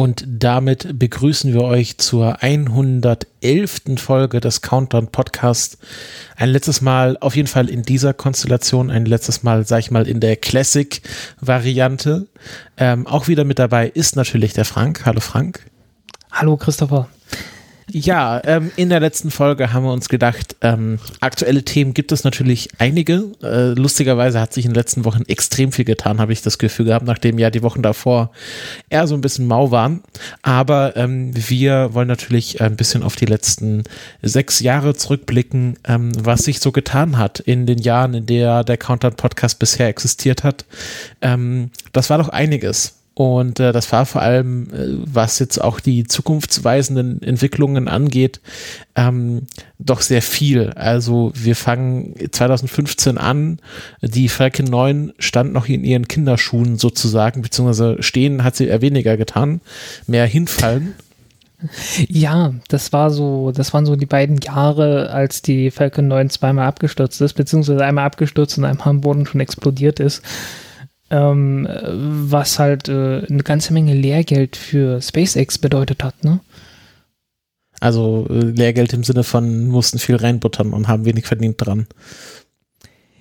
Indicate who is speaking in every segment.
Speaker 1: Und damit begrüßen wir euch zur 111. Folge des Countdown Podcasts. Ein letztes Mal, auf jeden Fall in dieser Konstellation, ein letztes Mal, sag ich mal, in der Classic-Variante. Ähm, auch wieder mit dabei ist natürlich der Frank. Hallo Frank.
Speaker 2: Hallo Christopher.
Speaker 1: Ja, ähm, in der letzten Folge haben wir uns gedacht, ähm, aktuelle Themen gibt es natürlich einige. Äh, lustigerweise hat sich in den letzten Wochen extrem viel getan, habe ich das Gefühl gehabt, nachdem ja die Wochen davor eher so ein bisschen mau waren. Aber ähm, wir wollen natürlich ein bisschen auf die letzten sechs Jahre zurückblicken, ähm, was sich so getan hat in den Jahren, in der der Countdown Podcast bisher existiert hat. Ähm, das war doch einiges. Und äh, das war vor allem, äh, was jetzt auch die zukunftsweisenden Entwicklungen angeht, ähm, doch sehr viel. Also wir fangen 2015 an, die Falcon 9 stand noch in ihren Kinderschuhen sozusagen, beziehungsweise stehen hat sie eher weniger getan, mehr hinfallen.
Speaker 2: Ja, das war so, das waren so die beiden Jahre, als die Falcon 9 zweimal abgestürzt ist, beziehungsweise einmal abgestürzt und einmal am Boden schon explodiert ist. Ähm, was halt äh, eine ganze Menge Lehrgeld für SpaceX bedeutet hat, ne?
Speaker 1: Also äh, Lehrgeld im Sinne von mussten viel reinbuttern und haben wenig verdient dran.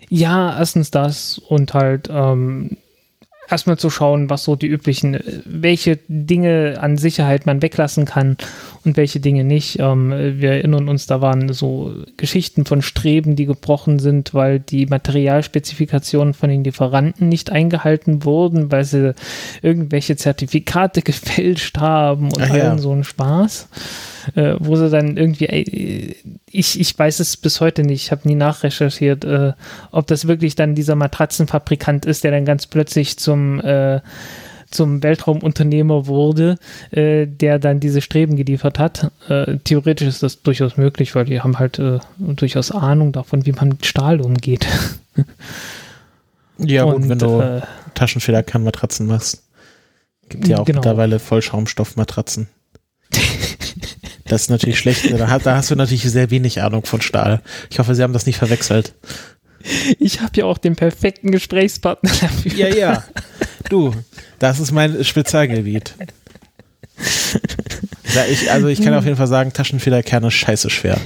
Speaker 2: Ja, erstens das und halt ähm, erstmal zu schauen, was so die üblichen, äh, welche Dinge an Sicherheit man weglassen kann und welche Dinge nicht. Ähm, wir erinnern uns, da waren so Geschichten von Streben, die gebrochen sind, weil die Materialspezifikationen von den Lieferanten nicht eingehalten wurden, weil sie irgendwelche Zertifikate gefälscht haben und
Speaker 1: ja.
Speaker 2: allen so ein Spaß. Äh, wo sie dann irgendwie, äh, ich, ich weiß es bis heute nicht, ich habe nie nachrecherchiert, äh, ob das wirklich dann dieser Matratzenfabrikant ist, der dann ganz plötzlich zum äh, zum Weltraumunternehmer wurde, äh, der dann diese Streben geliefert hat. Äh, theoretisch ist das durchaus möglich, weil die haben halt äh, durchaus Ahnung davon, wie man mit Stahl umgeht.
Speaker 1: Ja, gut,
Speaker 2: Und,
Speaker 1: wenn du
Speaker 2: äh,
Speaker 1: Taschenfederkernmatratzen machst. Gibt ja auch
Speaker 2: Genau.
Speaker 1: mittlerweile Vollschaumstoffmatratzen. Das ist natürlich schlecht. Da, hat- da hast du natürlich sehr wenig Ahnung von Stahl. Ich hoffe, sie haben das nicht verwechselt.
Speaker 2: Ich habe ja auch den perfekten Gesprächspartner dafür.
Speaker 1: Ja, ja. Du, das ist mein Spezialgebiet. Ich, also ich kann auf jeden Fall sagen, Taschenfederkern ist scheiße schwer.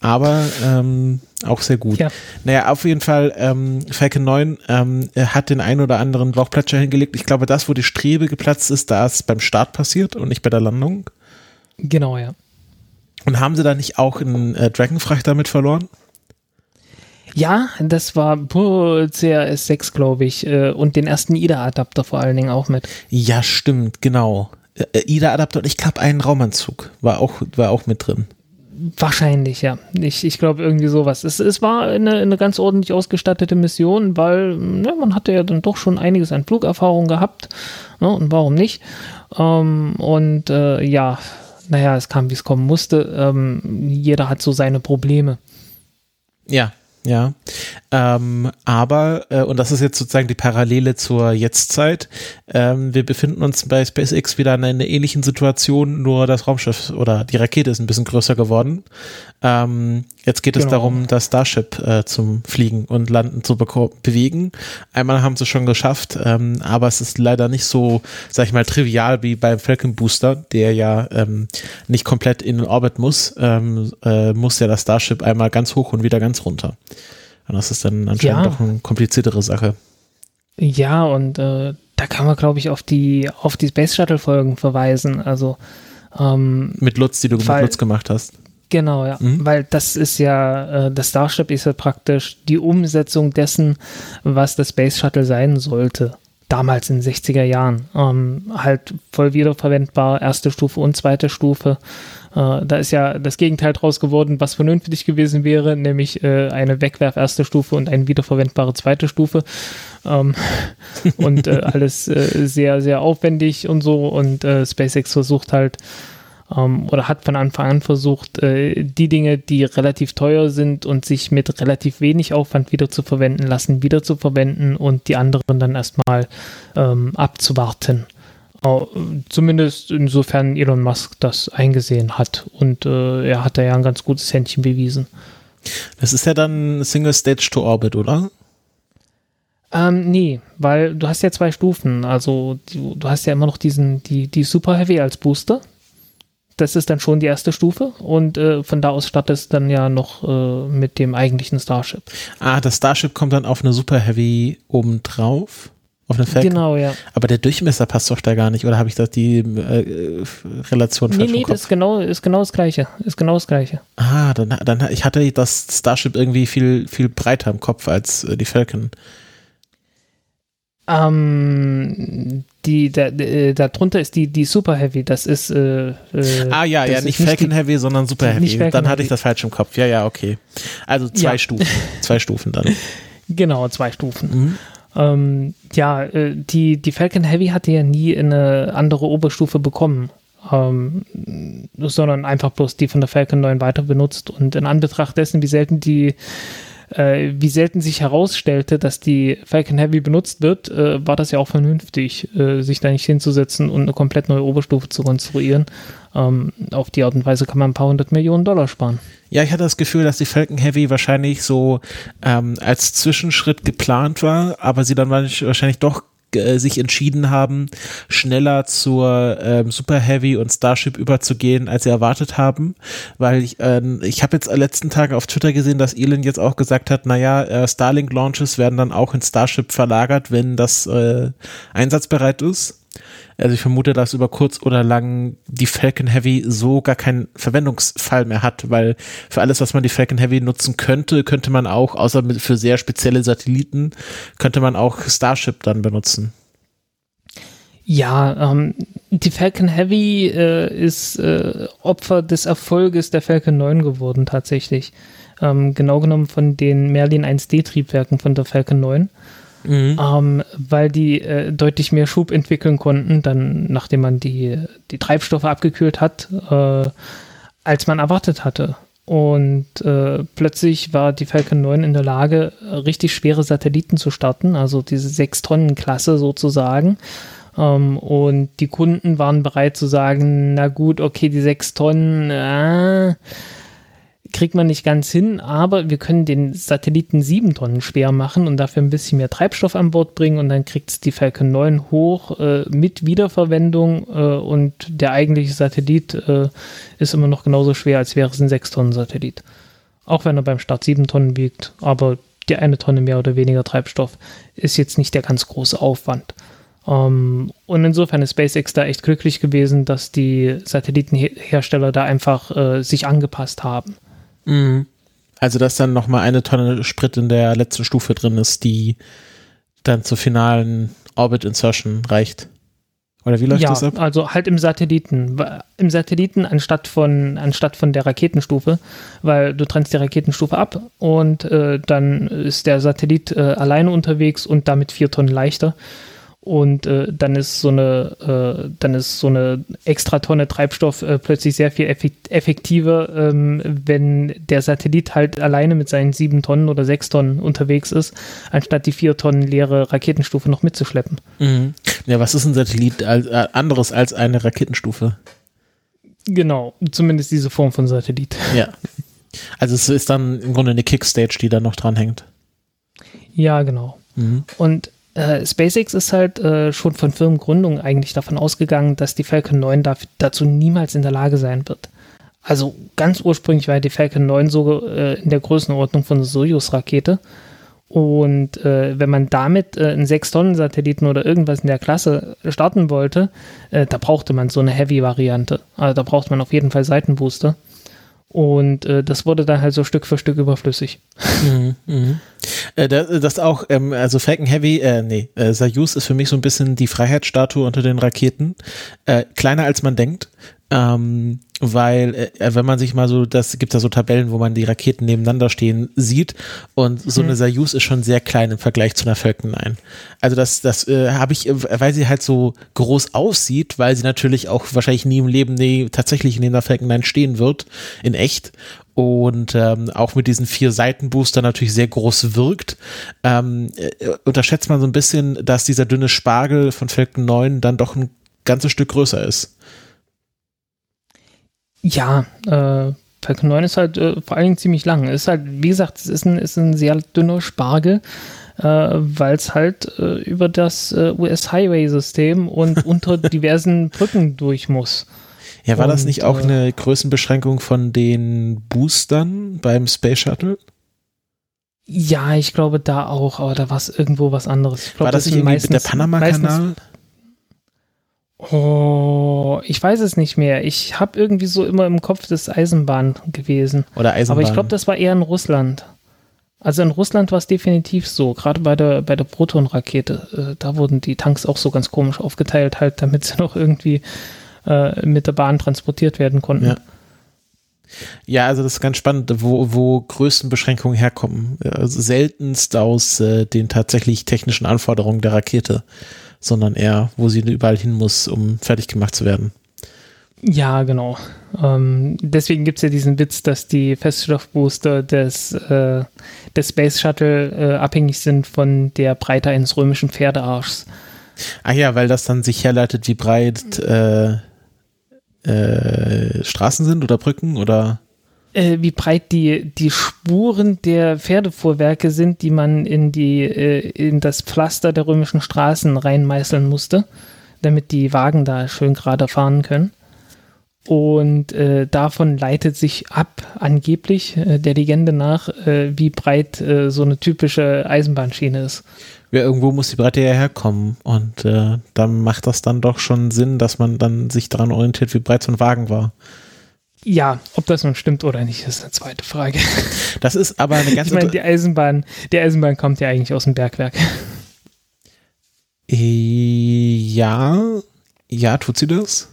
Speaker 1: Aber ähm, auch sehr gut.
Speaker 2: Ja.
Speaker 1: Naja, auf jeden Fall, ähm, Falcon 9 ähm, hat den einen oder anderen Bauchplatscher hingelegt. Ich glaube, das, wo die Strebe geplatzt ist, da ist beim Start passiert und nicht bei der Landung.
Speaker 2: Genau, ja.
Speaker 1: Und haben sie da nicht auch einen äh, Dragonfrachter mit verloren?
Speaker 2: Ja, das war boah, CRS 6, glaube ich, äh, und den ersten IDA-Adapter vor allen Dingen auch mit.
Speaker 1: Ja, stimmt, genau. Äh, IDA-Adapter und ich glaube, einen Raumanzug war auch, war auch mit drin.
Speaker 2: Wahrscheinlich, ja. Ich, ich glaube irgendwie sowas. Es, es war eine, eine ganz ordentlich ausgestattete Mission, weil ne, man hatte ja dann doch schon einiges an Flugerfahrung gehabt. Ne, und warum nicht? Ähm, und äh, ja, naja, es kam, wie es kommen musste. Ähm, jeder hat so seine Probleme.
Speaker 1: Ja, ja. Ähm, aber, äh, und das ist jetzt sozusagen die Parallele zur Jetztzeit, ähm, wir befinden uns bei SpaceX wieder in einer ähnlichen Situation, nur das Raumschiff oder die Rakete ist ein bisschen größer geworden. Ähm, jetzt geht es
Speaker 2: Genau.
Speaker 1: darum, das Starship äh, zum Fliegen und Landen zu bewegen. Einmal haben sie es schon geschafft, ähm, aber es ist leider nicht so, sag ich mal, trivial wie beim Falcon Booster, der ja ähm, nicht komplett in den Orbit muss, ähm, äh, muss ja das Starship einmal ganz hoch und wieder ganz runter. Und das ist dann anscheinend
Speaker 2: Ja.
Speaker 1: doch eine kompliziertere Sache.
Speaker 2: Ja, und äh, da kann man, glaube ich, auf die, auf die Space Shuttle-Folgen verweisen. Also, ähm,
Speaker 1: Mit Lutz, die du
Speaker 2: Weil-
Speaker 1: mit Lutz gemacht hast.
Speaker 2: Genau, ja.
Speaker 1: Mhm.
Speaker 2: Weil das ist ja, äh, das Starship ist ja praktisch die Umsetzung dessen, was das Space Shuttle sein sollte. damals in den 60er Jahren. Ähm, halt voll wiederverwendbar, erste Stufe und zweite Stufe. Äh, da ist ja das Gegenteil draus geworden, was vernünftig gewesen wäre, nämlich äh, eine Wegwerf erste Stufe und eine wiederverwendbare zweite Stufe. Ähm, und äh, alles äh, sehr, sehr aufwendig und so. Und äh, SpaceX versucht halt, ähm, oder hat von Anfang an versucht, äh, die Dinge, die relativ teuer sind und sich mit relativ wenig Aufwand wieder zu verwenden lassen, wieder zu verwenden und die anderen dann erstmal ähm, abzuwarten. Zumindest insofern Elon Musk das eingesehen hat. Und äh, er hat da ja ein ganz gutes Händchen bewiesen.
Speaker 1: Das ist ja dann Single Stage to Orbit, oder?
Speaker 2: Ähm, nee, weil du hast ja zwei Stufen. Also du, du hast ja immer noch diesen, die, die Super Heavy als Booster. Das ist dann schon die erste Stufe und äh, von da aus startest dann ja noch äh, mit dem eigentlichen Starship.
Speaker 1: Ah, das Starship kommt dann auf eine Super Heavy obendrauf? Auf eine Falcon?
Speaker 2: Genau, ja.
Speaker 1: Aber der Durchmesser passt doch da gar nicht, oder habe ich da die äh, Relation
Speaker 2: nee, falsch Nee, nee, das ist genau, ist genau das Gleiche. Ist genau das Gleiche.
Speaker 1: Ah, dann, dann ich hatte das Starship irgendwie viel, viel breiter im Kopf als äh, die Falcon.
Speaker 2: Ähm, die, da, äh, darunter ist die, die Super Heavy, das ist. Äh, äh,
Speaker 1: ah, ja, ja, nicht Falcon die, Heavy, sondern Super Heavy. Dann hatte ich das falsch im Kopf. Ja, ja, okay. Also zwei ja. Stufen. Zwei Stufen dann.
Speaker 2: Genau, zwei Stufen. Mhm. Ähm, ja, äh, die, die Falcon Heavy hatte ja nie eine andere Oberstufe bekommen. Ähm, sondern einfach bloß die von der Falcon 9 weiter benutzt. Und in Anbetracht dessen, wie selten die äh, wie selten sich herausstellte, dass die Falcon Heavy benutzt wird, äh, war das ja auch vernünftig, äh, sich da nicht hinzusetzen und eine komplett neue Oberstufe zu konstruieren. Ähm, auf die Art und Weise kann man ein paar hundert Millionen Dollar sparen.
Speaker 1: Ja, ich hatte das Gefühl, dass die Falcon Heavy wahrscheinlich so ähm, als Zwischenschritt geplant war, aber sie dann wahrscheinlich doch äh, sich entschieden haben, schneller zur ähm, Super Heavy und Starship überzugehen, als sie erwartet haben, weil ich, äh, ich habe jetzt letzten Tage auf Twitter gesehen, dass Elon jetzt auch gesagt hat, naja, äh, Starlink Launches werden dann auch in Starship verlagert, wenn das äh, einsatzbereit ist. Also ich vermute, dass über kurz oder lang die Falcon Heavy so gar keinen Verwendungsfall mehr hat, weil für alles, was man die Falcon Heavy nutzen könnte, könnte man auch, außer für sehr spezielle Satelliten, könnte man auch Starship dann benutzen.
Speaker 2: Ja, ähm, die Falcon Heavy äh, ist äh, Opfer des Erfolges der Falcon 9 geworden tatsächlich. Ähm, genau genommen von den Merlin 1D Triebwerken von der Falcon 9. Mhm. Ähm, weil die äh, deutlich mehr Schub entwickeln konnten, dann nachdem man die, die Treibstoffe abgekühlt hat, äh, als man erwartet hatte. Und äh, plötzlich war die Falcon 9 in der Lage, richtig schwere Satelliten zu starten, also diese 6-Tonnen-Klasse sozusagen. Ähm, und die Kunden waren bereit zu sagen, na gut, okay, die 6 Tonnen, äh, kriegt man nicht ganz hin, aber wir können den Satelliten sieben Tonnen schwer machen und dafür ein bisschen mehr Treibstoff an Bord bringen und dann kriegt es die Falcon 9 hoch äh, mit Wiederverwendung äh, und der eigentliche Satellit äh, ist immer noch genauso schwer, als wäre es ein sechs Tonnen Satellit. Auch wenn er beim Start sieben Tonnen wiegt, aber die eine Tonne mehr oder weniger Treibstoff ist jetzt nicht der ganz große Aufwand. Um, ähm, und insofern ist SpaceX da echt glücklich gewesen, dass die Satellitenhersteller da einfach äh, sich angepasst haben.
Speaker 1: Mhm. Also, dass dann nochmal eine Tonne Sprit in der letzten Stufe drin ist, die dann zur finalen Orbit Insertion reicht. Oder wie läuft
Speaker 2: ja,
Speaker 1: das ab?
Speaker 2: Also halt im Satelliten. Im Satelliten anstatt von, anstatt von der Raketenstufe, weil du trennst die Raketenstufe ab und äh, dann ist der Satellit äh, alleine unterwegs und damit vier Tonnen leichter und äh, dann ist so eine äh, dann ist so eine extra Tonne Treibstoff äh, plötzlich sehr viel effektiver, ähm, wenn der Satellit halt alleine mit seinen sieben Tonnen oder sechs Tonnen unterwegs ist, anstatt die vier Tonnen leere Raketenstufe noch mitzuschleppen.
Speaker 1: Mhm. Ja, was ist ein Satellit als, äh, anderes als eine Raketenstufe?
Speaker 2: Genau, zumindest diese Form von Satellit.
Speaker 1: Ja. Also es ist dann im Grunde eine Kickstage, die da noch dran hängt.
Speaker 2: Ja, genau. Mhm. Und äh, SpaceX ist halt äh, schon von Firmengründung eigentlich davon ausgegangen, dass die Falcon 9 da, dazu niemals in der Lage sein wird. Also ganz ursprünglich war die Falcon 9 so äh, in der Größenordnung von einer Soyuz-Rakete. Und äh, wenn man damit äh, einen 6-Tonnen-Satelliten oder irgendwas in der Klasse starten wollte, äh, da brauchte man so eine Heavy-Variante. Also da braucht man auf jeden Fall Seitenbooster. Und äh, das wurde dann halt so Stück für Stück überflüssig.
Speaker 1: Mhm, mh. Äh, das auch, ähm, also Falcon Heavy, äh, nee, äh, Soyuz ist für mich so ein bisschen die Freiheitsstatue unter den Raketen. Äh, kleiner als man denkt. Ähm, weil äh, wenn man sich mal so, das gibt da so Tabellen, wo man die Raketen nebeneinander stehen sieht und so mhm. eine Soyuz ist schon sehr klein im Vergleich zu einer Falcon 9. Also das, das äh, habe ich, weil sie halt so groß aussieht, weil sie natürlich auch wahrscheinlich nie im Leben nee, tatsächlich neben der Falcon 9 stehen wird, in echt und ähm, auch mit diesen vier Seitenbooster natürlich sehr groß wirkt, ähm, äh, unterschätzt man so ein bisschen, dass dieser dünne Spargel von Falcon 9 dann doch ein ganzes Stück größer ist.
Speaker 2: Ja, äh, Falcon 9 ist halt äh, vor allen Dingen ziemlich lang. Ist halt, wie gesagt, es ist ein, ist ein sehr dünner Spargel, äh, weil es halt äh, über das äh, US-Highway-System und unter diversen Brücken durch muss.
Speaker 1: Ja, war und, das nicht auch äh, eine Größenbeschränkung von den Boostern beim Space Shuttle?
Speaker 2: Ja, ich glaube da auch, aber da war es irgendwo was anderes.
Speaker 1: Glaub, war das, das nicht irgendwie meistens, mit der Panama-Kanal?
Speaker 2: Oh, ich weiß es nicht mehr. Ich habe irgendwie so immer im Kopf das Eisenbahn gewesen.
Speaker 1: Oder Eisenbahn.
Speaker 2: Aber ich glaube, das war eher in Russland. Also in Russland war es definitiv so, gerade bei der, bei der Proton-Rakete. Äh, da wurden die Tanks auch so ganz komisch aufgeteilt, halt, damit sie noch irgendwie äh, mit der Bahn transportiert werden konnten.
Speaker 1: Ja. Ja, also das ist ganz spannend, wo, wo Größenbeschränkungen herkommen. Also seltenst aus äh, den tatsächlich technischen Anforderungen der Rakete sondern eher, wo sie überall hin muss, um fertig gemacht zu werden.
Speaker 2: Ja, genau. Ähm, deswegen gibt es ja diesen Witz, dass die Feststoffbooster des, äh, des Space Shuttle äh, abhängig sind von der Breite eines römischen Pferdearschs.
Speaker 1: Ah ja, weil das dann sich herleitet, wie breit äh, äh Straßen sind oder Brücken oder
Speaker 2: äh, wie breit die, die Spuren der Pferdefuhrwerke sind, die man in, die, äh, in das Pflaster der römischen Straßen reinmeißeln musste, damit die Wagen da schön gerade fahren können. Und äh, davon leitet sich ab, angeblich äh, der Legende nach, äh, wie breit äh, so eine typische Eisenbahnschiene ist.
Speaker 1: Ja, irgendwo muss die Breite ja herkommen. Und äh, dann macht das dann doch schon Sinn, dass man dann sich daran orientiert, wie breit so ein Wagen war.
Speaker 2: Ja, ob das nun stimmt oder nicht, ist eine zweite Frage.
Speaker 1: Das ist aber eine ganz.
Speaker 2: Ich meine, die Eisenbahn, die Eisenbahn kommt ja eigentlich aus dem Bergwerk.
Speaker 1: Äh, ja, ja, tut sie das?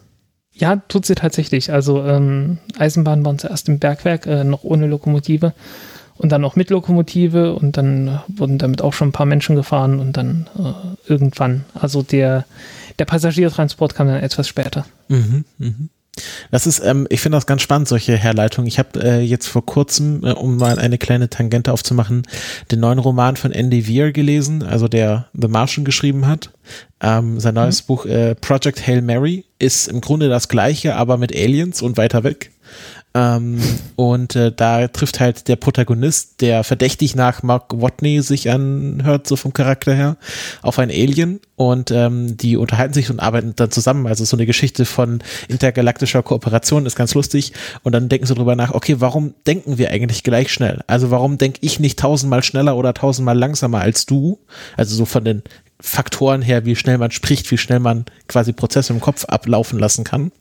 Speaker 2: Ja, tut sie tatsächlich. Also ähm, Eisenbahn waren zuerst im Bergwerk, äh, noch ohne Lokomotive und dann noch mit Lokomotive und dann wurden damit auch schon ein paar Menschen gefahren und dann äh, irgendwann. Also der, der Passagiertransport kam dann etwas später.
Speaker 1: Mhm, mhm. Das ist, ähm, ich finde das ganz spannend, solche Herleitungen. Ich habe äh, jetzt vor kurzem, äh, um mal eine kleine Tangente aufzumachen, den neuen Roman von Andy Weir gelesen, also der The Martian geschrieben hat. Ähm, sein neues mhm. Buch äh, Project Hail Mary ist im Grunde das gleiche, aber mit Aliens und weiter weg. Ähm, und äh, da trifft halt der Protagonist, der verdächtig nach Mark Watney sich anhört, so vom Charakter her, auf ein Alien und ähm, die unterhalten sich und arbeiten dann zusammen. Also so eine Geschichte von intergalaktischer Kooperation ist ganz lustig. Und dann denken sie drüber nach, okay, warum denken wir eigentlich gleich schnell? Also warum denke ich nicht tausendmal schneller oder tausendmal langsamer als du? Also so von den Faktoren her, wie schnell man spricht, wie schnell man quasi Prozesse im Kopf ablaufen lassen kann.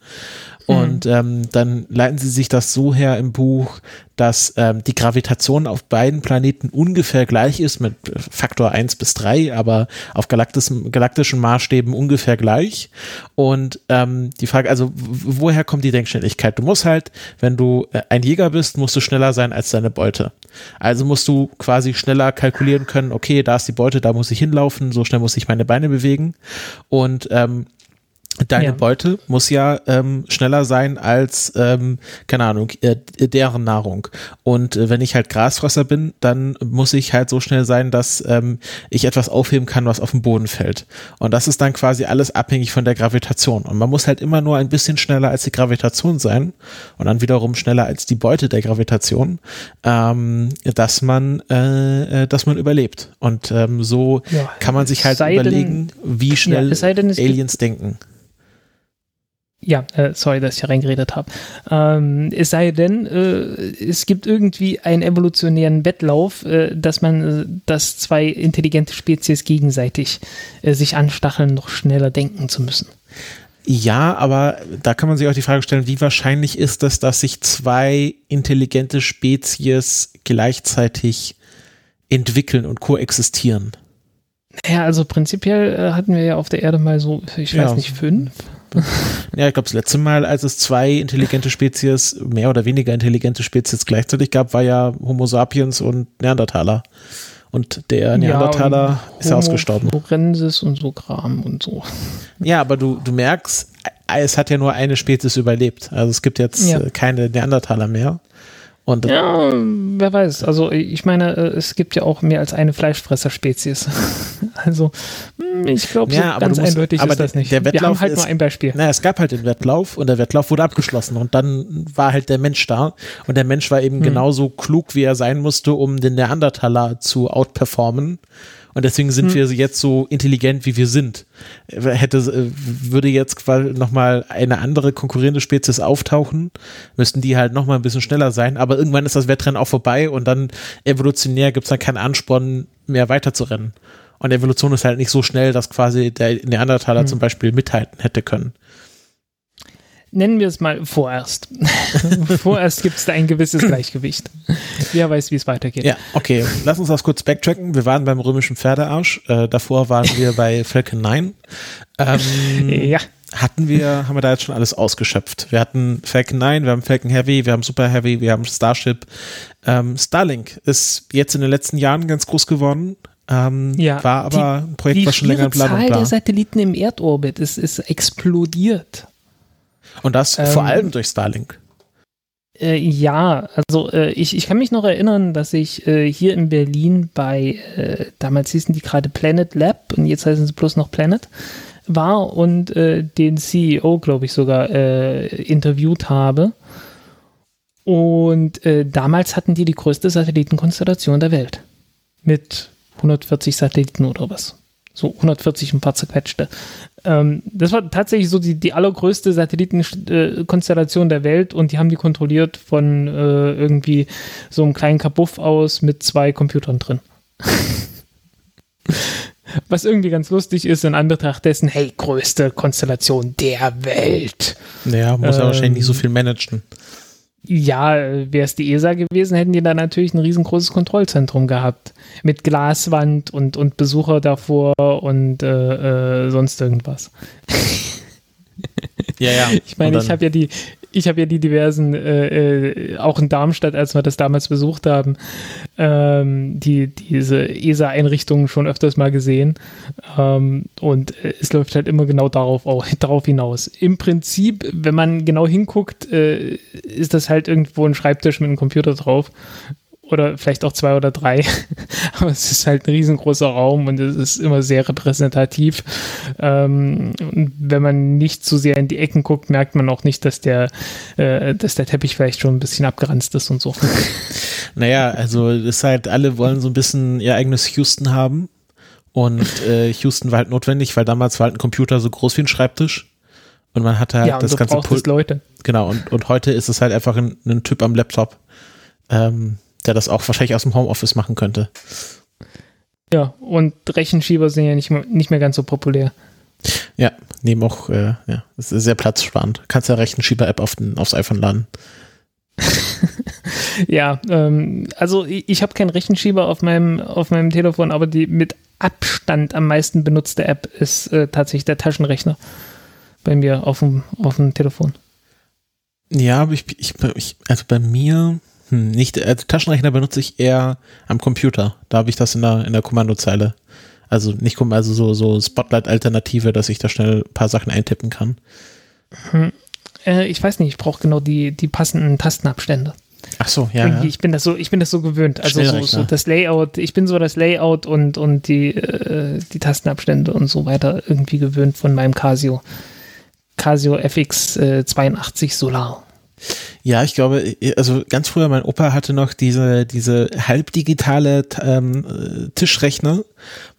Speaker 1: Und mhm. ähm, dann leiten sie sich das so her im Buch, dass ähm, die Gravitation auf beiden Planeten ungefähr gleich ist, mit Faktor eins bis drei, aber auf galaktischen Maßstäben ungefähr gleich. Und ähm, die Frage, also woher kommt die Denkschnelligkeit? Du musst halt, wenn du äh, ein Jäger bist, musst du schneller sein als deine Beute. Also musst du quasi schneller kalkulieren können, okay, da ist die Beute, da muss ich hinlaufen, so schnell muss ich meine Beine bewegen. Und ähm, Deine ja. Beute muss ja ähm, schneller sein als, ähm, keine Ahnung, äh, deren Nahrung. Und äh, wenn ich halt Grasfresser bin, dann muss ich halt so schnell sein, dass ähm, ich etwas aufheben kann, was auf den Boden fällt. Und das ist dann quasi alles abhängig von der Gravitation. Und man muss halt immer nur ein bisschen schneller als die Gravitation sein und dann wiederum schneller als die Beute der Gravitation, ähm, dass man, äh, äh dass man überlebt. Und ähm, so ja, kann man sich halt überlegen, denn, wie schnell ja, denn, Aliens denken.
Speaker 2: Ja, äh, sorry, dass ich hier reingeredet habe. Ähm, es sei denn, äh, es gibt irgendwie einen evolutionären Wettlauf, äh, dass man, äh, dass zwei intelligente Spezies gegenseitig äh, sich anstacheln, noch schneller denken zu müssen.
Speaker 1: Ja, aber da kann man sich auch die Frage stellen, wie wahrscheinlich ist es, dass sich zwei intelligente Spezies gleichzeitig entwickeln und koexistieren?
Speaker 2: Ja, also prinzipiell äh, hatten wir ja auf der Erde mal so, ich weiß
Speaker 1: Ja.
Speaker 2: nicht, fünf.
Speaker 1: Ja, ich glaube, das letzte Mal, als es zwei intelligente Spezies, mehr oder weniger intelligente Spezies gleichzeitig gab, war ja Homo sapiens und Neandertaler. Und der Neandertaler
Speaker 2: und
Speaker 1: ist ja
Speaker 2: Homo
Speaker 1: ausgestorben.
Speaker 2: Florensis und so Kram und so.
Speaker 1: Ja, aber du, du merkst, es hat ja nur eine Spezies überlebt. Also es gibt jetzt
Speaker 2: Ja.
Speaker 1: keine Neandertaler mehr. Und
Speaker 2: Ja, wer weiß. Also ich meine, äh, es gibt ja auch mehr als eine Fleischfresserspezies. Also hm, ich glaube, so
Speaker 1: Ja, aber
Speaker 2: ganz
Speaker 1: musst-
Speaker 2: eindeutig
Speaker 1: aber
Speaker 2: ist das
Speaker 1: der-
Speaker 2: nicht.
Speaker 1: der
Speaker 2: Wir
Speaker 1: Wettlauf
Speaker 2: haben halt
Speaker 1: ist-
Speaker 2: nur ein Beispiel.
Speaker 1: naja, es gab halt den Wettlauf und der Wettlauf wurde abgeschlossen und dann war halt der Mensch da und der Mensch war
Speaker 2: Hm.
Speaker 1: eben genauso klug, wie er sein musste, um den Neandertaler zu outperformen. Und deswegen
Speaker 2: Hm.
Speaker 1: sind wir jetzt so intelligent, wie wir sind. Hätte, äh, würde jetzt quasi nochmal eine andere konkurrierende Spezies auftauchen, müssten die halt nochmal ein bisschen schneller sein. Aber irgendwann ist das Wettrennen auch vorbei und dann evolutionär gibt es dann keinen Ansporn mehr weiterzurennen. Und Evolution ist halt nicht so schnell, dass quasi der Neandertaler
Speaker 2: Hm.
Speaker 1: zum Beispiel mithalten hätte können.
Speaker 2: Nennen wir es mal vorerst. vorerst gibt es da ein gewisses Gleichgewicht. Wer weiß, wie es weitergeht.
Speaker 1: Ja, okay. Lass uns das kurz backtracken. Wir waren beim römischen Pferdearsch. Äh, davor waren wir bei Falcon 9. Ähm,
Speaker 2: Ja.
Speaker 1: hatten wir, haben wir da jetzt schon alles ausgeschöpft. Wir hatten Falcon 9, wir haben Falcon Heavy, wir haben Super Heavy, wir haben Starship. Ähm, Starlink ist jetzt in den letzten Jahren ganz groß geworden. Ähm,
Speaker 2: Ja,
Speaker 1: war aber ein Projekt,
Speaker 2: Die
Speaker 1: was schon länger in Planung
Speaker 2: Zahl der
Speaker 1: war.
Speaker 2: Satelliten im Erdorbit ist, ist explodiert.
Speaker 1: Und das
Speaker 2: Ähm,
Speaker 1: vor allem durch Starlink.
Speaker 2: Äh, ja, also äh, ich, ich kann mich noch erinnern, dass ich äh, hier in Berlin bei, äh, damals hießen die gerade Planet Lab und jetzt heißen sie bloß noch Planet, war und äh, den CEO, glaube ich, sogar äh, interviewt habe. Und damals hatten die die größte Satellitenkonstellation der Welt. Mit 140 Satelliten oder was. So 140 ein paar zerquetschte. Ähm, das war tatsächlich so die, die allergrößte Satellitenkonstellation der Welt und die haben die kontrolliert von äh, irgendwie so einem kleinen Kabuff aus mit zwei Computern drin. Was irgendwie ganz lustig ist in Anbetracht dessen, hey, größte Konstellation der Welt.
Speaker 1: Ja, muss ja
Speaker 2: ähm,
Speaker 1: wahrscheinlich nicht so viel managen.
Speaker 2: Ja, wäre es die ESA gewesen, hätten die da natürlich ein riesengroßes Kontrollzentrum gehabt. Mit Glaswand und, und Besucher davor und äh, äh, sonst irgendwas.
Speaker 1: Ja, ja.
Speaker 2: Ich meine, ich habe ja die, ich habe ja die diversen, äh, äh, auch in Darmstadt, als wir das damals besucht haben, ähm, die, diese ESA-Einrichtungen schon öfters mal gesehen. Ähm, und äh, es läuft halt immer genau darauf, au- darauf hinaus. Im Prinzip, wenn man genau hinguckt, äh, ist das halt irgendwo ein Schreibtisch mit einem Computer drauf. Oder vielleicht auch zwei oder drei. Aber es ist halt ein riesengroßer Raum und es ist immer sehr repräsentativ. Ähm, und wenn man nicht zu sehr in die Ecken guckt, merkt man auch nicht, dass der, äh, dass der Teppich vielleicht schon ein bisschen abgeranzt ist und so.
Speaker 1: Naja, also ist halt, alle wollen so ein bisschen ihr eigenes Houston haben. Und äh, Houston war halt notwendig, weil damals war halt ein Computer so groß wie ein Schreibtisch. Und man hatte halt
Speaker 2: ja,
Speaker 1: das
Speaker 2: du
Speaker 1: ganze Pult.
Speaker 2: Leute.
Speaker 1: Genau, und, und heute ist es halt einfach ein, ein Typ am Laptop, ähm, der das auch wahrscheinlich aus dem Homeoffice machen könnte.
Speaker 2: Ja, und Rechenschieber sind ja nicht mehr, nicht mehr ganz so populär.
Speaker 1: Ja, nehmen auch, äh, ja, das ist sehr platzsparend. Kannst ja Rechenschieber-App auf den, aufs iPhone laden.
Speaker 2: Ja, ähm, also ich, ich habe keinen Rechenschieber auf meinem, auf meinem Telefon, aber die mit Abstand am meisten benutzte App ist äh, tatsächlich der Taschenrechner bei mir auf dem, auf dem Telefon.
Speaker 1: Ja, aber ich, ich, ich also bei mir, hm, nicht, also Taschenrechner benutze ich eher am Computer. Da habe ich das in der, in der Kommandozeile. Also nicht, also so, so Spotlight-Alternative, dass ich da schnell ein paar Sachen eintippen kann.
Speaker 2: Äh, ich weiß nicht, ich brauche genau die, die passenden Tastenabstände.
Speaker 1: Ach so, ja. Ja.
Speaker 2: Ich bin das so, ich bin das so gewöhnt. Also so, so das Layout, ich bin so das Layout und, und die, äh, die Tastenabstände und so weiter irgendwie gewöhnt von meinem Casio. Casio FX äh, 82 Solar.
Speaker 1: Ja, ich glaube, also ganz früher, mein Opa hatte noch diese, diese halbdigitale ähm, äh, Tischrechner,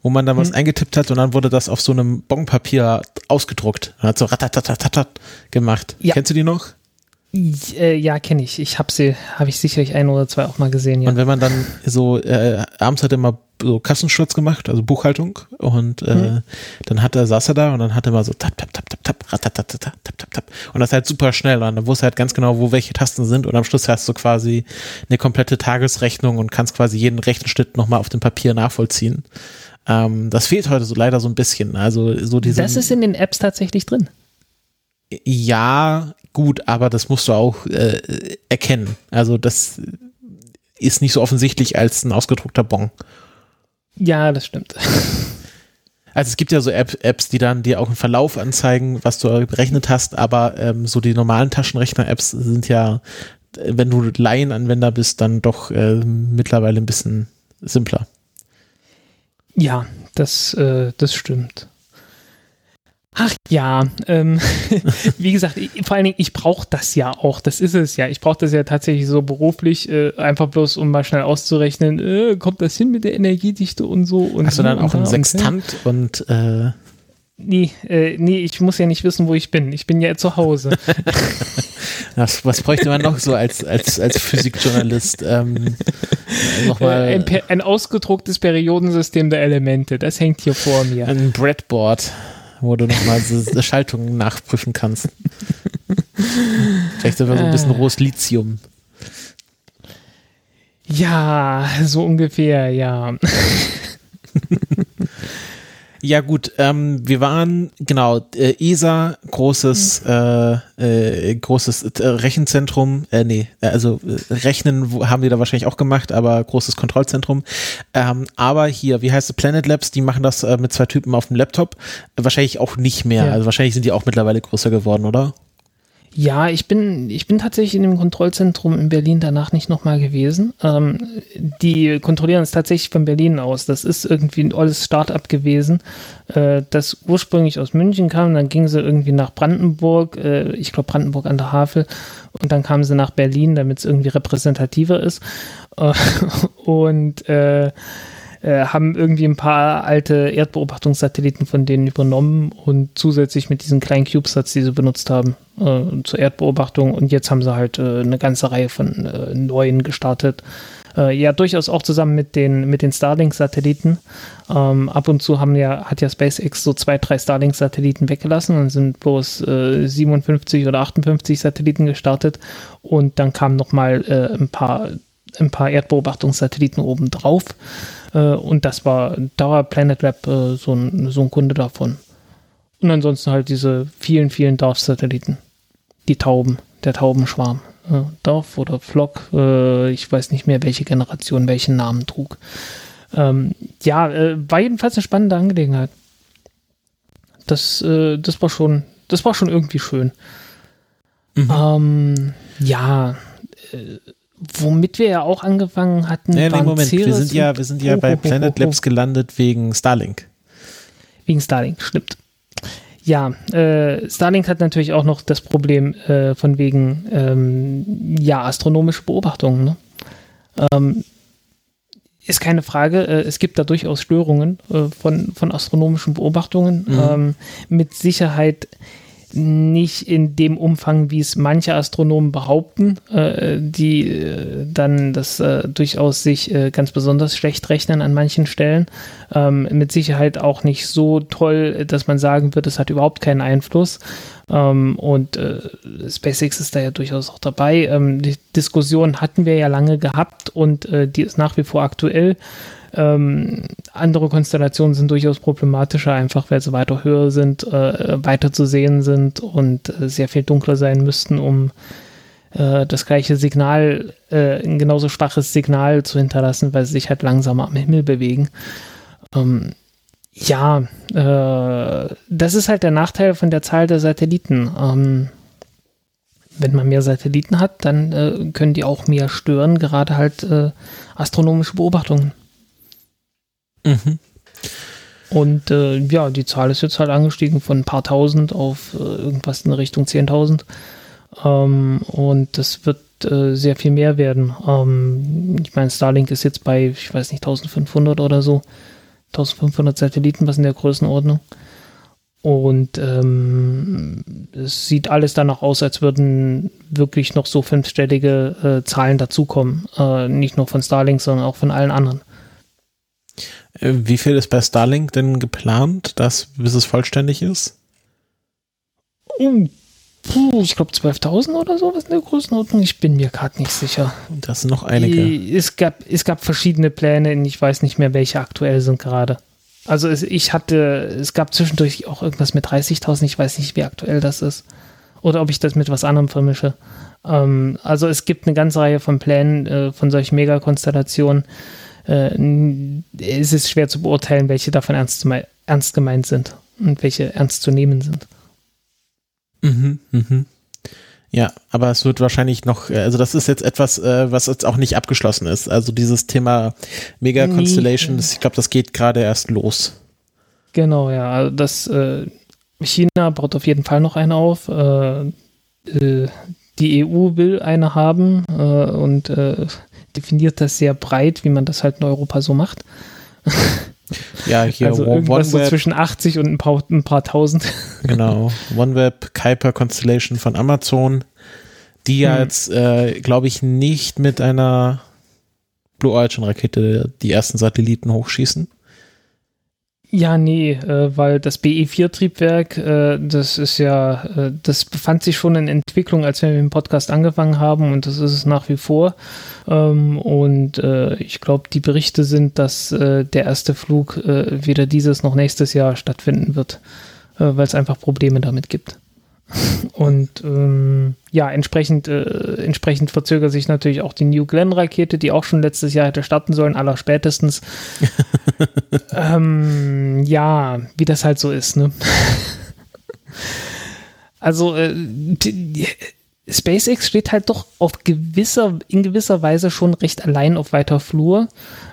Speaker 1: wo man dann was eingetippt hat und dann wurde das auf so einem Bonpapier ausgedruckt. Und hat so ratatatatat gemacht.
Speaker 2: Ja.
Speaker 1: Kennst du die noch?
Speaker 2: Äh, ja, kenne ich. Ich habe sie, habe ich sicherlich ein oder zwei auch mal gesehen, ja.
Speaker 1: Und wenn man dann so, äh, abends hat er immer so Kassensturz gemacht, also Buchhaltung. Und äh, mhm. dann hat er, saß er da und dann hat er mal so tap, tap, tap, tap, tap, tap, tap, tap, tap, tap, tap. Und das halt super schnell. Und dann wusste halt ganz genau, wo welche Tasten sind. Und am Schluss hast du quasi eine komplette Tagesrechnung und kannst quasi jeden rechten Schritt nochmal auf dem Papier nachvollziehen. Ähm, das fehlt heute so leider so ein bisschen. Also so diese.
Speaker 2: Das ist in den Apps tatsächlich drin.
Speaker 1: Ja, gut, aber das musst du auch äh, erkennen. Also das ist nicht so offensichtlich als ein ausgedruckter Bon.
Speaker 2: Ja, das stimmt.
Speaker 1: Also es gibt ja so App, Apps, die dann dir auch einen Verlauf anzeigen, was du berechnet hast, aber ähm, so die normalen Taschenrechner-Apps sind ja, wenn du Laienanwender bist, dann doch äh, mittlerweile ein bisschen simpler.
Speaker 2: Ja, das, äh, das stimmt. Ach ja, ähm, wie gesagt, ich, vor allen Dingen, ich brauche das ja auch. Das ist es ja. Ich brauche das ja tatsächlich so beruflich, äh, einfach bloß, um mal schnell auszurechnen, äh, kommt das hin mit der Energiedichte und so. Und
Speaker 1: Hast du dann auch einen Sextant und, äh
Speaker 2: Nee, äh, nee, ich muss ja nicht wissen, wo ich bin. Ich bin ja zu Hause.
Speaker 1: was, was bräuchte man noch so als, als, als Physikjournalist? Ähm,
Speaker 2: nochmal, äh, ein, ein ausgedrucktes Periodensystem der Elemente, das hängt hier vor mir.
Speaker 1: Ein Breadboard wo du nochmal so Schaltungen nachprüfen kannst. Vielleicht sogar so ein bisschen äh. rohes Lithium.
Speaker 2: Ja, so ungefähr, ja.
Speaker 1: Ja gut, ähm, wir waren genau äh, ESA großes mhm. äh, äh, großes äh, Rechenzentrum, äh, nee, äh, also äh, Rechnen haben die da wahrscheinlich auch gemacht, aber großes Kontrollzentrum. Ähm, aber hier, wie heißt es, Planet Labs, die machen das äh, mit zwei Typen auf dem Laptop. Wahrscheinlich auch nicht mehr. Ja. Also wahrscheinlich sind die auch mittlerweile größer geworden, oder?
Speaker 2: Ja, ich bin, ich bin tatsächlich in dem Kontrollzentrum in Berlin danach nicht nochmal gewesen. Ähm, die kontrollieren es tatsächlich von Berlin aus. Das ist irgendwie ein olles Start-up gewesen, äh, das ursprünglich aus München kam. Dann gingen sie irgendwie nach Brandenburg, äh, ich glaube Brandenburg an der Havel. Und dann kamen sie nach Berlin, damit es irgendwie repräsentativer ist. Äh, und äh, haben irgendwie ein paar alte Erdbeobachtungssatelliten von denen übernommen und zusätzlich mit diesen kleinen CubeSats, die sie benutzt haben, äh, zur Erdbeobachtung. Und jetzt haben sie halt äh, eine ganze Reihe von äh, neuen gestartet. Äh, ja, durchaus auch zusammen mit den, mit den Starlink-Satelliten. Ähm, ab und zu haben ja, hat ja SpaceX so zwei, drei Starlink-Satelliten weggelassen und sind bloß 57 oder 58 Satelliten gestartet. Und dann kamen nochmal äh, ein paar ein paar Erdbeobachtungssatelliten oben drauf. Äh, und das war, da war Planet Lab äh, so, ein, so ein Kunde davon. Und ansonsten halt diese vielen, vielen Dorf-Satelliten. Die Tauben, der Taubenschwarm. Äh, Dorf oder Flock, äh, ich weiß nicht mehr, welche Generation welchen Namen trug. Ähm, ja, äh, war jedenfalls eine spannende Angelegenheit. Das, äh, das war schon, das war schon irgendwie schön. Mhm. Ähm, ja, womit wir ja auch angefangen hatten.
Speaker 1: Nee, nee, Moment, wir sind ja, wir sind ja bei Planet Labs gelandet wegen Starlink.
Speaker 2: Wegen Starlink, stimmt. Ja, äh, Starlink hat natürlich auch noch das Problem äh, von wegen ähm, ja astronomische Beobachtungen. Ne? Ähm, ist keine Frage. Äh, es gibt da durchaus Störungen äh, von, von astronomischen Beobachtungen. Mhm. Ähm, mit Sicherheit nicht in dem Umfang, wie es manche Astronomen behaupten, äh, die äh, dann das äh, durchaus sich äh, ganz besonders schlecht rechnen an manchen Stellen. Ähm, mit Sicherheit auch nicht so toll, dass man sagen wird, es hat überhaupt keinen Einfluss. Ähm, und äh, SpaceX ist da ja durchaus auch dabei. Ähm, die Diskussion hatten wir ja lange gehabt und äh, die ist nach wie vor aktuell. Ähm, andere Konstellationen sind durchaus problematischer, einfach weil sie weiter höher sind, äh, weiter zu sehen sind und äh, sehr viel dunkler sein müssten, um äh, das gleiche Signal, äh, ein genauso schwaches Signal zu hinterlassen, weil sie sich halt langsamer am Himmel bewegen. Ähm, ja, äh, das ist halt der Nachteil von der Zahl der Satelliten. Ähm, wenn man mehr Satelliten hat, dann äh, können die auch mehr stören, gerade halt astronomische Beobachtungen. Mhm. Und äh, ja, die Zahl ist jetzt halt angestiegen von ein paar tausend auf äh, irgendwas in Richtung 10.000. Ähm, und das wird äh, sehr viel mehr werden. Ähm, ich meine, Starlink ist jetzt bei, ich weiß nicht, 1500 oder so. 1500 Satelliten, was in der Größenordnung. Und ähm, es sieht alles danach aus, als würden wirklich noch so fünfstellige äh, Zahlen dazukommen. Äh, nicht nur von Starlink, sondern auch von allen anderen.
Speaker 1: Äh, wie viel ist bei Starlink denn geplant, dass, bis es vollständig ist?
Speaker 2: Uh, puh, ich glaube 12.000 oder so, was in der Größenordnung. Ich bin mir gerade nicht sicher.
Speaker 1: Das sind noch einige.
Speaker 2: Es gab, es gab verschiedene Pläne, ich weiß nicht mehr, welche aktuell sind gerade. Also es, ich hatte, es gab zwischendurch auch irgendwas mit 30.000, ich weiß nicht, wie aktuell das ist. Oder ob ich das mit was anderem vermische. Ähm, also es gibt eine ganze Reihe von Plänen äh, von solchen Megakonstellationen. Äh, es ist schwer zu beurteilen, welche davon ernst, ernst gemeint sind und welche ernst zu nehmen sind.
Speaker 1: Mhm, mhm. Ja, aber es wird wahrscheinlich noch, äh, also das ist jetzt etwas, äh, was jetzt auch nicht abgeschlossen ist. Also dieses Thema Mega Constellation, nee. ich glaube, das geht gerade erst los.
Speaker 2: Genau, ja. Also das äh, China baut auf jeden Fall noch eine auf. Äh, äh die EU will eine haben äh, und definiert das sehr breit, wie man das halt in Europa so macht.
Speaker 1: Ja, hier
Speaker 2: also irgendwas so zwischen 80 und ein paar, ein paar tausend.
Speaker 1: Genau. OneWeb Kuiper Constellation von Amazon, die ja hm. jetzt, äh, glaube ich, nicht mit einer Blue Origin Rakete die ersten Satelliten hochschießen.
Speaker 2: Ja, nee, äh, weil das BE4-Triebwerk, äh, das ist ja, äh, das befand sich schon in Entwicklung, als wir mit dem Podcast angefangen haben und das ist es nach wie vor. Ähm, und äh, ich glaube, die Berichte sind, dass äh, der erste Flug äh, weder dieses noch nächstes Jahr stattfinden wird, weil es einfach Probleme damit gibt. Und ähm, ja, entsprechend, äh, entsprechend verzögert sich natürlich auch die New Glenn-Rakete, die auch schon letztes Jahr hätte starten sollen, aller spätestens. ähm, ja, wie das halt so ist, ne? also, äh, die, SpaceX steht halt doch auf gewisser, in gewisser Weise schon recht allein auf weiter Flur,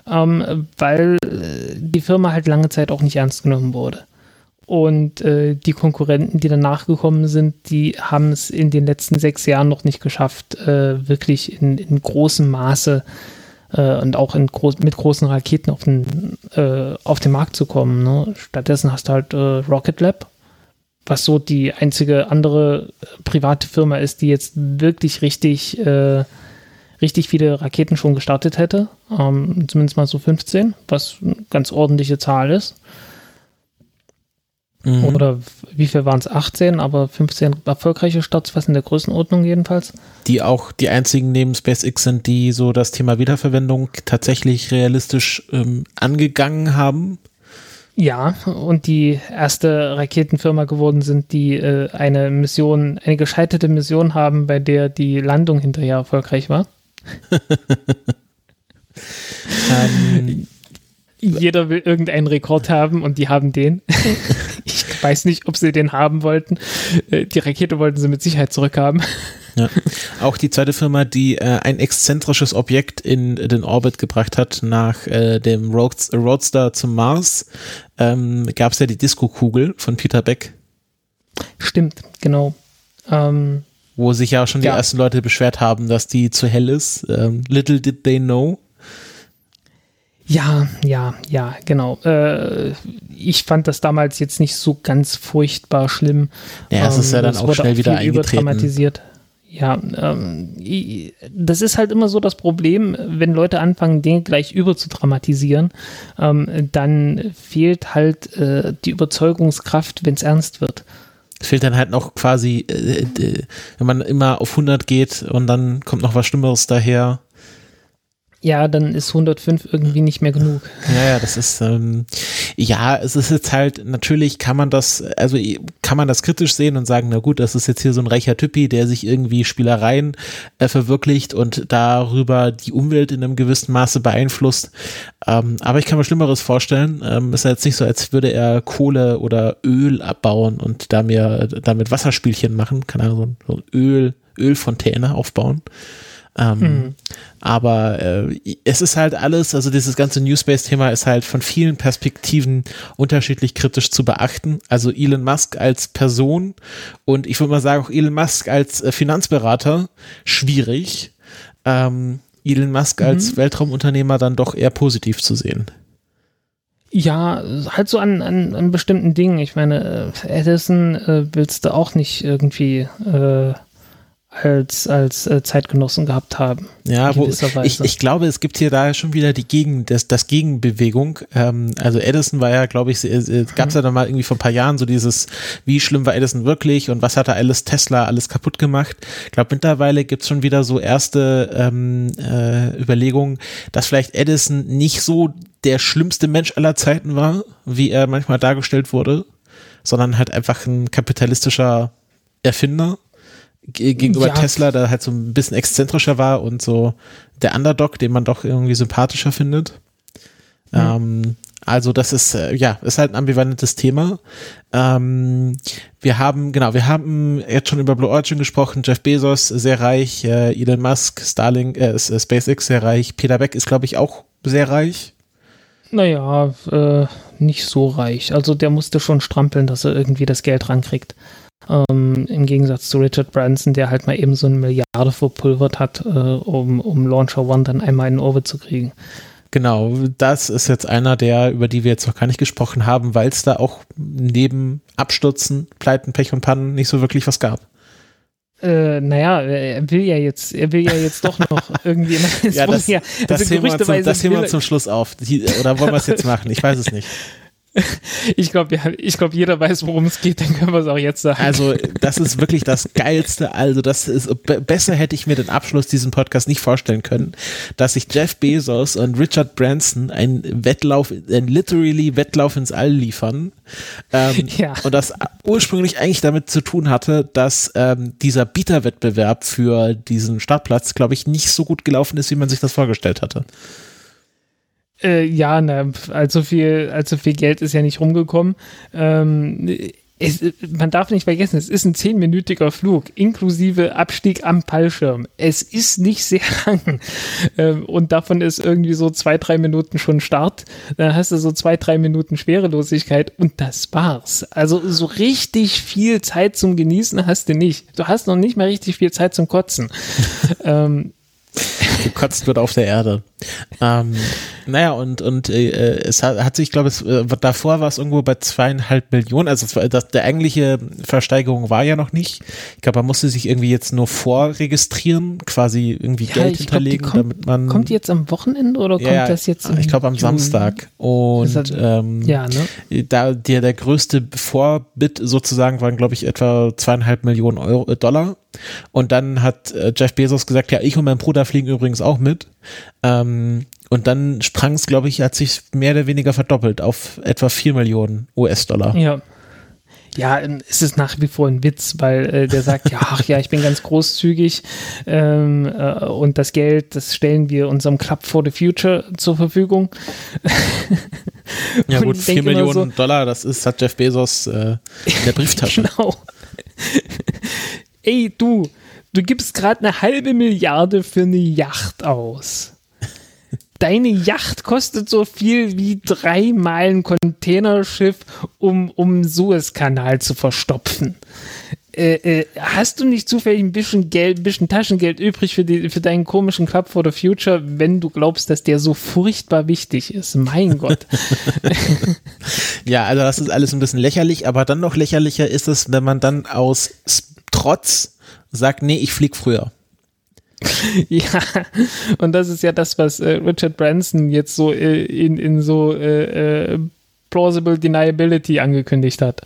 Speaker 2: ähm, weil äh, die Firma halt lange Zeit auch nicht ernst genommen wurde. Und äh, die Konkurrenten, die danach gekommen sind, die haben es in den letzten sechs Jahren noch nicht geschafft, äh, wirklich in, in großem Maße äh, und auch groß, mit großen Raketen auf den, äh, auf den Markt zu kommen. Ne? Stattdessen hast du halt äh, Rocket Lab, was so die einzige andere äh, private Firma ist, die jetzt wirklich richtig, richtig viele Raketen schon gestartet hätte. Ähm, zumindest mal so 15, was eine ganz ordentliche Zahl ist. Mhm. Oder wie viel waren es? 18, aber 15 erfolgreiche Starts, was in der Größenordnung jedenfalls.
Speaker 1: Die auch die einzigen neben SpaceX sind, die so das Thema Wiederverwendung tatsächlich realistisch ähm, angegangen haben.
Speaker 2: Ja, und die erste Raketenfirma geworden sind, die äh, eine Mission, eine gescheiterte Mission haben, bei der die Landung hinterher erfolgreich war. ähm, jeder will irgendeinen Rekord haben und die haben den. ich weiß nicht, ob sie den haben wollten. Äh, die Rakete wollten sie mit Sicherheit zurückhaben.
Speaker 1: Ja. Auch die zweite Firma, die äh, ein exzentrisches Objekt in den Orbit gebracht hat, nach äh, dem Roadster zum Mars, ähm, gab es ja die Disco-Kugel von Peter Beck.
Speaker 2: Stimmt, genau. Ähm,
Speaker 1: Wo sich ja schon die ja. ersten Leute beschwert haben, dass die zu hell ist. Ähm, little did they know.
Speaker 2: Ja, ja, ja, genau. Äh, ich fand das damals jetzt nicht so ganz furchtbar schlimm.
Speaker 1: Ja, es ist ja ähm, dann auch schnell wieder eingetreten.
Speaker 2: Ja, ähm, das ist halt immer so das Problem, wenn Leute anfangen, Dinge gleich über zu dramatisieren, ähm, dann fehlt halt äh, die Überzeugungskraft, wenn es ernst wird.
Speaker 1: Es fehlt dann halt noch quasi, äh, äh, wenn man immer auf 100 geht und dann kommt noch was Schlimmeres daher
Speaker 2: ja, dann ist 105 irgendwie nicht mehr genug.
Speaker 1: Ja, ja, das ist, ähm, ja, es ist jetzt halt, natürlich kann man das, also kann man das kritisch sehen und sagen, na gut, das ist jetzt hier so ein reicher Typi, der sich irgendwie Spielereien äh, verwirklicht und darüber die Umwelt in einem gewissen Maße beeinflusst. Ähm, aber ich kann mir Schlimmeres vorstellen. Ähm, ist ja jetzt nicht so, als würde er Kohle oder Öl abbauen und da damit Wasserspielchen machen, keine Ahnung, so ein Öl, Ölfontäne aufbauen. Ähm, mhm. Aber äh, es ist halt alles, also dieses ganze New Space-Thema ist halt von vielen Perspektiven unterschiedlich kritisch zu beachten. Also Elon Musk als Person und ich würde mal sagen auch Elon Musk als äh, Finanzberater schwierig. Ähm, Elon Musk mhm. als Weltraumunternehmer dann doch eher positiv zu sehen.
Speaker 2: Ja, halt so an, an, an bestimmten Dingen. Ich meine, äh, Edison äh, willst du auch nicht irgendwie äh, als, als äh, Zeitgenossen gehabt haben.
Speaker 1: Ja, wo, ich, ich glaube, es gibt hier da schon wieder die Gegen, das, das Gegenbewegung. Ähm, also Edison war ja, glaube ich, äh, gab es ja dann mal irgendwie vor ein paar Jahren so dieses, wie schlimm war Edison wirklich und was hat da alles Tesla alles kaputt gemacht. Ich glaube, mittlerweile gibt es schon wieder so erste ähm, äh, Überlegungen, dass vielleicht Edison nicht so der schlimmste Mensch aller Zeiten war, wie er manchmal dargestellt wurde, sondern halt einfach ein kapitalistischer Erfinder gegenüber ja. Tesla, der halt so ein bisschen exzentrischer war und so der Underdog, den man doch irgendwie sympathischer findet. Mhm. Ähm, also das ist, äh, ja, ist halt ein ambivalentes Thema. Ähm, wir haben, genau, wir haben jetzt schon über Blue Origin gesprochen, Jeff Bezos sehr reich, äh, Elon Musk, Starlink, äh, SpaceX sehr reich, Peter Beck ist, glaube ich, auch sehr reich.
Speaker 2: Naja, äh, nicht so reich. Also der musste schon strampeln, dass er irgendwie das Geld rankriegt. Ähm, Im Gegensatz zu Richard Branson, der halt mal eben so eine Milliarde verpulvert hat, äh, um, um Launcher One dann einmal in Orbit zu kriegen.
Speaker 1: Genau, das ist jetzt einer der, über die wir jetzt noch gar nicht gesprochen haben, weil es da auch neben Abstürzen, Pleiten, Pech und Pannen nicht so wirklich was gab.
Speaker 2: Äh, naja, er will ja jetzt, er will ja jetzt doch noch irgendwie.
Speaker 1: ja, das, ja, das, also das, zum, das Thema zum Schluss auf. Oder wollen wir es jetzt machen? Ich weiß es nicht.
Speaker 2: Ich glaube, ich glaube, jeder weiß, worum es geht, dann können wir es auch jetzt sagen.
Speaker 1: Also, das ist wirklich das Geilste. Also, das ist, besser hätte ich mir den Abschluss diesen Podcast nicht vorstellen können, dass sich Jeff Bezos und Richard Branson ein Wettlauf, ein literally Wettlauf ins All liefern. Ähm, ja. Und das ursprünglich eigentlich damit zu tun hatte, dass ähm, dieser Bieterwettbewerb für diesen Startplatz, glaube ich, nicht so gut gelaufen ist, wie man sich das vorgestellt hatte.
Speaker 2: Äh, ja, na, allzu viel, allzu viel Geld ist ja nicht rumgekommen. Ähm, es, man darf nicht vergessen, es ist ein zehnminütiger Flug, inklusive Abstieg am Fallschirm. Es ist nicht sehr lang. Ähm, und davon ist irgendwie so zwei, drei Minuten schon Start. Dann hast du so zwei, drei Minuten Schwerelosigkeit und das war's. Also so richtig viel Zeit zum Genießen hast du nicht. Du hast noch nicht mal richtig viel Zeit zum Kotzen. ähm,
Speaker 1: gekotzt wird auf der Erde. Ähm, naja, und, und äh, es hat, hat sich, glaube ich, äh, davor war es irgendwo bei zweieinhalb Millionen. Also war, das, der eigentliche Versteigerung war ja noch nicht. Ich glaube, man musste sich irgendwie jetzt nur vorregistrieren, quasi irgendwie ja, Geld hinterlegen, glaub, kommt, damit man.
Speaker 2: Kommt jetzt am Wochenende oder kommt
Speaker 1: ja,
Speaker 2: das jetzt?
Speaker 1: Ich glaube am Juni? Samstag. Und
Speaker 2: das, ähm, ja, ne?
Speaker 1: da der, der größte Vorbit sozusagen waren, glaube ich, etwa zweieinhalb Millionen Euro, äh, Dollar. Und dann hat äh, Jeff Bezos gesagt, ja, ich und mein Bruder fliegen übrigens auch mit. Ähm, und dann sprang es, glaube ich, hat sich mehr oder weniger verdoppelt auf etwa 4 Millionen US-Dollar.
Speaker 2: Ja. Ja, ähm, es ist nach wie vor ein Witz, weil äh, der sagt, ja, ach ja, ich bin ganz großzügig ähm, äh, und das Geld, das stellen wir unserem Club for the Future zur Verfügung.
Speaker 1: ja gut, 4 Millionen so, Dollar, das ist, hat Jeff Bezos äh, in der Brieftasche. genau.
Speaker 2: Ey, du, du gibst gerade eine halbe Milliarde für eine Yacht aus. Deine Yacht kostet so viel wie dreimal ein Containerschiff, um, um Suezkanal zu verstopfen. Äh, äh, hast du nicht zufällig ein bisschen Geld, ein bisschen Taschengeld übrig für, die, für deinen komischen Club for the Future, wenn du glaubst, dass der so furchtbar wichtig ist? Mein Gott.
Speaker 1: ja, also das ist alles ein bisschen lächerlich, aber dann noch lächerlicher ist es, wenn man dann aus Trotz sagt, nee, ich flieg früher.
Speaker 2: ja, und das ist ja das, was äh, Richard Branson jetzt so äh, in, in so äh, äh Plausible Deniability angekündigt hat.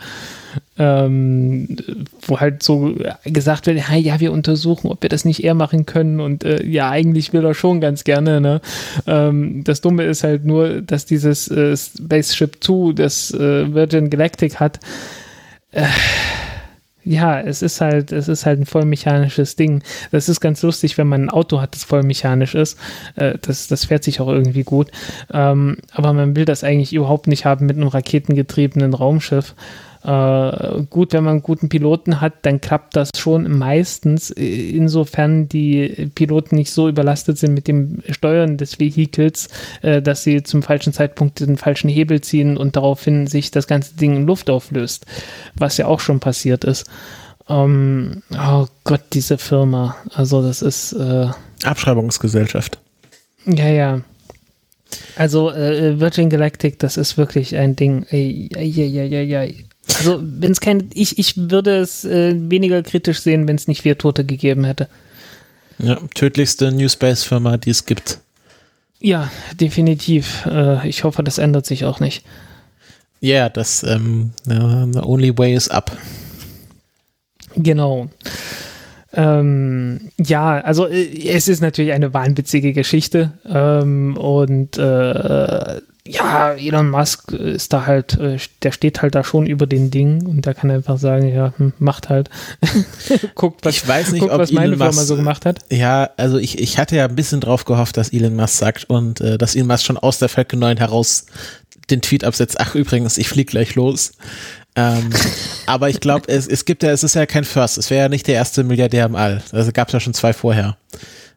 Speaker 2: Ähm, wo halt so gesagt wird, ja, wir untersuchen, ob wir das nicht eher machen können und äh, ja, eigentlich will er schon ganz gerne. Ne? Ähm, das Dumme ist halt nur, dass dieses äh, Spaceship 2, das Virgin Galactic hat, ja, es ist halt, es ist halt ein vollmechanisches Ding. Das ist ganz lustig, wenn man ein Auto hat, das vollmechanisch ist. Äh, das, das fährt sich auch irgendwie gut. Ähm, aber man will das eigentlich überhaupt nicht haben mit einem raketengetriebenen Raumschiff. Äh, gut, wenn man einen guten Piloten hat, dann klappt das schon meistens, äh, insofern die Piloten nicht so überlastet sind mit dem Steuern des Vehikels, äh, dass sie zum falschen Zeitpunkt den falschen Hebel ziehen und daraufhin sich das ganze Ding in Luft auflöst, was ja auch schon passiert ist. Ähm, oh Gott, diese Firma. Also das ist äh,
Speaker 1: Abschreibungsgesellschaft.
Speaker 2: Ja, ja. Also äh, Virgin Galactic, das ist wirklich ein Ding. Ey, ey, ey, ey, ey. Also, wenn es kein, ich, ich würde es äh, weniger kritisch sehen, wenn es nicht vier Tote gegeben hätte.
Speaker 1: Ja, tödlichste New Space-Firma, die es gibt.
Speaker 2: Ja, definitiv. Äh, ich hoffe, das ändert sich auch nicht.
Speaker 1: Ja, yeah, das ähm, the only way is up.
Speaker 2: Genau. Ähm, ja, also äh, es ist natürlich eine wahnwitzige Geschichte ähm, und äh, ja, Elon Musk ist da halt, äh, der steht halt da schon über den Ding und da kann er einfach sagen, ja, hm, macht halt.
Speaker 1: guckt, was, ich weiß nicht,
Speaker 2: guckt,
Speaker 1: ob
Speaker 2: was meine Elon Firma so gemacht hat.
Speaker 1: Ja, also ich, ich hatte ja ein bisschen drauf gehofft, dass Elon Musk sagt und äh, dass Elon Musk schon aus der Falcon 9 heraus den Tweet absetzt, ach übrigens, ich flieg gleich los. ähm, aber ich glaube, es, es gibt ja, es ist ja kein First, es wäre ja nicht der erste Milliardär im All. Also gab es ja schon zwei vorher.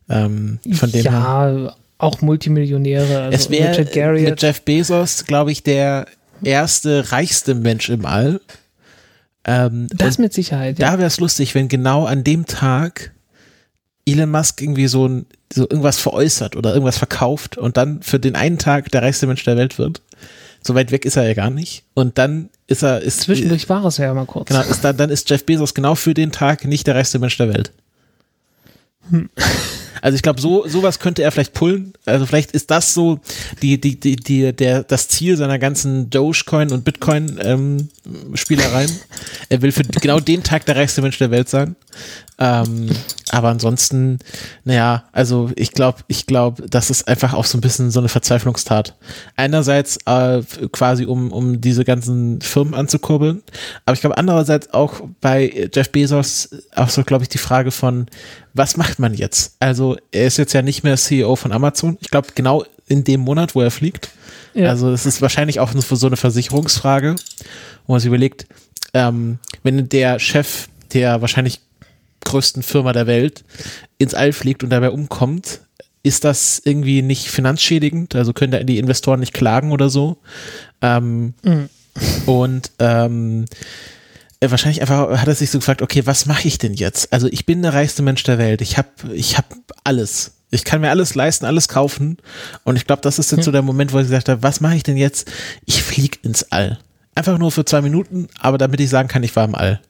Speaker 1: Ähm, von dem
Speaker 2: ja, her. Auch Multimillionäre.
Speaker 1: Also es wäre mit Jeff Bezos, glaube ich, der erste reichste Mensch im All.
Speaker 2: Ähm, das mit Sicherheit.
Speaker 1: Ja. Da wäre es lustig, wenn genau an dem Tag Elon Musk irgendwie so, ein, so irgendwas veräußert oder irgendwas verkauft und dann für den einen Tag der reichste Mensch der Welt wird. So weit weg ist er ja gar nicht. Und dann ist er. Ist,
Speaker 2: Zwischendurch war es ja mal kurz.
Speaker 1: Genau, ist dann, dann ist Jeff Bezos genau für den Tag nicht der reichste Mensch der Welt. Hm. Also ich glaube, so sowas könnte er vielleicht pullen. Also vielleicht ist das so die die die die der das Ziel seiner ganzen Dogecoin und Bitcoin ähm, Spielereien. er will für genau den Tag der reichste Mensch der Welt sein. Ähm, aber ansonsten, naja, also ich glaube, ich glaube, das ist einfach auch so ein bisschen so eine Verzweiflungstat. Einerseits äh, quasi, um, um diese ganzen Firmen anzukurbeln, aber ich glaube andererseits auch bei Jeff Bezos auch so, glaube ich, die Frage von, was macht man jetzt? Also er ist jetzt ja nicht mehr CEO von Amazon. Ich glaube, genau in dem Monat, wo er fliegt. Ja. Also es ist wahrscheinlich auch so eine Versicherungsfrage, wo man sich überlegt, ähm, wenn der Chef der wahrscheinlich größten Firma der Welt ins All fliegt und dabei umkommt, ist das irgendwie nicht finanzschädigend? Also können da die Investoren nicht klagen oder so? Ähm, mhm. Und ähm, wahrscheinlich einfach hat er sich so gefragt, okay, was mache ich denn jetzt? Also ich bin der reichste Mensch der Welt. Ich habe ich hab alles. Ich kann mir alles leisten, alles kaufen. Und ich glaube, das ist jetzt mhm. so der Moment, wo ich gesagt habe, was mache ich denn jetzt? Ich fliege ins All. Einfach nur für zwei Minuten, aber damit ich sagen kann, ich war im All.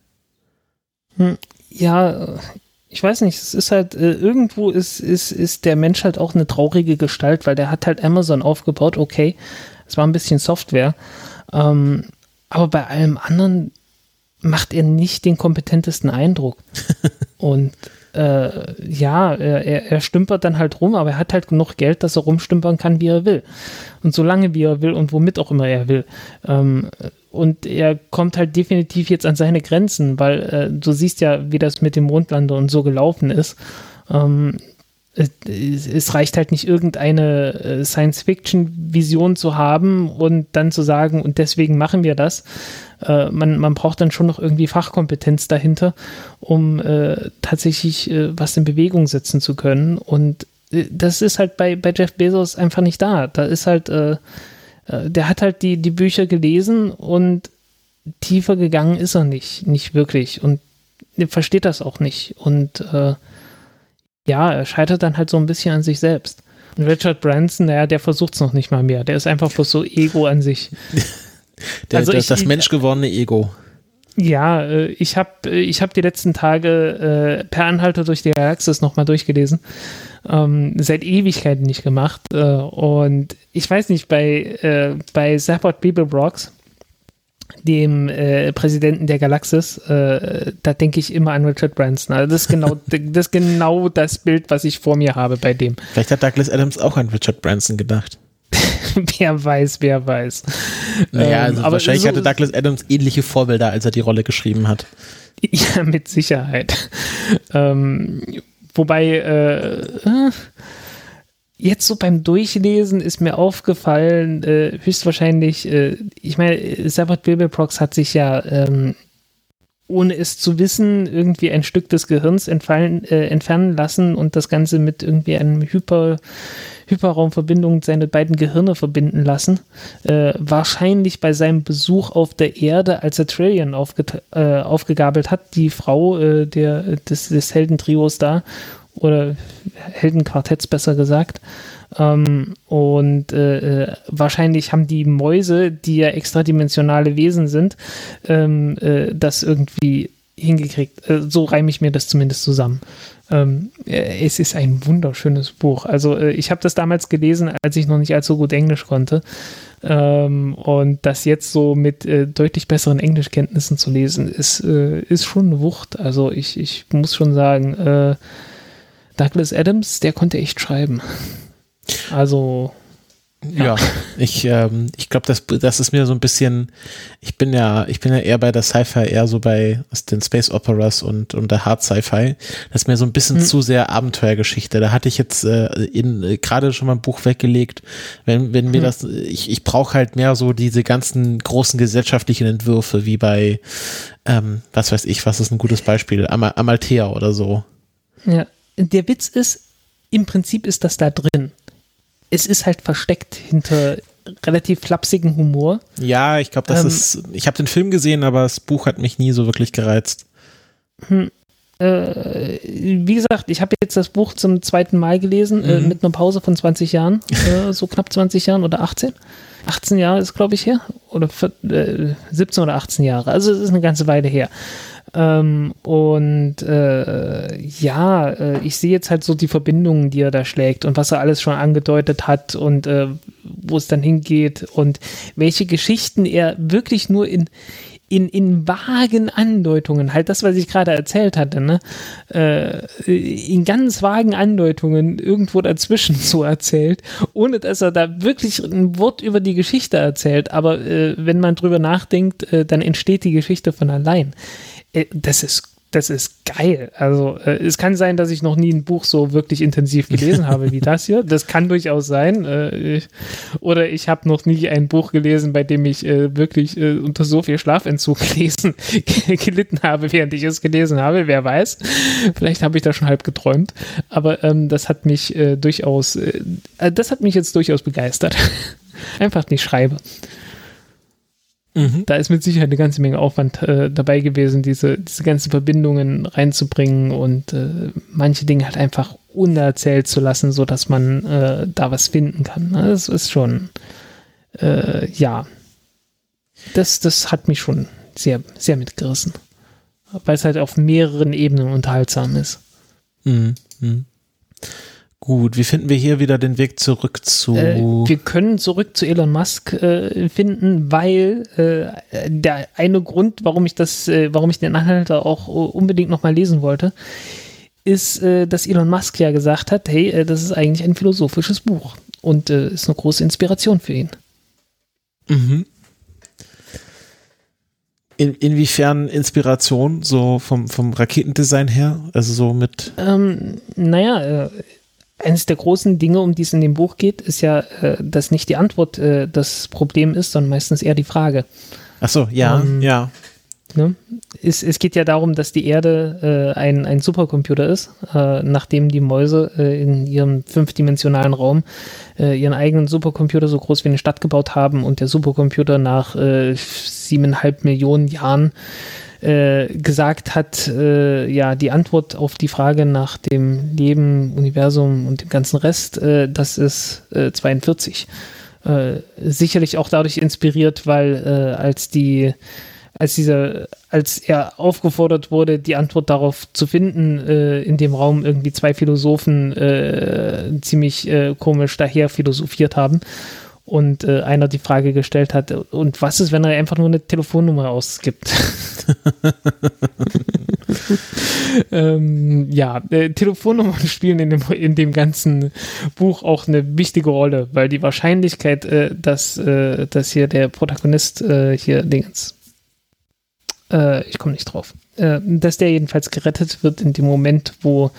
Speaker 2: Hm ja, ich weiß nicht, es ist halt, äh, irgendwo ist, ist, ist der Mensch halt auch eine traurige Gestalt, weil der hat halt Amazon aufgebaut, okay, es war ein bisschen Software, ähm, aber bei allem anderen macht er nicht den kompetentesten Eindruck. Und äh, ja, er, er stümpert dann halt rum, aber er hat halt genug Geld, dass er rumstümpern kann, wie er will. Und solange wie er will und womit auch immer er will. Ähm, und er kommt halt definitiv jetzt an seine Grenzen, weil äh, du siehst ja, wie das mit dem Mondlander und so gelaufen ist. Ähm, es, es, reicht halt nicht irgendeine äh, Science-Fiction-Vision zu haben und dann zu sagen, und deswegen machen wir das. Äh, man, man braucht dann schon noch irgendwie Fachkompetenz dahinter, um äh, tatsächlich äh, was in Bewegung setzen zu können. Und äh, das ist halt bei, bei Jeff Bezos einfach nicht da. Da ist halt äh, äh, der hat halt die, die Bücher gelesen und tiefer gegangen ist er nicht, nicht wirklich. Und er versteht das auch nicht. Und ja, er scheitert dann halt so ein bisschen an sich selbst. Und Richard Branson, naja, der versucht es noch nicht mal mehr. Der ist einfach bloß so Ego an sich.
Speaker 1: der, also ich, das menschgewordene Ego.
Speaker 2: Ja, äh, ich habe ich hab die letzten Tage äh, per Anhalter durch die Galaxis nochmal durchgelesen ähm, seit Ewigkeiten nicht gemacht. Äh, und ich weiß nicht, bei, äh, bei Zapport Bibelbrox, dem äh, Präsidenten der Galaxis, äh, da denke ich immer an Richard Branson. Also das ist genau das, ist genau das Bild, was ich vor mir habe bei dem.
Speaker 1: Vielleicht hat Douglas Adams auch an Richard Branson gedacht.
Speaker 2: wer weiß, wer weiß.
Speaker 1: Naja, also ähm, wahrscheinlich so, hatte Douglas Adams ähnliche Vorbilder, als er die Rolle geschrieben hat.
Speaker 2: Ja, mit Sicherheit. Ähm, Wobei, äh, jetzt so beim Durchlesen ist mir aufgefallen, äh, höchstwahrscheinlich, äh, ich meine, Sabbath Bilbeprox hat sich ja, ähm, ohne es zu wissen, irgendwie ein Stück des Gehirns entfallen, äh, entfernen lassen und das Ganze mit irgendwie einem Hyper, Hyperraumverbindung seine beiden Gehirne verbinden lassen. Äh, wahrscheinlich bei seinem Besuch auf der Erde, als er Trillion äh, aufgegabelt hat, die Frau äh, der, des, des Heldentrios da, oder Heldenquartetts besser gesagt. Ähm, und äh, äh, wahrscheinlich haben die Mäuse, die ja extradimensionale Wesen sind, ähm, äh, das irgendwie hingekriegt. Äh, so reime ich mir das zumindest zusammen. Ähm, äh, es ist ein wunderschönes Buch. Also äh, ich habe das damals gelesen, als ich noch nicht allzu gut Englisch konnte. Ähm, und das jetzt so mit deutlich besseren Englischkenntnissen zu lesen, ist, ist schon eine Wucht. Also ich, ich muss schon sagen, Douglas Adams, der konnte echt schreiben. Also
Speaker 1: ja, ich, ähm, ich glaube, das, das ist mir so ein bisschen, ich bin ja, ich bin ja eher bei der Sci-Fi, eher so bei den Space Operas und, und der Hard Sci-Fi. Das ist mir so ein bisschen hm. zu sehr Abenteuergeschichte. Da hatte ich jetzt äh, äh, gerade schon mal ein Buch weggelegt. Wenn, wenn mir hm. das, ich, ich brauche halt mehr so diese ganzen großen gesellschaftlichen Entwürfe, wie bei, ähm, was weiß ich, was ist ein gutes Beispiel? Am Amalthea oder so.
Speaker 2: Ja, der Witz ist, im Prinzip ist das da drin es ist halt versteckt hinter relativ flapsigen Humor.
Speaker 1: Ja, ich glaube, das ähm, ist. Ich habe den Film gesehen, aber das Buch hat mich nie so wirklich gereizt.
Speaker 2: Hm, äh, wie gesagt, ich habe jetzt das Buch zum zweiten Mal gelesen, äh, mhm. äh, mit einer Pause von 20 Jahren, äh, so knapp 20 Jahren oder 18. 18 Jahre ist, glaube ich, her. Oder 17 äh, oder 18 Jahre. Also es ist eine ganze Weile her. Ähm, und äh, ja, äh, ich sehe jetzt halt so die Verbindungen, die er da schlägt und was er alles schon angedeutet hat und äh, wo es dann hingeht und welche Geschichten er wirklich nur in, in, in vagen Andeutungen, halt das, was ich gerade erzählt hatte, ne? Äh, in ganz vagen Andeutungen irgendwo dazwischen so erzählt, ohne dass er da wirklich ein Wort über die Geschichte erzählt. Aber äh, wenn man drüber nachdenkt, äh, dann entsteht die Geschichte von allein. Äh, das ist das ist geil. Also äh, es kann sein, dass ich noch nie ein Buch so wirklich intensiv gelesen habe wie das hier. Das kann durchaus sein. Äh, ich, oder ich habe noch nie ein Buch gelesen, bei dem ich äh, wirklich äh, unter so viel Schlafentzug gelesen, gelitten habe, während ich es gelesen habe. Wer weiß. Vielleicht habe ich da schon halb geträumt. Aber ähm, das hat mich äh, durchaus, das hat mich jetzt durchaus begeistert. Einfach nicht schreibe. Mhm. Da ist mit Sicherheit eine ganze Menge Aufwand äh, dabei gewesen, diese, diese ganzen Verbindungen reinzubringen und äh, manche Dinge halt einfach unerzählt zu lassen, sodass man äh, da was finden kann. Ne? Das ist schon, äh, ja, das, das hat mich schon sehr, sehr mitgerissen. Weil es halt auf mehreren Ebenen unterhaltsam ist.
Speaker 1: Mhm. Mhm. Gut, wie finden wir hier wieder den Weg zurück zu.
Speaker 2: Äh, wir können zurück zu Elon Musk äh, finden, weil äh, der eine Grund, warum ich das, äh, warum ich den Anhalter auch unbedingt nochmal lesen wollte, ist, äh, dass Elon Musk ja gesagt hat, hey, äh, das ist eigentlich ein philosophisches Buch und ist eine große Inspiration für ihn.
Speaker 1: Mhm. In, inwiefern Inspiration, so vom, vom Raketendesign her? Also so mit.
Speaker 2: Ähm, naja, eines der großen Dinge, um die es in dem Buch geht, ist ja, äh, dass nicht die Antwort äh, das Problem ist, sondern meistens eher die Frage.
Speaker 1: Ach so, ja, ähm, ja.
Speaker 2: Ne? Es, es, geht ja darum, dass die Erde äh, ein, ein Supercomputer ist, äh, nachdem die Mäuse in ihrem fünfdimensionalen Raum ihren eigenen Supercomputer so groß wie eine Stadt gebaut haben und der Supercomputer nach siebeneinhalb Millionen Jahren äh, gesagt hat, äh, ja, die Antwort auf die Frage nach dem Leben, Universum und dem ganzen Rest, äh, das ist 42. Äh, sicherlich auch dadurch inspiriert, weil äh, als die als dieser, als er aufgefordert wurde, die Antwort darauf zu finden, äh, in dem Raum irgendwie zwei Philosophen äh, ziemlich äh, komisch daher philosophiert haben und äh, einer die Frage gestellt hat, und was ist, wenn er einfach nur eine Telefonnummer ausgibt? ähm, ja, äh, Telefonnummern spielen in dem, in dem ganzen Buch auch eine wichtige Rolle, weil die Wahrscheinlichkeit, äh, dass, äh, dass hier der Protagonist äh, hier Dingens, äh, ich komme nicht drauf, äh, dass der jedenfalls gerettet wird in dem Moment, wo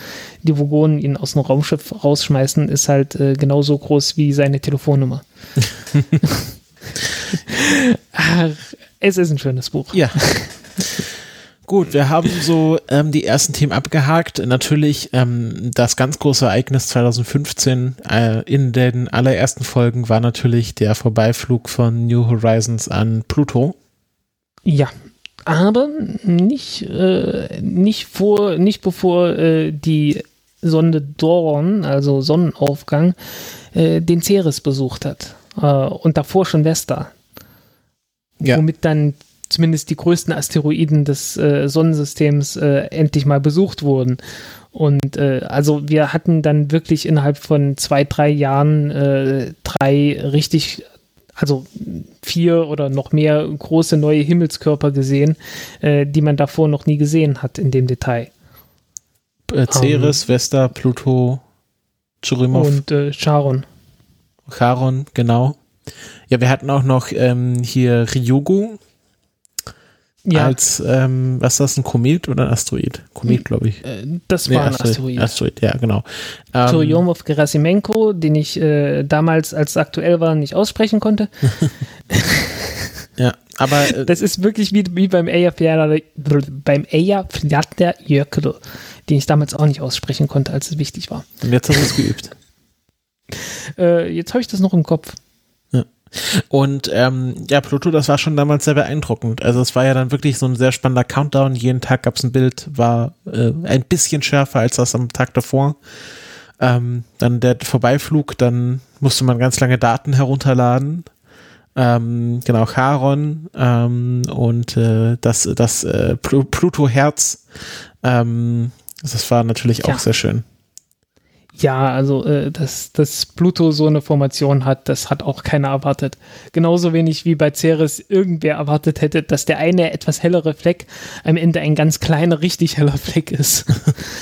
Speaker 2: die Vogonen ihn aus dem Raumschiff rausschmeißen, ist halt äh, genauso groß wie seine Telefonnummer. Ach, es ist ein schönes Buch.
Speaker 1: Ja. Gut, wir haben so ähm, die ersten Themen abgehakt. Natürlich ähm, das ganz große Ereignis 2015 äh, in den allerersten Folgen war natürlich der Vorbeiflug von New Horizons an Pluto.
Speaker 2: Ja, aber nicht, äh, nicht vor, nicht bevor äh, die Sonde Dawn, also Sonnenaufgang, äh, den Ceres besucht hat. Äh, und davor schon Vesta. Ja. Womit dann zumindest die größten Asteroiden des äh, Sonnensystems äh, endlich mal besucht wurden. Und also wir hatten dann wirklich innerhalb von zwei, drei Jahren drei richtig, also vier oder noch mehr große neue Himmelskörper gesehen, äh, die man davor noch nie gesehen hat in dem Detail.
Speaker 1: Äh, Ceres, um, ähm, Vesta, Pluto, Churimov.
Speaker 2: Und äh, Charon.
Speaker 1: Charon, genau. Ja, wir hatten auch noch ähm, hier Ryugu, ja. als, ähm, was ist das, ein Komet oder ein Asteroid? Komet, glaube ich.
Speaker 2: Äh, das war nee, ein Asteroid.
Speaker 1: Asteroid, ja, genau.
Speaker 2: Ähm, Churyumov Gerasimenko, den ich äh, damals, als es aktuell war, nicht aussprechen konnte.
Speaker 1: ja, aber. Äh,
Speaker 2: das ist wirklich wie, wie beim Eyjafjallajökull, beim Eyjafjallajökull, den ich damals auch nicht aussprechen konnte, als es wichtig war.
Speaker 1: Und jetzt hast du es geübt.
Speaker 2: äh, jetzt habe ich das noch im Kopf.
Speaker 1: Und ähm, ja, Pluto, das war schon damals sehr beeindruckend. Also es war ja dann wirklich so ein sehr spannender Countdown. Jeden Tag gab es ein Bild, war äh, ein bisschen schärfer als das am Tag davor. Ähm, dann der Vorbeiflug, dann musste man ganz lange Daten herunterladen. Ähm, genau, Charon ähm, und äh, das, das äh, Pluto-Herz. Ähm, das war natürlich auch ja. sehr schön.
Speaker 2: Ja, also äh, dass, dass Pluto so eine Formation hat, das hat auch keiner erwartet. Genauso wenig wie bei Ceres irgendwer erwartet hätte, dass der eine etwas hellere Fleck am Ende ein ganz kleiner, richtig heller Fleck ist.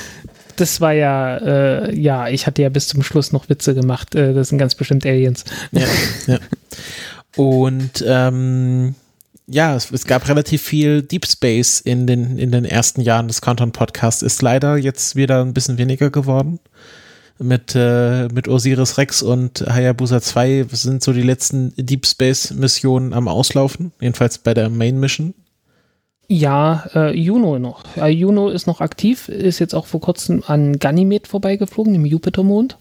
Speaker 2: das war ja, äh, ja, ich hatte ja bis zum Schluss noch Witze gemacht. Äh, das sind ganz bestimmt Aliens.
Speaker 1: Ja, ja. Und ähm, ja, es, es, gab relativ viel Deep Space in den, in den ersten Jahren des Countdown Podcasts. Ist leider jetzt wieder ein bisschen weniger geworden mit, äh, mit Osiris Rex und Hayabusa 2 sind so die letzten Deep Space Missionen am Auslaufen, jedenfalls bei der Main Mission.
Speaker 2: Ja, äh, Juno noch. Ja, Juno ist noch aktiv, ist jetzt auch vor kurzem an Ganymed vorbeigeflogen, dem Jupitermond.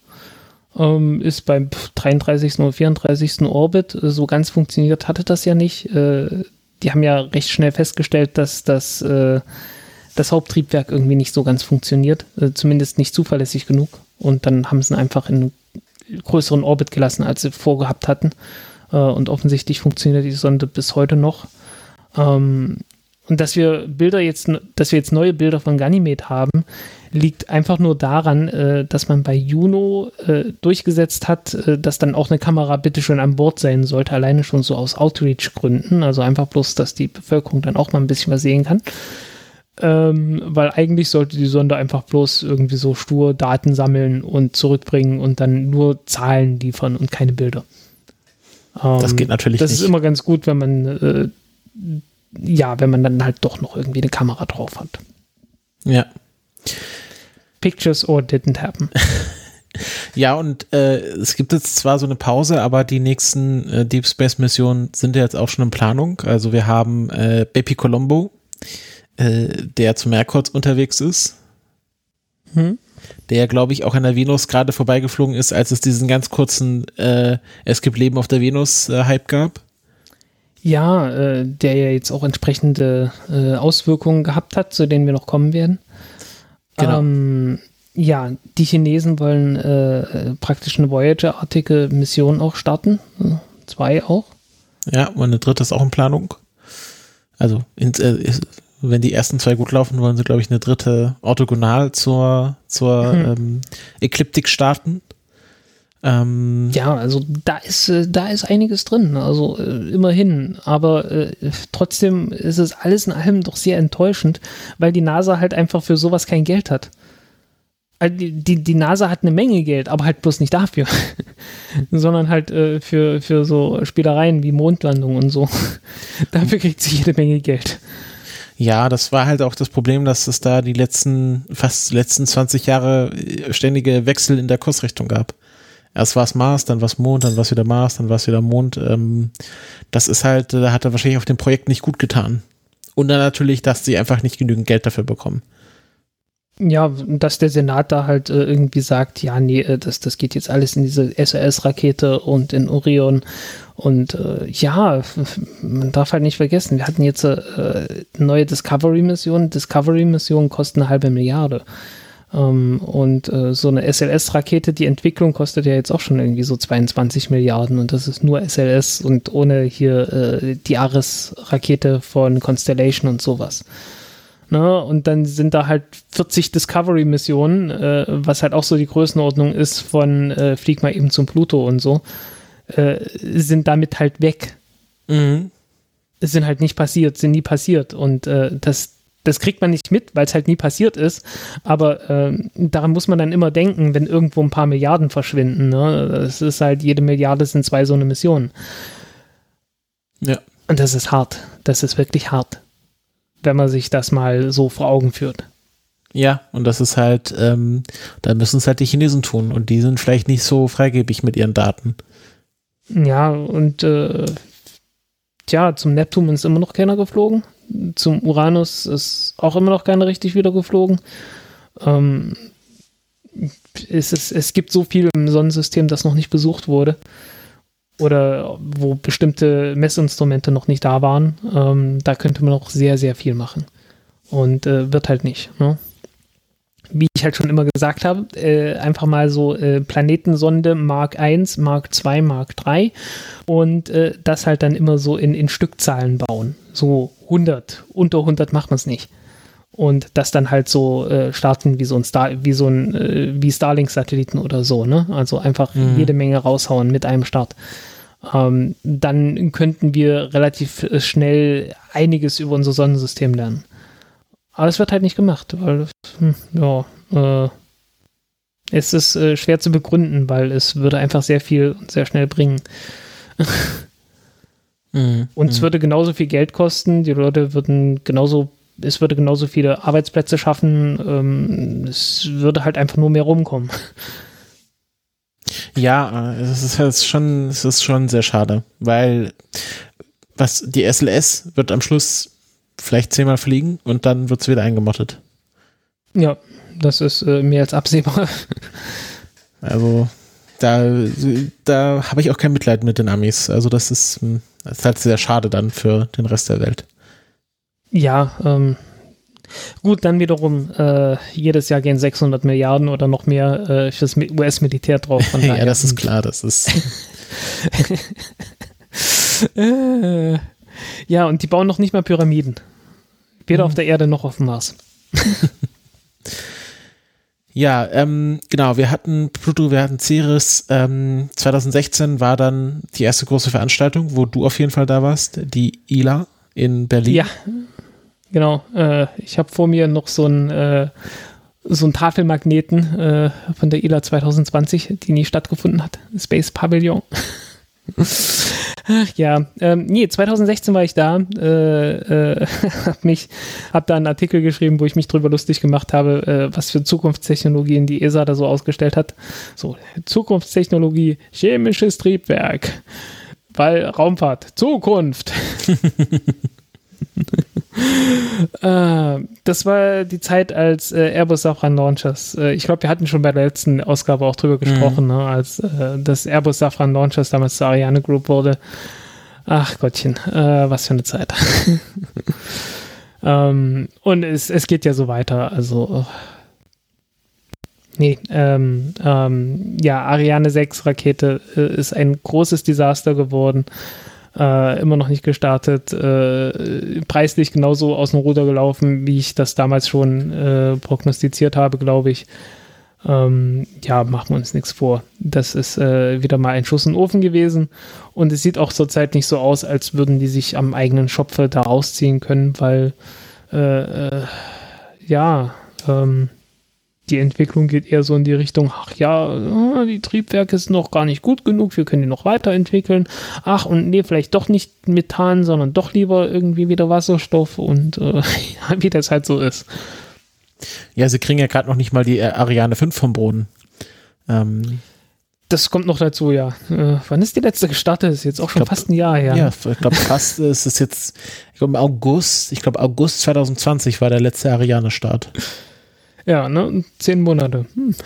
Speaker 2: Ähm, ist beim 33. oder 34. Orbit. So ganz funktioniert hatte das ja nicht. Äh, die haben ja recht schnell festgestellt, dass das, äh, das Haupttriebwerk irgendwie nicht so ganz funktioniert. Äh, zumindest nicht zuverlässig genug. Und dann haben sie ihn einfach in größeren Orbit gelassen, als sie vorgehabt hatten. Äh, und offensichtlich funktioniert die Sonde bis heute noch. Ähm, und dass wir Bilder jetzt, dass wir jetzt neue Bilder von Ganymed haben, liegt einfach nur daran, äh, dass man bei Juno äh, durchgesetzt hat, äh, dass dann auch eine Kamera bitte schon an Bord sein sollte, alleine schon so aus Outreach-Gründen. Also einfach bloß, dass die Bevölkerung dann auch mal ein bisschen was sehen kann ähm, weil eigentlich sollte die Sonde einfach bloß irgendwie so stur Daten sammeln und zurückbringen und dann nur Zahlen liefern und keine Bilder.
Speaker 1: Ähm, das geht natürlich
Speaker 2: das
Speaker 1: nicht.
Speaker 2: Das ist immer ganz gut, wenn man äh, ja, wenn man dann halt doch noch irgendwie eine Kamera drauf hat.
Speaker 1: Ja.
Speaker 2: Pictures or didn't happen.
Speaker 1: Ja, und äh, es gibt jetzt zwar so eine Pause, aber die nächsten äh, Deep Space Missionen sind ja jetzt auch schon in Planung. Also wir haben äh, Bepi Colombo, äh, der zu Merkurz unterwegs ist. Hm? Der, glaube ich, auch an der Venus gerade vorbeigeflogen ist, als es diesen ganz kurzen äh, Es gibt Leben auf der Venus-Hype äh, gab.
Speaker 2: Ja, äh, der ja jetzt auch entsprechende äh, Auswirkungen gehabt hat, zu denen wir noch kommen werden. Genau. Ähm, ja, die Chinesen wollen äh, praktisch eine Voyager-artige Mission auch starten. Zwei auch.
Speaker 1: Ja, und eine dritte ist auch in Planung. Also in, äh, wenn die ersten zwei gut laufen, wollen sie, glaube ich, eine dritte orthogonal zur, zur mhm. ähm, Ekliptik starten.
Speaker 2: Ähm, ja, also da ist, äh, da ist einiges drin, also äh, immerhin. Aber äh, trotzdem ist es alles in allem doch sehr enttäuschend, weil die NASA halt einfach für sowas kein Geld hat. Also die, die, die NASA hat eine Menge Geld, aber halt bloß nicht dafür, sondern halt äh, für, für so Spielereien wie Mondlandung und so. dafür kriegt sie jede Menge Geld.
Speaker 1: Ja, das war halt auch das Problem, dass es da die letzten, fast letzten 20 Jahre äh, ständige Wechsel in der Kursrichtung gab. Erst war es Mars, dann war es Mond, dann war es wieder Mars, dann war es wieder Mond. Ähm, das ist halt, da hat er wahrscheinlich auf dem Projekt nicht gut getan. Und dann natürlich, dass sie einfach nicht genügend Geld dafür bekommen.
Speaker 2: Ja, dass der Senat da halt äh, irgendwie sagt, ja, nee, äh, das, das geht jetzt alles in diese SOS-Rakete und in Orion. Und äh, ja, man darf halt nicht vergessen, wir hatten jetzt äh, neue Discovery-Missionen. Discovery-Missionen kosten eine halbe Milliarde. Ähm, und äh, so eine SLS-Rakete, die Entwicklung kostet ja jetzt auch schon irgendwie so 22 Milliarden und das ist nur SLS und ohne hier äh, die Ares-Rakete von Constellation und sowas. Ne? Und dann sind da halt 40 Discovery-Missionen, äh, was halt auch so die Größenordnung ist von äh, Flieg mal eben zum Pluto und so, äh, sind damit halt weg.
Speaker 1: Mhm.
Speaker 2: Sind halt nicht passiert, sind nie passiert. Und äh, das, das kriegt man nicht mit, weil es halt nie passiert ist. Aber äh, daran muss man dann immer denken, wenn irgendwo ein paar Milliarden verschwinden. Ne? Das ist halt, jede Milliarde sind zwei so eine Missionen.
Speaker 1: Ja.
Speaker 2: Und das ist hart. Das ist wirklich hart wenn man sich das mal so vor Augen führt.
Speaker 1: Ja, und das ist halt, ähm, da müssen es halt die Chinesen tun und die sind vielleicht nicht so freigebig mit ihren Daten.
Speaker 2: Ja, und äh, tja, zum Neptun ist immer noch keiner geflogen. Zum Uranus ist auch immer noch keiner richtig wieder geflogen. Ähm, es, ist, es gibt so viel im Sonnensystem, das noch nicht besucht wurde oder wo bestimmte Messinstrumente noch nicht da waren, ähm, da könnte man noch sehr, sehr viel machen. Und äh, wird halt nicht. Ne? Wie ich halt schon immer gesagt habe, äh, einfach mal so äh, Planetensonde Mark I, Mark II, Mark III und äh, das halt dann immer so in, in Stückzahlen bauen. So 100, unter 100 macht man es nicht und das dann halt so äh, starten wie so ein Star, wie so ein äh, wie Starlink-Satelliten oder so, ne? Also einfach mhm. jede Menge raushauen mit einem Start ähm, dann könnten wir relativ äh, schnell einiges über unser Sonnensystem lernen. Aber es wird halt nicht gemacht, weil, hm, ja, äh, es ist äh, schwer zu begründen, weil es würde einfach sehr viel und sehr schnell bringen. mhm, und es würde genauso viel Geld kosten, die Leute würden genauso, es würde genauso viele Arbeitsplätze schaffen, ähm, es würde halt einfach nur mehr rumkommen.
Speaker 1: Ja, es ist, halt schon, es ist schon sehr schade, weil was die SLS wird am Schluss vielleicht zehnmal fliegen und dann wird es wieder eingemottet.
Speaker 2: Ja, das ist äh, mehr als absehbar.
Speaker 1: Also da, da habe ich auch kein Mitleid mit den Amis. Also das ist, das ist halt sehr schade dann für den Rest der Welt.
Speaker 2: Ja, ähm, Gut, dann wiederum, äh, jedes Jahr gehen 600 Milliarden oder noch mehr äh, fürs US-Militär drauf.
Speaker 1: ja, das ist klar, das ist.
Speaker 2: äh, ja, und die bauen noch nicht mal Pyramiden. Weder mhm. auf der Erde noch auf dem Mars.
Speaker 1: ja, ähm, genau, wir hatten Pluto, wir hatten Ceres. Ähm, 2016 war dann die erste große Veranstaltung, wo du auf jeden Fall da warst, die ILA in Berlin.
Speaker 2: Ja, Genau, äh, ich habe vor mir noch so ein äh, so ein Tafelmagneten äh, von der ILA 2020, die nie stattgefunden hat. Space Pavilion. Ach ja, ähm, nee, 2016 war ich da, äh, äh, hab mich, hab da einen Artikel geschrieben, wo ich mich drüber lustig gemacht habe, äh, was für Zukunftstechnologien die ESA da so ausgestellt hat. So, Zukunftstechnologie, chemisches Triebwerk, weil Raumfahrt, Zukunft. äh, das war die Zeit, als äh, Airbus Safran Launchers, äh, ich glaube, wir hatten schon bei der letzten Ausgabe auch drüber gesprochen, mhm. ne, als das Airbus Safran Launchers damals zur Ariane Group wurde. Ach Gottchen, was für eine Zeit. ähm, und es, es geht ja so weiter, also Nee, ähm, ähm, ja, Ariane 6 Rakete ist ein großes Desaster geworden äh, immer noch nicht gestartet, äh, preislich genauso aus dem Ruder gelaufen, wie ich das damals schon äh, prognostiziert habe, glaube ich. Ähm, ja, machen wir uns nichts vor. Das ist äh, wieder mal ein Schuss in den Ofen gewesen. Und es sieht auch zurzeit nicht so aus, als würden die sich am eigenen Schopfe da rausziehen können, weil äh, äh, ja, ähm, die Entwicklung geht eher so in die Richtung, ach ja, die Triebwerke sind noch gar nicht gut genug, wir können die noch weiterentwickeln. Ach, und nee, vielleicht doch nicht Methan, sondern doch lieber irgendwie wieder Wasserstoff und äh, wie das halt so ist.
Speaker 1: Ja, sie kriegen ja gerade noch nicht mal die Ariane 5 vom Boden. Ähm.
Speaker 2: Das kommt noch dazu, ja. Äh, wann ist die letzte gestartet? Ist jetzt auch schon glaub, fast ein Jahr her.
Speaker 1: Ja, ich glaube fast ist es jetzt, ich glaube August, ich glaube August 2020 war der letzte Ariane-Start.
Speaker 2: Ja, ne? Zehn Monate. Hm.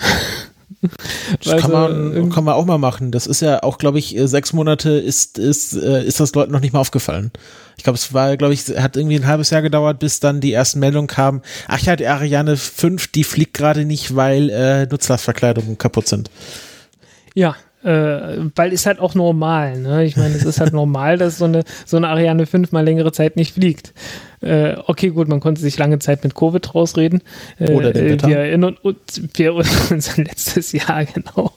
Speaker 1: Das kann man, kann man auch mal machen. Das ist ja auch, glaube ich, äh, sechs Monate ist, ist, äh, ist das Leuten noch nicht mal aufgefallen. Ich glaube, es war, glaube ich, hat irgendwie ein halbes Jahr gedauert, bis dann die ersten Meldungen kamen. Ach ja, die Ariane 5, die fliegt gerade nicht, weil äh, Nutzlastverkleidungen kaputt sind.
Speaker 2: Ja, äh, weil ist halt auch normal. Ne? Ich meine, es ist halt normal, dass so eine, so eine Ariane 5 mal längere Zeit nicht fliegt. Äh, okay, gut, man konnte sich lange Zeit mit Covid rausreden.
Speaker 1: Äh, Oder dem Wetter.
Speaker 2: Wir erinnern uns, wir erinnern uns an letztes Jahr, genau.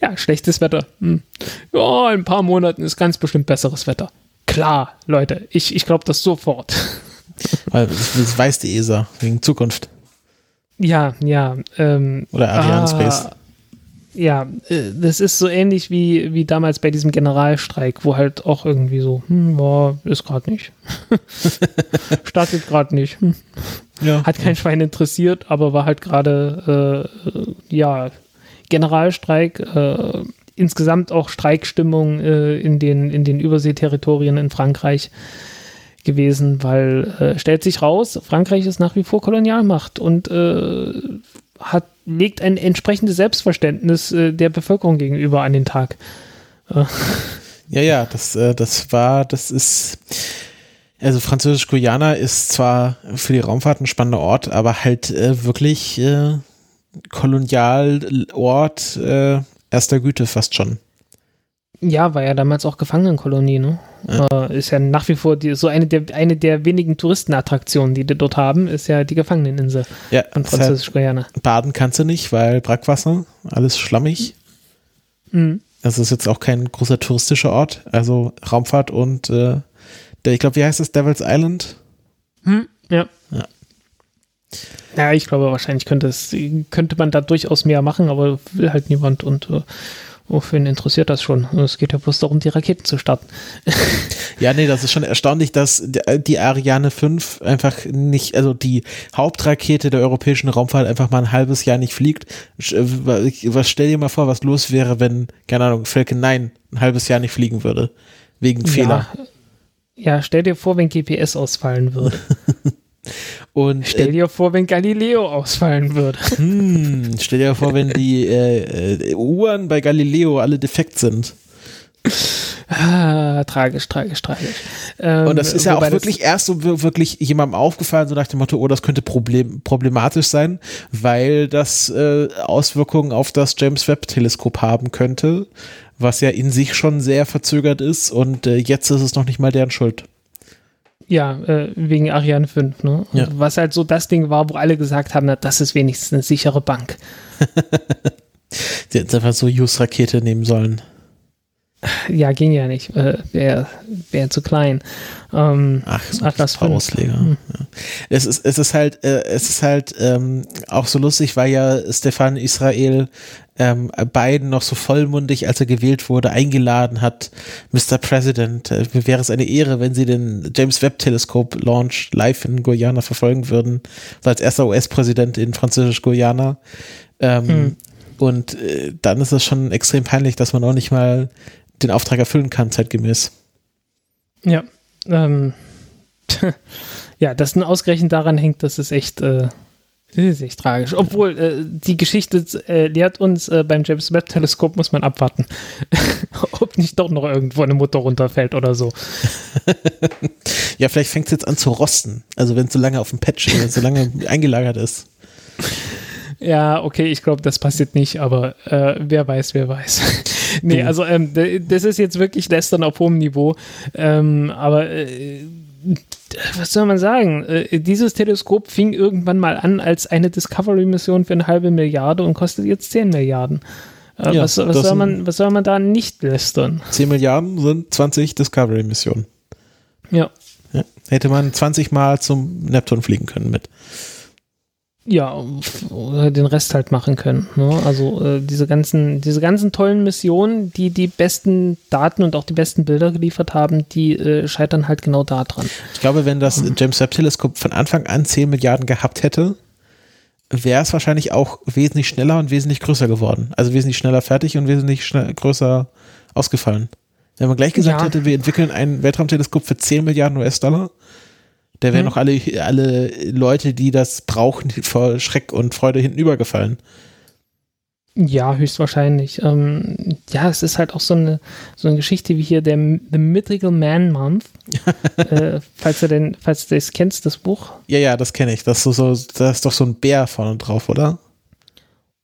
Speaker 2: ja, schlechtes Wetter. Hm. Ja, in ein paar Monaten ist ganz bestimmt besseres Wetter. Klar, Leute, ich, ich glaube das sofort.
Speaker 1: das weiß die ESA, wegen Zukunft.
Speaker 2: Ja, ja. Ähm,
Speaker 1: Oder Ariane ah, Space
Speaker 2: ja, äh, das ist so ähnlich wie, wie damals bei diesem Generalstreik, wo halt auch irgendwie so, hm, boah, ist gerade nicht. Startet gerade nicht. Hm. Ja, Hat kein ja. Schwein interessiert, aber war halt gerade, äh, ja, Generalstreik, äh, insgesamt auch Streikstimmung äh, in, den, in den Überseeterritorien in Frankreich gewesen, weil äh, stellt sich raus, Frankreich ist nach wie vor Kolonialmacht und äh, hat, legt ein entsprechendes Selbstverständnis äh, der Bevölkerung gegenüber an den Tag.
Speaker 1: Ja, ja, das, äh, das war, das ist, also Französisch-Guyana ist zwar für die Raumfahrt ein spannender Ort, aber halt äh, wirklich äh, Kolonialort äh, erster Güte fast schon.
Speaker 2: Ja, war ja damals auch Gefangenenkolonie, ne? Ja. Äh, ist ja nach wie vor die, so eine der, eine der wenigen Touristenattraktionen, die die dort haben, ist ja die Gefangeneninsel
Speaker 1: ja, von Französisch-Guyana. Halt, baden kannst du nicht, weil Brackwasser, alles schlammig. Mhm. Das ist jetzt auch kein großer touristischer Ort, also Raumfahrt und äh, der, ich glaube, wie heißt das, Devil's Island?
Speaker 2: Hm, ja. ja. Ja, ich glaube, wahrscheinlich könnte, es, könnte man da durchaus mehr machen, aber will halt niemand und äh, Wofür interessiert das schon? Es geht ja bloß darum, die Raketen zu starten.
Speaker 1: ja, nee, das ist schon erstaunlich, dass die Ariane 5 einfach nicht, also die Hauptrakete der europäischen Raumfahrt einfach mal ein halbes Jahr nicht fliegt. Äh, was stell dir mal vor, was los wäre, wenn, keine Ahnung, Falcon 9 ein halbes Jahr nicht fliegen würde. Wegen Fehler.
Speaker 2: Ja, ja stell dir vor, wenn GPS ausfallen würde. Und, stell äh, dir vor, wenn Galileo ausfallen würde.
Speaker 1: Hm, stell dir vor, wenn die äh, äh, Uhren bei Galileo alle defekt sind.
Speaker 2: Ah, tragisch, tragisch, tragisch.
Speaker 1: Ähm, und das ist ja auch wirklich erst so wirklich jemandem aufgefallen, so nach dem Motto, oh, das könnte problem, problematisch sein, weil das äh, Auswirkungen auf das James Webb Teleskop haben könnte, was ja in sich schon sehr verzögert ist und äh, jetzt ist es noch nicht mal deren Schuld.
Speaker 2: Ja, äh, wegen Ariane 5, ne? Ja. Was halt so das Ding war, wo alle gesagt haben, na, das ist wenigstens eine sichere Bank.
Speaker 1: Sie hätten einfach so Use-Rakete nehmen sollen.
Speaker 2: Ja, ging ja nicht. Äh, Wäre wär zu klein. Ähm,
Speaker 1: Ach, so Atlas 5. Ausleger. Hm. Ja. Es ist, es ist halt, äh, es ist halt ähm, auch so lustig, weil ja Stefan Israel ähm, Biden noch so vollmundig, als er gewählt wurde, eingeladen hat, Mr. President, äh, wäre es eine Ehre, wenn Sie den James Webb Teleskop Launch live in Guyana verfolgen würden, so als erster US-Präsident in Französisch-Guyana. Ähm, hm. Und äh, dann ist es schon extrem peinlich, dass man auch nicht mal den Auftrag erfüllen kann, zeitgemäß.
Speaker 2: Ja, ähm, ja, dass nun ausgerechnet daran hängt, dass es echt, äh, das ist echt tragisch. Obwohl, äh, die Geschichte äh, lehrt uns, äh, beim James Webb Teleskop muss man abwarten, ob nicht doch noch irgendwo eine Mutter runterfällt oder so.
Speaker 1: ja, vielleicht fängt es jetzt an zu rosten. Also wenn es so lange auf dem Patch, wenn es so lange eingelagert ist.
Speaker 2: Ja, okay, ich glaube, das passiert nicht, aber äh, wer weiß, wer weiß. Nee, also ähm, das ist jetzt wirklich Lästern auf hohem Niveau. Ähm, aber äh, was soll man sagen? Äh, dieses Teleskop fing irgendwann mal an als eine Discovery-Mission für eine halbe Milliarde und kostet jetzt 10 Milliarden. Äh, ja, was, was soll man, was soll man da nicht lästern?
Speaker 1: 10 Milliarden sind 20 Discovery-Missionen.
Speaker 2: Ja.
Speaker 1: ja. Hätte man 20 Mal zum Neptun fliegen können mit
Speaker 2: ja, den Rest halt machen können. Ne? Also äh, diese ganzen, diese ganzen tollen Missionen, die die besten Daten und auch die besten Bilder geliefert haben, die äh, scheitern halt genau da dran.
Speaker 1: Ich glaube, wenn das mhm. James Webb Teleskop von Anfang an 10 Milliarden gehabt hätte, wäre es wahrscheinlich auch wesentlich schneller und wesentlich größer geworden. Also wesentlich schneller fertig und wesentlich schnell, größer ausgefallen. Wenn man gleich gesagt ja. hätte, wir entwickeln ein Weltraumteleskop für 10 Milliarden US-Dollar, da wären hm. noch alle, alle Leute, die das brauchen, vor Schreck und Freude hinten übergefallen.
Speaker 2: Ja, höchstwahrscheinlich. Ähm, ja, es ist halt auch so eine, so eine Geschichte wie hier der The Mythical Man Month. äh, falls du denn, falls du das kennst, das Buch.
Speaker 1: Ja, ja, das kenne ich. Das ist, so, da ist doch so ein Bär vorne drauf, oder?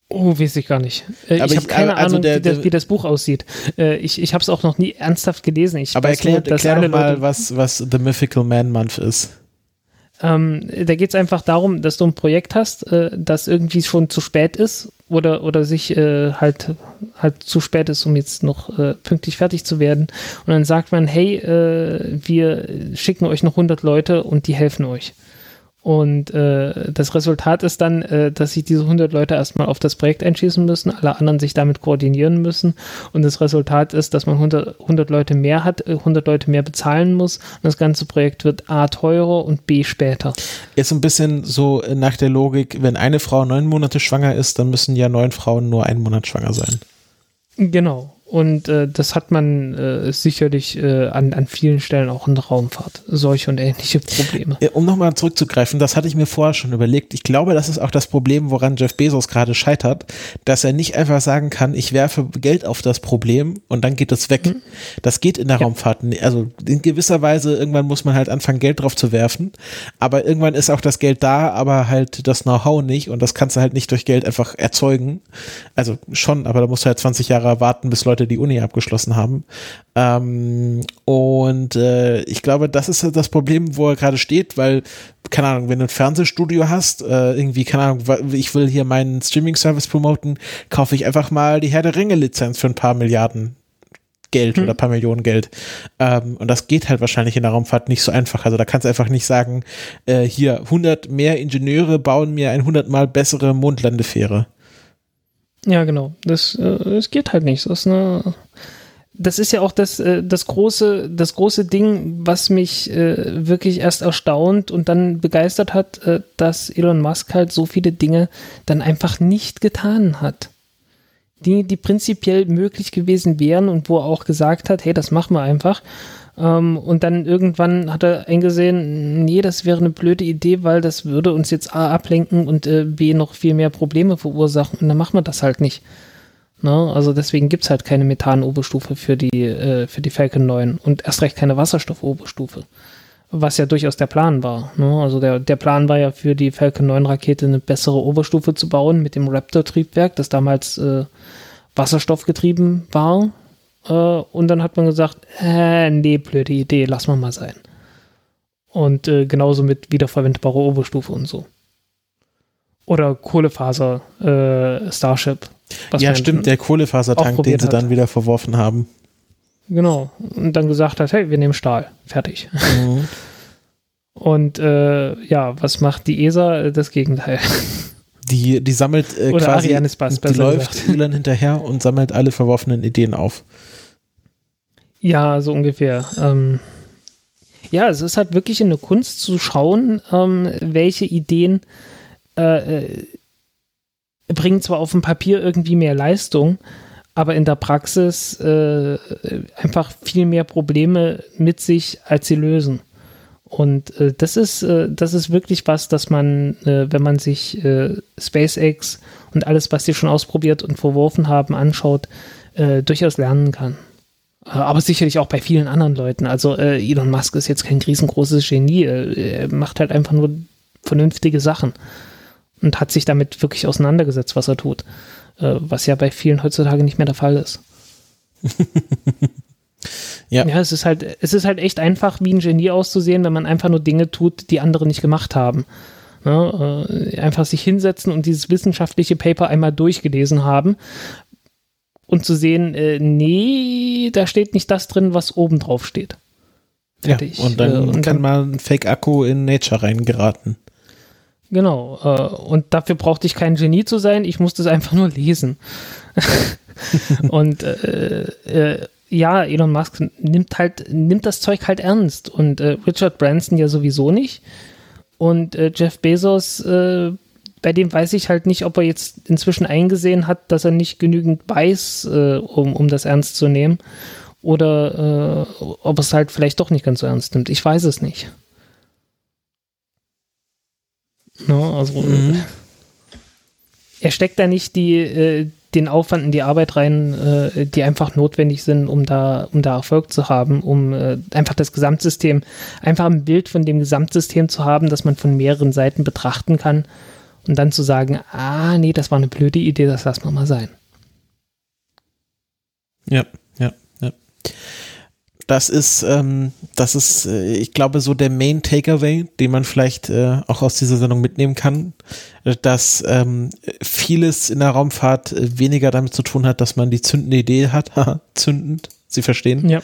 Speaker 2: Oh, weiß ich gar nicht. Äh, ich habe keine
Speaker 1: also
Speaker 2: Ahnung,
Speaker 1: der-
Speaker 2: wie, das, wie das Buch aussieht. Äh, ich ich habe es auch noch nie ernsthaft gelesen. Ich
Speaker 1: Aber erklär,
Speaker 2: nur,
Speaker 1: erklär doch mal, was, was The Mythical Man Month ist.
Speaker 2: Ähm, da geht es einfach darum, dass du ein Projekt hast, äh, das irgendwie schon zu spät ist oder, oder sich äh, halt, halt zu spät ist, um jetzt noch äh, pünktlich fertig zu werden. Und dann sagt man, hey, äh, wir schicken euch noch 100 Leute und die helfen euch. Und äh, das Resultat ist dann, äh, dass sich diese 100 Leute erstmal auf das Projekt einschießen müssen, alle anderen sich damit koordinieren müssen. Und das Resultat ist, dass man 100, 100 Leute mehr hat, äh, 100 Leute mehr bezahlen muss. Und das ganze Projekt wird A teurer und B später.
Speaker 1: Ist ein bisschen so nach der Logik, wenn eine Frau neun Monate schwanger ist, dann müssen ja neun Frauen nur einen Monat schwanger sein.
Speaker 2: Genau. Und äh, das hat man äh, sicherlich äh, an, an vielen Stellen auch in der Raumfahrt. Solche und ähnliche Probleme.
Speaker 1: Um nochmal zurückzugreifen, das hatte ich mir vorher schon überlegt. Ich glaube, das ist auch das Problem, woran Jeff Bezos gerade scheitert, dass er nicht einfach sagen kann, ich werfe Geld auf das Problem und dann geht es weg. Das geht in der
Speaker 2: Ja.
Speaker 1: Raumfahrt. nicht. Also in gewisser Weise, irgendwann muss man halt anfangen, Geld drauf zu werfen. Aber irgendwann ist auch das Geld da, aber halt das Know-how nicht und das kannst du halt nicht durch Geld einfach erzeugen. Also schon, aber da musst du halt 20 Jahre warten, bis Leute die Uni abgeschlossen haben. Ähm, und äh, ich glaube, das ist halt das Problem, wo er gerade steht, weil, keine Ahnung, wenn du ein Fernsehstudio hast, äh, irgendwie, keine Ahnung, ich will hier meinen Streaming-Service promoten, kaufe ich einfach mal die Herr der Ringe-Lizenz für ein paar Milliarden Geld oder ein paar Millionen Geld. Ähm, und das geht halt wahrscheinlich in der Raumfahrt nicht so einfach. Also da kannst du einfach nicht sagen, äh, hier 100 mehr Ingenieure bauen mir ein 100 mal bessere Mondlandefähre.
Speaker 2: Ja, genau. Das, äh, das geht halt nicht. Das ist, eine, das ist ja auch das, äh, das, große, das große Ding, was mich äh, wirklich erst erstaunt und dann begeistert hat, äh, dass Elon Musk halt so viele Dinge dann einfach nicht getan hat. Dinge, die prinzipiell möglich gewesen wären und wo er auch gesagt hat, hey, das machen wir einfach. Ähm, und dann irgendwann hat er eingesehen, nee, das wäre eine blöde Idee, weil das würde uns jetzt A ablenken und äh, B noch viel mehr Probleme verursachen. Und dann machen wir das halt nicht. Ne? Also deswegen gibt es halt keine Methan-Oberstufe für die, äh, für die Falcon 9 und erst recht keine Wasserstoff-Oberstufe. Was ja durchaus der Plan war. Ne? Also der, der Plan war ja für die Falcon 9 Rakete eine bessere Oberstufe zu bauen mit dem Raptor-Triebwerk, das damals äh, wasserstoffgetrieben war. Äh, und dann hat man gesagt, äh, nee, blöde Idee, lass mal mal sein. Und äh, genauso mit wiederverwendbarer Oberstufe und so. Oder Kohlefaser äh, Starship.
Speaker 1: ja, stimmt, der Kohlefasertank, den sie
Speaker 2: hat.
Speaker 1: dann wieder verworfen haben.
Speaker 2: Genau. Und dann gesagt hat, hey, wir nehmen Stahl. Fertig.
Speaker 1: Mhm.
Speaker 2: Und äh, ja, was macht die ESA? Das Gegenteil.
Speaker 1: Die, die sammelt äh,
Speaker 2: Oder
Speaker 1: quasi,
Speaker 2: Arianespace,
Speaker 1: die läuft. Elon hinterher und sammelt alle verworfenen Ideen auf.
Speaker 2: Ja, so ungefähr. Ähm, ja, es ist halt wirklich eine Kunst zu schauen, ähm, welche Ideen äh, äh, bringen zwar auf dem Papier irgendwie mehr Leistung, aber in der Praxis äh, einfach viel mehr Probleme mit sich, als sie lösen. Und äh, das ist äh, das ist wirklich was, dass man, äh, wenn man sich äh, SpaceX und alles, was die schon ausprobiert und verworfen haben, anschaut, äh, durchaus lernen kann. Äh, Aber sicherlich auch bei vielen anderen Leuten. Also äh, Elon Musk ist jetzt kein riesengroßes Genie. Äh, er macht halt einfach nur vernünftige Sachen und hat sich damit wirklich auseinandergesetzt, was er tut. Äh, was ja bei vielen heutzutage nicht mehr der Fall ist.
Speaker 1: Ja.
Speaker 2: Ja, es ist halt, es ist halt echt einfach, wie ein Genie auszusehen, wenn man einfach nur Dinge tut, die andere nicht gemacht haben. Ne, äh, einfach sich hinsetzen und dieses wissenschaftliche Paper einmal durchgelesen haben und zu sehen, äh, nee, da steht nicht das drin, was oben drauf steht.
Speaker 1: Ja,
Speaker 2: Fertig.
Speaker 1: und dann
Speaker 2: Äh, und
Speaker 1: kann
Speaker 2: dann-
Speaker 1: mal ein Fake-Akku in Nature reingeraten.
Speaker 2: Genau. Äh, und dafür brauchte ich kein Genie zu sein, ich musste es einfach nur lesen. und äh, äh, ja, Elon Musk nimmt halt, nimmt das Zeug halt ernst und äh, Richard Branson ja sowieso nicht. Und äh, Jeff Bezos, äh, bei dem weiß ich halt nicht, ob er jetzt inzwischen eingesehen hat, dass er nicht genügend weiß, äh, um, um das ernst zu nehmen. Oder äh, ob es halt vielleicht doch nicht ganz so ernst nimmt. Ich weiß es nicht. No, also
Speaker 1: Mhm.
Speaker 2: er steckt da nicht die, äh, den Aufwand in die Arbeit rein, äh, die einfach notwendig sind, um da, um da Erfolg zu haben, um äh, einfach das Gesamtsystem, einfach ein Bild von dem Gesamtsystem zu haben, das man von mehreren Seiten betrachten kann und dann zu sagen, ah, nee, das war eine blöde Idee, das lassen wir mal sein.
Speaker 1: Ja, ja, ja. Das ist, ähm, das ist, äh, ich glaube, so der Main Takeaway, den man vielleicht äh, auch aus dieser Sendung mitnehmen kann, dass ähm, vieles in der Raumfahrt äh, weniger damit zu tun hat, dass man die zündende Idee hat, zündend, Sie verstehen,
Speaker 2: ja.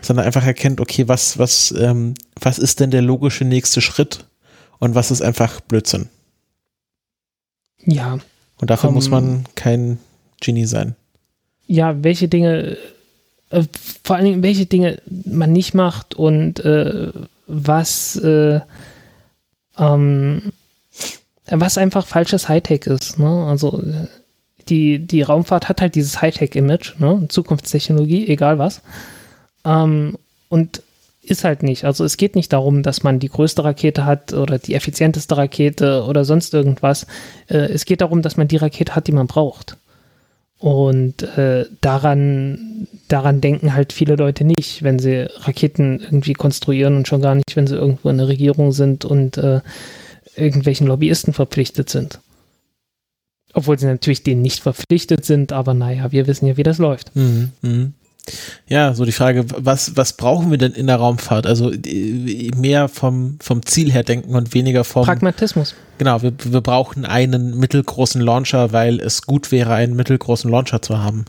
Speaker 1: sondern einfach erkennt, okay, was, was, ähm, was ist denn der logische nächste Schritt und was ist einfach Blödsinn.
Speaker 2: Ja.
Speaker 1: Und dafür um, muss man kein Genie sein.
Speaker 2: Ja, welche Dinge, äh, vor allen Dingen, welche Dinge man nicht macht und äh, was, äh, ähm, was einfach falsches Hightech ist. Ne? Also die, die Raumfahrt hat halt dieses Hightech-Image, ne? Zukunftstechnologie, egal was. Ähm, und ist halt nicht. Also es geht nicht darum, dass man die größte Rakete hat oder die effizienteste Rakete oder sonst irgendwas. Äh, es geht darum, dass man die Rakete hat, die man braucht. Und äh, daran, daran denken halt viele Leute nicht, wenn sie Raketen irgendwie konstruieren und schon gar nicht, wenn sie irgendwo in der Regierung sind und äh, irgendwelchen Lobbyisten verpflichtet sind. Obwohl sie natürlich denen nicht verpflichtet sind, aber naja, wir wissen ja, wie das läuft.
Speaker 1: Mhm, mh. Ja, so die Frage, was, was brauchen wir denn in der Raumfahrt? Also mehr vom, vom Ziel her denken und weniger vom
Speaker 2: Pragmatismus.
Speaker 1: Genau, wir, wir brauchen einen mittelgroßen Launcher, weil es gut wäre, einen mittelgroßen Launcher zu haben.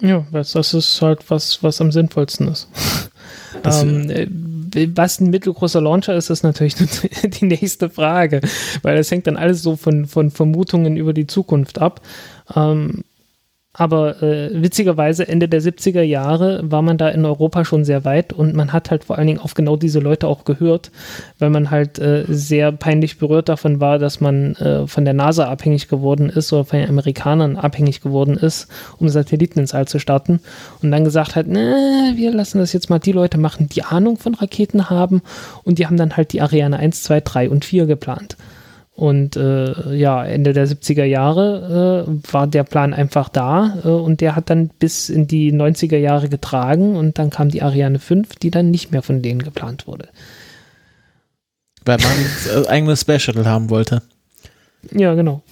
Speaker 2: Ja, das, das ist halt was, was am sinnvollsten ist. ähm, äh, was ein mittelgroßer Launcher ist, ist natürlich die nächste Frage, weil das hängt dann alles so von, von Vermutungen über die Zukunft ab. Ähm, aber äh, witzigerweise Ende der 70er Jahre war man da in Europa schon sehr weit und man hat halt vor allen Dingen auf genau diese Leute auch gehört, weil man halt äh, sehr peinlich berührt davon war, dass man äh, von der NASA abhängig geworden ist oder von den Amerikanern abhängig geworden ist, um Satelliten ins All zu starten und dann gesagt hat, ne, wir lassen das jetzt mal die Leute machen, die Ahnung von Raketen haben und die haben dann halt die Ariane 1, 2, 3 und 4 geplant. Und äh, ja, Ende der 70er Jahre äh, war der Plan einfach da äh, und der hat dann bis in die 90er Jahre getragen und dann kam die Ariane 5, die dann nicht mehr von denen geplant wurde.
Speaker 1: Weil man ein eigenes Space Shuttle haben wollte.
Speaker 2: Ja, genau.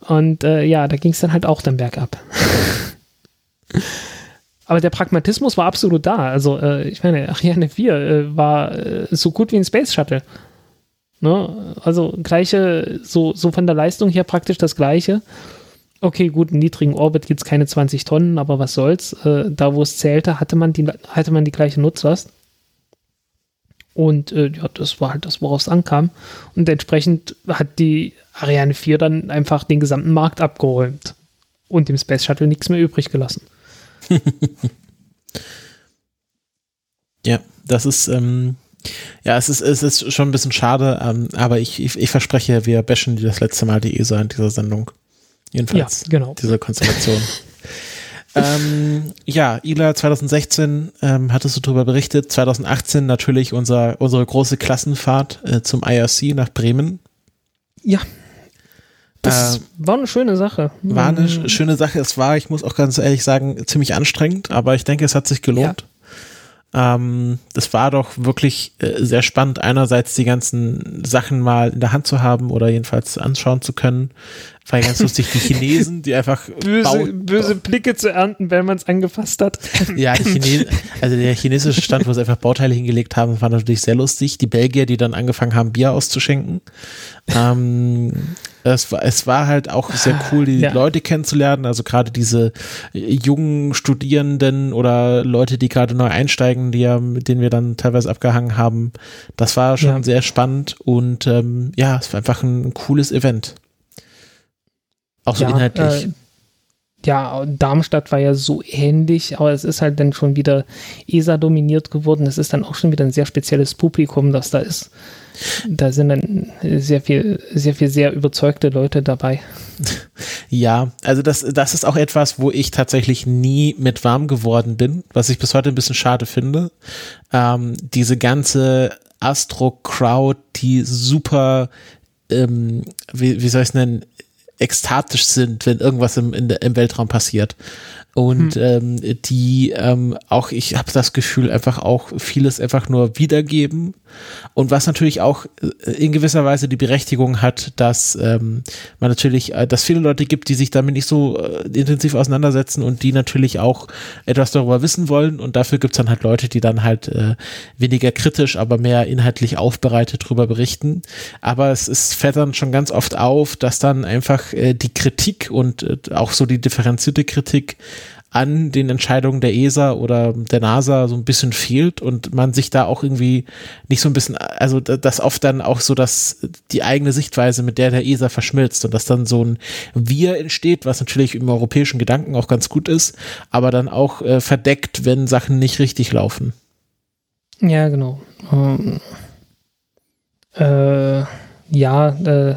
Speaker 2: Und äh, ja, da ging es dann halt auch dann bergab. Aber der Pragmatismus war absolut da. Also, äh, ich meine, Ariane 4 äh, war so gut wie ein Space Shuttle. Ne? Also gleiche, so, so von der Leistung her praktisch das gleiche. Okay, gut, in niedrigen Orbit gibt es keine 20 Tonnen, aber was soll's. Äh, da, wo es zählte, hatte man die, hatte man die gleiche Nutzlast. Und äh, ja, das war halt das, worauf es ankam. Und entsprechend hat die Ariane 4 dann einfach den gesamten Markt abgeräumt und dem Space Shuttle nichts mehr übrig gelassen.
Speaker 1: ja, das ist, ähm, ja, es ist, es ist schon ein bisschen schade, ähm, aber ich, ich, ich verspreche, wir bashen das letzte Mal die ESA in dieser Sendung. Jedenfalls.
Speaker 2: Ja, genau.
Speaker 1: Diese Konstellation. ähm, ja, ILA 2016 ähm, hattest du darüber berichtet. 2018 natürlich unser, unsere große Klassenfahrt äh, zum IRC nach Bremen.
Speaker 2: Ja. Das äh, war eine schöne Sache.
Speaker 1: War eine mhm. schöne Sache. Es war, ich muss auch ganz ehrlich sagen, ziemlich anstrengend, aber ich denke, es hat sich gelohnt. Ja. Ähm, das war doch wirklich äh, sehr spannend, einerseits die ganzen Sachen mal in der Hand zu haben oder jedenfalls anschauen zu können. War ganz lustig, die Chinesen, die einfach
Speaker 2: böse, böse Blicke zu ernten, wenn man es angefasst hat.
Speaker 1: Ja, die Chinesen, also der chinesische Stand, wo sie einfach Bauteile hingelegt haben, war natürlich sehr lustig. Die Belgier, die dann angefangen haben, Bier auszuschenken. Ähm, es war, es war halt auch sehr cool, die ja. Leute kennenzulernen. Also gerade diese jungen Studierenden oder Leute, die gerade neu einsteigen, die ja, mit denen wir dann teilweise abgehangen haben. Das war schon ja. sehr spannend und ähm, ja, es war einfach ein cooles Event. Auch so ja, inhaltlich. Äh,
Speaker 2: ja, Darmstadt war ja so ähnlich, aber es ist halt dann schon wieder ESA dominiert geworden. Es ist dann auch schon wieder ein sehr spezielles Publikum, das da ist. Da sind dann sehr viel, sehr viel sehr überzeugte Leute dabei.
Speaker 1: Ja, also das, das ist auch etwas, wo ich tatsächlich nie mit warm geworden bin, was ich bis heute ein bisschen schade finde. Ähm, diese ganze Astro-Crowd, die super, ähm, wie, wie soll ich es nennen, ekstatisch sind, wenn irgendwas im, in, im Weltraum passiert und hm. ähm, die ähm, auch, ich habe das Gefühl, einfach auch vieles einfach nur wiedergeben und was natürlich auch äh, in gewisser Weise die Berechtigung hat, dass ähm, man natürlich, äh, dass viele Leute gibt, die sich damit nicht so äh, intensiv auseinandersetzen und die natürlich auch etwas darüber wissen wollen und dafür gibt's dann halt Leute, die dann halt äh, weniger kritisch, aber mehr inhaltlich aufbereitet darüber berichten. Aber es ist, fällt dann schon ganz oft auf, dass dann einfach äh, die Kritik und äh, auch so die differenzierte Kritik an den Entscheidungen der ESA oder der NASA so ein bisschen fehlt und man sich da auch irgendwie nicht so ein bisschen, also das oft dann auch so, dass die eigene Sichtweise mit der der ESA verschmilzt und dass dann so ein Wir entsteht, was natürlich im europäischen Gedanken auch ganz gut ist, aber dann auch äh, verdeckt, wenn Sachen nicht richtig laufen.
Speaker 2: Ja, genau. Ähm, äh, ja, äh,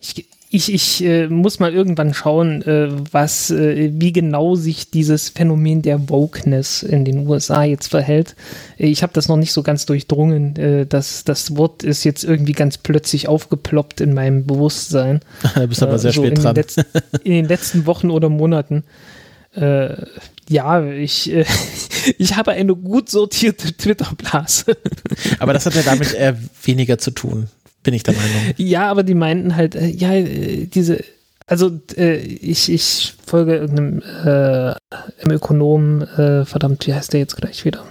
Speaker 2: ich, ich, ich äh, muss mal irgendwann schauen, äh, was, äh, wie genau sich dieses Phänomen der Wokeness in den USA jetzt verhält. Ich habe das noch nicht so ganz durchdrungen. Äh, das, das Wort ist jetzt irgendwie ganz plötzlich aufgeploppt in meinem Bewusstsein.
Speaker 1: da bist aber sehr äh, so spät
Speaker 2: in
Speaker 1: dran.
Speaker 2: Den letzten, in den letzten Wochen oder Monaten. Äh, ja, ich, äh, ich habe eine gut sortierte Twitter-Blase.
Speaker 1: Aber das hat ja damit eher weniger zu tun bin ich der Meinung.
Speaker 2: Ja, aber die meinten halt, äh, ja, äh, diese, also äh, ich, ich folge irgendeinem äh, Ökonom, äh, verdammt, wie heißt der jetzt gleich wieder?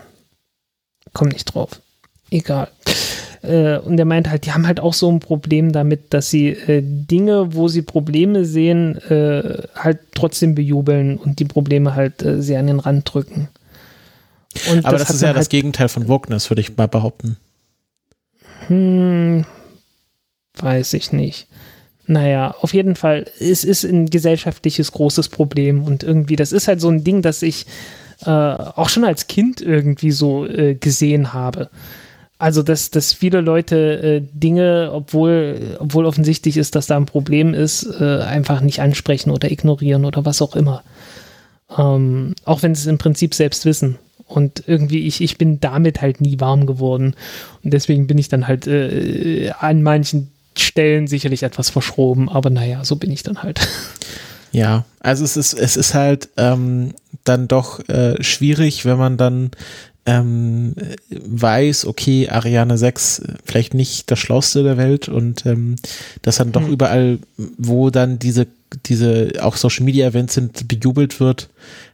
Speaker 2: Komm nicht drauf. Egal. Äh, und der meint halt, die haben halt auch so ein Problem damit, dass sie äh, Dinge, wo sie Probleme sehen, äh, halt trotzdem bejubeln und die Probleme halt sehr an den Rand drücken.
Speaker 1: Und Aber das, das ist ja halt das Gegenteil von Wokeness, würde ich mal behaupten.
Speaker 2: Hm, weiß ich nicht. Naja, auf jeden Fall, es ist ein gesellschaftliches großes Problem und irgendwie, das ist halt so ein Ding, das ich äh, auch schon als Kind irgendwie so äh, gesehen habe. Also, dass, dass viele Leute äh, Dinge, obwohl, obwohl offensichtlich ist, dass da ein Problem ist, äh, einfach nicht ansprechen oder ignorieren oder was auch immer. Ähm, auch wenn sie es im Prinzip selbst wissen. Und irgendwie, ich, ich bin damit halt nie warm geworden. Und deswegen bin ich dann halt äh, an manchen Stellen sicherlich etwas verschroben, aber naja, so bin ich dann halt.
Speaker 1: Ja, also es ist, es ist halt ähm, dann doch äh, schwierig, wenn man dann ähm, weiß, okay, Ariane 6 vielleicht nicht das Schlauste der Welt und ähm, dass dann doch hm. überall, wo dann diese, diese auch Social Media Events sind, bejubelt wird,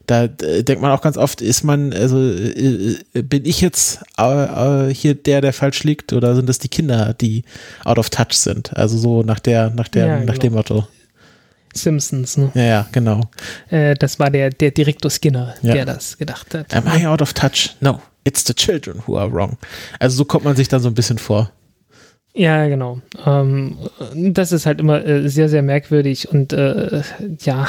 Speaker 1: da äh, denkt man auch ganz oft, ist man, also äh, äh, bin ich jetzt hier der, der falsch liegt, oder sind es die Kinder, die out of touch sind? Also so nach der, nach der, ja, nach genau. dem Motto.
Speaker 2: Simpsons, ne?
Speaker 1: Ja, ja, genau.
Speaker 2: Äh, das war der, der Direktor Skinner, ja. der das gedacht hat.
Speaker 1: Am I out of touch? No, it's the children who are wrong. Also so kommt man sich dann so ein bisschen vor.
Speaker 2: Ja, genau. Ähm, das ist halt immer äh, sehr, sehr merkwürdig und äh, ja,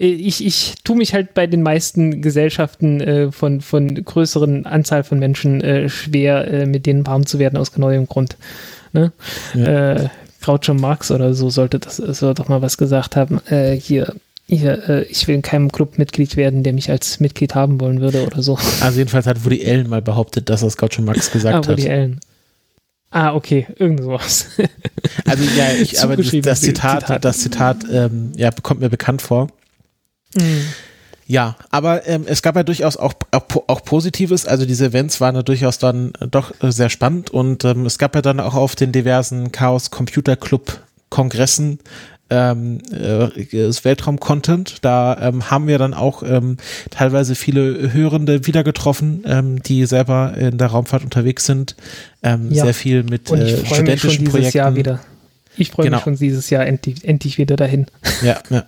Speaker 2: ich, ich tue mich halt bei den meisten Gesellschaften äh, von, von größeren Anzahl von Menschen äh, schwer, äh, mit denen warm zu werden aus neuem Grund. Ne? Ja. Äh, Groucho Marx oder so sollte das soll doch mal was gesagt haben. Äh, hier, hier, äh, ich will in keinem Club Mitglied werden, der mich als Mitglied haben wollen würde oder so.
Speaker 1: Also jedenfalls hat Woody Allen mal behauptet, dass das Groucho Marx gesagt ah,
Speaker 2: Woody hat. Allen. Ah, okay, irgend sowas.
Speaker 1: Also ja, ich, aber das, das Zitat, Zitat, das Zitat, ähm, ja, kommt mir bekannt vor. Mhm. Ja, aber ähm, es gab ja durchaus auch, auch, auch Positives. Also diese Events waren ja durchaus dann doch sehr spannend und ähm, es gab ja dann auch auf den diversen Chaos Computer Club Kongressen ähm, äh, das Weltraum-Content. Da ähm, haben wir dann auch ähm, teilweise viele Hörende wieder getroffen, ähm, die selber in der Raumfahrt unterwegs sind. Ähm, ja. Sehr viel mit
Speaker 2: äh, studentischen Projekten. Jahr wieder. Ich freue genau. mich schon dieses Jahr endlich, endlich wieder dahin.
Speaker 1: Ja, ja.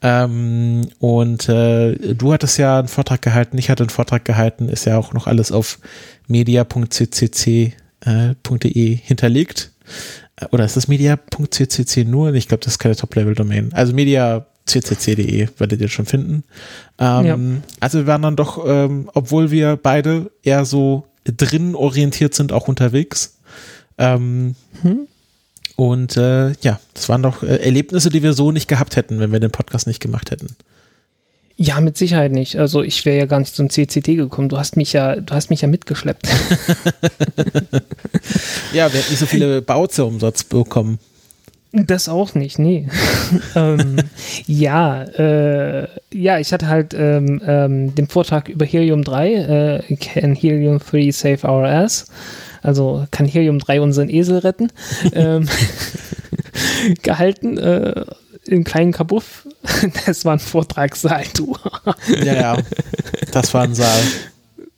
Speaker 1: ähm, und äh, du hattest ja einen Vortrag gehalten, ich hatte einen Vortrag gehalten, ist ja auch noch alles auf media.ccc.de äh, hinterlegt. Äh, oder ist das media.ccc nur? Ich glaube, das ist keine Top-Level-Domain. Also media.ccc.de werdet ihr schon finden. Ähm, ja. Also wir waren dann doch, ähm, obwohl wir beide eher so drin orientiert sind, auch unterwegs. Ähm, hm. Und äh, ja, das waren doch äh, Erlebnisse, die wir so nicht gehabt hätten, wenn wir den Podcast nicht gemacht hätten.
Speaker 2: Ja, mit Sicherheit nicht. Also ich wäre ja gar nicht zum CCT gekommen. Du hast mich ja, du hast mich ja mitgeschleppt.
Speaker 1: ja, wir hätten nicht so viele Bauze-Umsatz bekommen.
Speaker 2: Das auch nicht, nee. ähm, ja, äh, ja, ich hatte halt ähm, ähm, den Vortrag über Helium 3, äh, Can Helium 3 Save Our Ass? Also kann Helium 3 unseren Esel retten? ähm, gehalten, äh, im kleinen Kabuff. Das war ein Vortragssaal, du.
Speaker 1: ja, ja, das war ein Saal.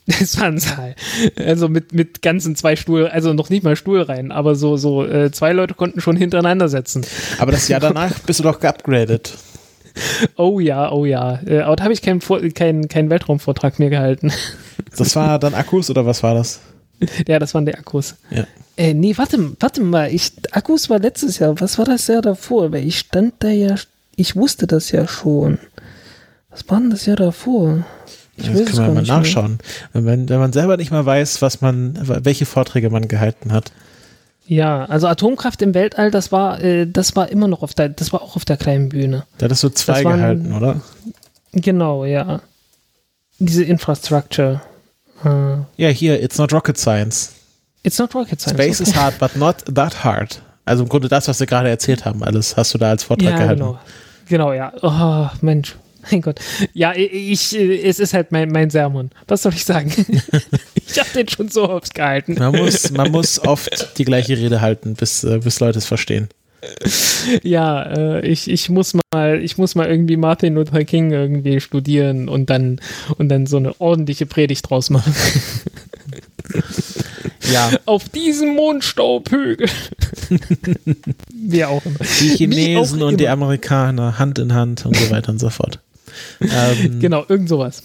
Speaker 2: Das war ein Saal. Also mit, mit ganzen zwei Stuhl, also noch nicht mal Stuhlreihen, aber so, so äh, zwei Leute konnten schon hintereinander setzen.
Speaker 1: Aber das Jahr danach bist du doch geupgradet.
Speaker 2: Oh ja, oh ja. Äh, aber da habe ich keinen kein, kein Weltraumvortrag mehr gehalten.
Speaker 1: Das war dann Akkus oder was war das?
Speaker 2: Ja, das waren die Akkus.
Speaker 1: Ja.
Speaker 2: Äh, nee, warte, warte mal. Ich, Akkus war letztes Jahr. Was war das Jahr davor? Weil ich stand da ja, ich wusste das ja schon. Was war denn das Jahr davor?
Speaker 1: Ich das kann man mal nachschauen. Wenn man, wenn man selber nicht mal weiß, was man, welche Vorträge man gehalten hat.
Speaker 2: Ja, also Atomkraft im Weltall, das war, äh, das war immer noch auf der, das war auch auf der kleinen Bühne.
Speaker 1: Da hattest du zwei waren, gehalten, oder?
Speaker 2: Genau, ja. Diese Infrastructure.
Speaker 1: Äh, ja, hier, it's not rocket science.
Speaker 2: It's not rocket science.
Speaker 1: Space okay. is hard, but not that hard. Also im Grunde das, was wir gerade erzählt haben, alles hast du da als Vortrag
Speaker 2: ja,
Speaker 1: gehalten.
Speaker 2: Genau. Genau, ja. Oh, Mensch. Mein Gott. Ja, ich, es ist halt mein, mein Sermon. Was soll ich sagen? ich habe den schon so oft gehalten.
Speaker 1: Man muss, man muss oft die gleiche Rede halten, bis, äh, bis Leute es verstehen.
Speaker 2: Ja, äh, ich, ich muss mal, ich muss mal irgendwie Martin Luther King irgendwie studieren und dann, und dann so eine ordentliche Predigt draus machen.
Speaker 1: Ja.
Speaker 2: Auf diesem Mondstaubhügel. Wie auch immer.
Speaker 1: Die Chinesen und die Amerikaner Hand in Hand und so weiter und so fort.
Speaker 2: Ähm, genau, irgend sowas.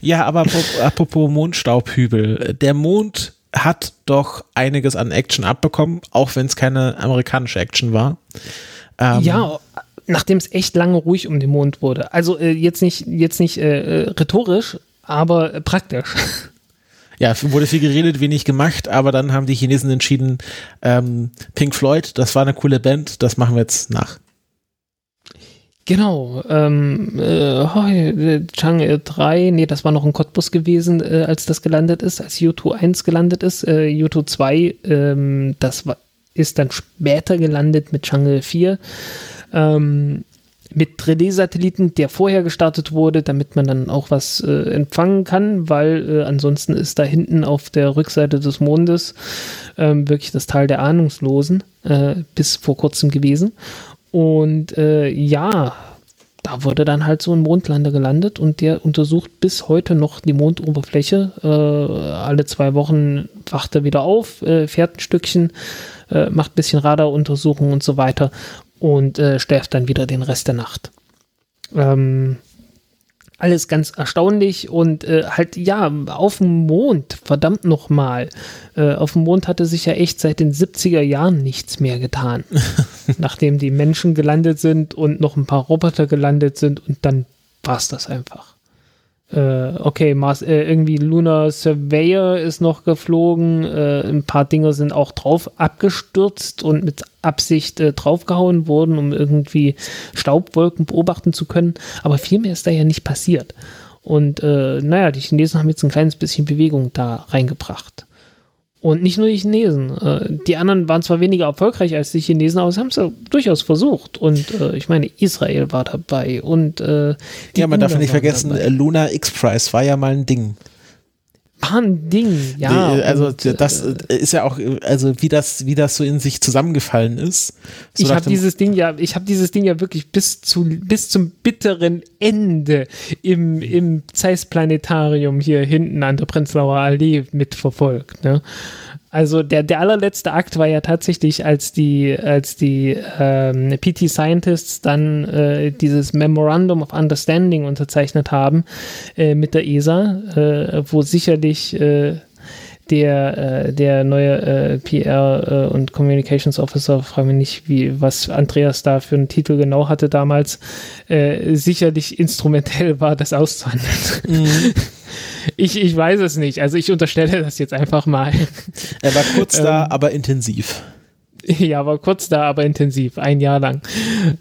Speaker 1: Ja, aber apropos Mondstaubhügel. Der Mond hat doch einiges an Action abbekommen, auch wenn es keine amerikanische Action war.
Speaker 2: Ähm, ja, nachdem es echt lange ruhig um den Mond wurde. Also äh, jetzt nicht, jetzt nicht äh, äh rhetorisch, aber äh, praktisch.
Speaker 1: Ja, wurde viel geredet, wenig gemacht, aber dann haben die Chinesen entschieden, ähm, Pink Floyd, das war eine coole Band, das machen wir jetzt nach.
Speaker 2: Genau, ähm, äh, Chang'e 3, nee, das war noch ein Cottbus gewesen, äh, als das gelandet ist, als U2 1 gelandet ist. Äh, U2 2, ähm, das war, ist dann später gelandet mit Chang'e 4. Ähm, mit Relais-Satelliten, der vorher gestartet wurde, damit man dann auch was äh, empfangen kann, weil äh, ansonsten ist da hinten auf der Rückseite des Mondes ähm, wirklich das Tal der Ahnungslosen äh, bis vor kurzem gewesen. Und äh, ja, da wurde dann halt so ein Mondlander gelandet und der untersucht bis heute noch die Mondoberfläche. Äh, alle zwei Wochen wacht er wieder auf, äh, fährt ein Stückchen, macht ein bisschen Radaruntersuchungen und so weiter und äh, schläft dann wieder den Rest der Nacht. Ähm, alles ganz erstaunlich und äh, halt, ja, auf dem Mond, verdammt nochmal. Äh, auf dem Mond hatte sich ja echt seit den 70er Jahren nichts mehr getan. Nachdem die Menschen gelandet sind und noch ein paar Roboter gelandet sind und dann war es das einfach äh, okay, Mars, äh, irgendwie Lunar Surveyor ist noch geflogen, äh, ein paar Dinge sind auch drauf abgestürzt und mit Absicht äh, draufgehauen worden, um irgendwie Staubwolken beobachten zu können, aber viel mehr ist da ja nicht passiert. Und äh, naja, die Chinesen haben jetzt ein kleines bisschen Bewegung da reingebracht. Und nicht nur die Chinesen. Äh, die anderen waren zwar weniger erfolgreich als die Chinesen, aber sie haben es ja durchaus versucht. Und äh, ich meine, Israel war dabei und äh,
Speaker 1: Ja, man darf nicht vergessen, dabei. Luna X-Prize war ja mal ein Ding
Speaker 2: war ein Ding, ja.
Speaker 1: Also und, das äh, ist ja auch, also wie das, wie das so in sich zusammengefallen ist.
Speaker 2: So ich habe dieses Ding ja, ich habe dieses Ding ja wirklich bis zu bis zum bitteren Ende im im Zeiss Planetarium hier hinten an der Prenzlauer Allee mitverfolgt. Ne? Also der, der allerletzte Akt war ja tatsächlich, als die, als die ähm, PT Scientists dann äh, dieses Memorandum of Understanding unterzeichnet haben äh, mit der ESA, äh, wo sicherlich äh, der, äh, der neue äh, PR und Communications Officer, frage mich nicht, wie, was Andreas da für einen Titel genau hatte damals, sicherlich instrumentell war, das auszuhandeln. Mhm. Ich, ich weiß es nicht. Also ich unterstelle das jetzt einfach mal.
Speaker 1: Er war kurz da, ähm, aber intensiv.
Speaker 2: Ja, war kurz da, aber intensiv, ein Jahr lang.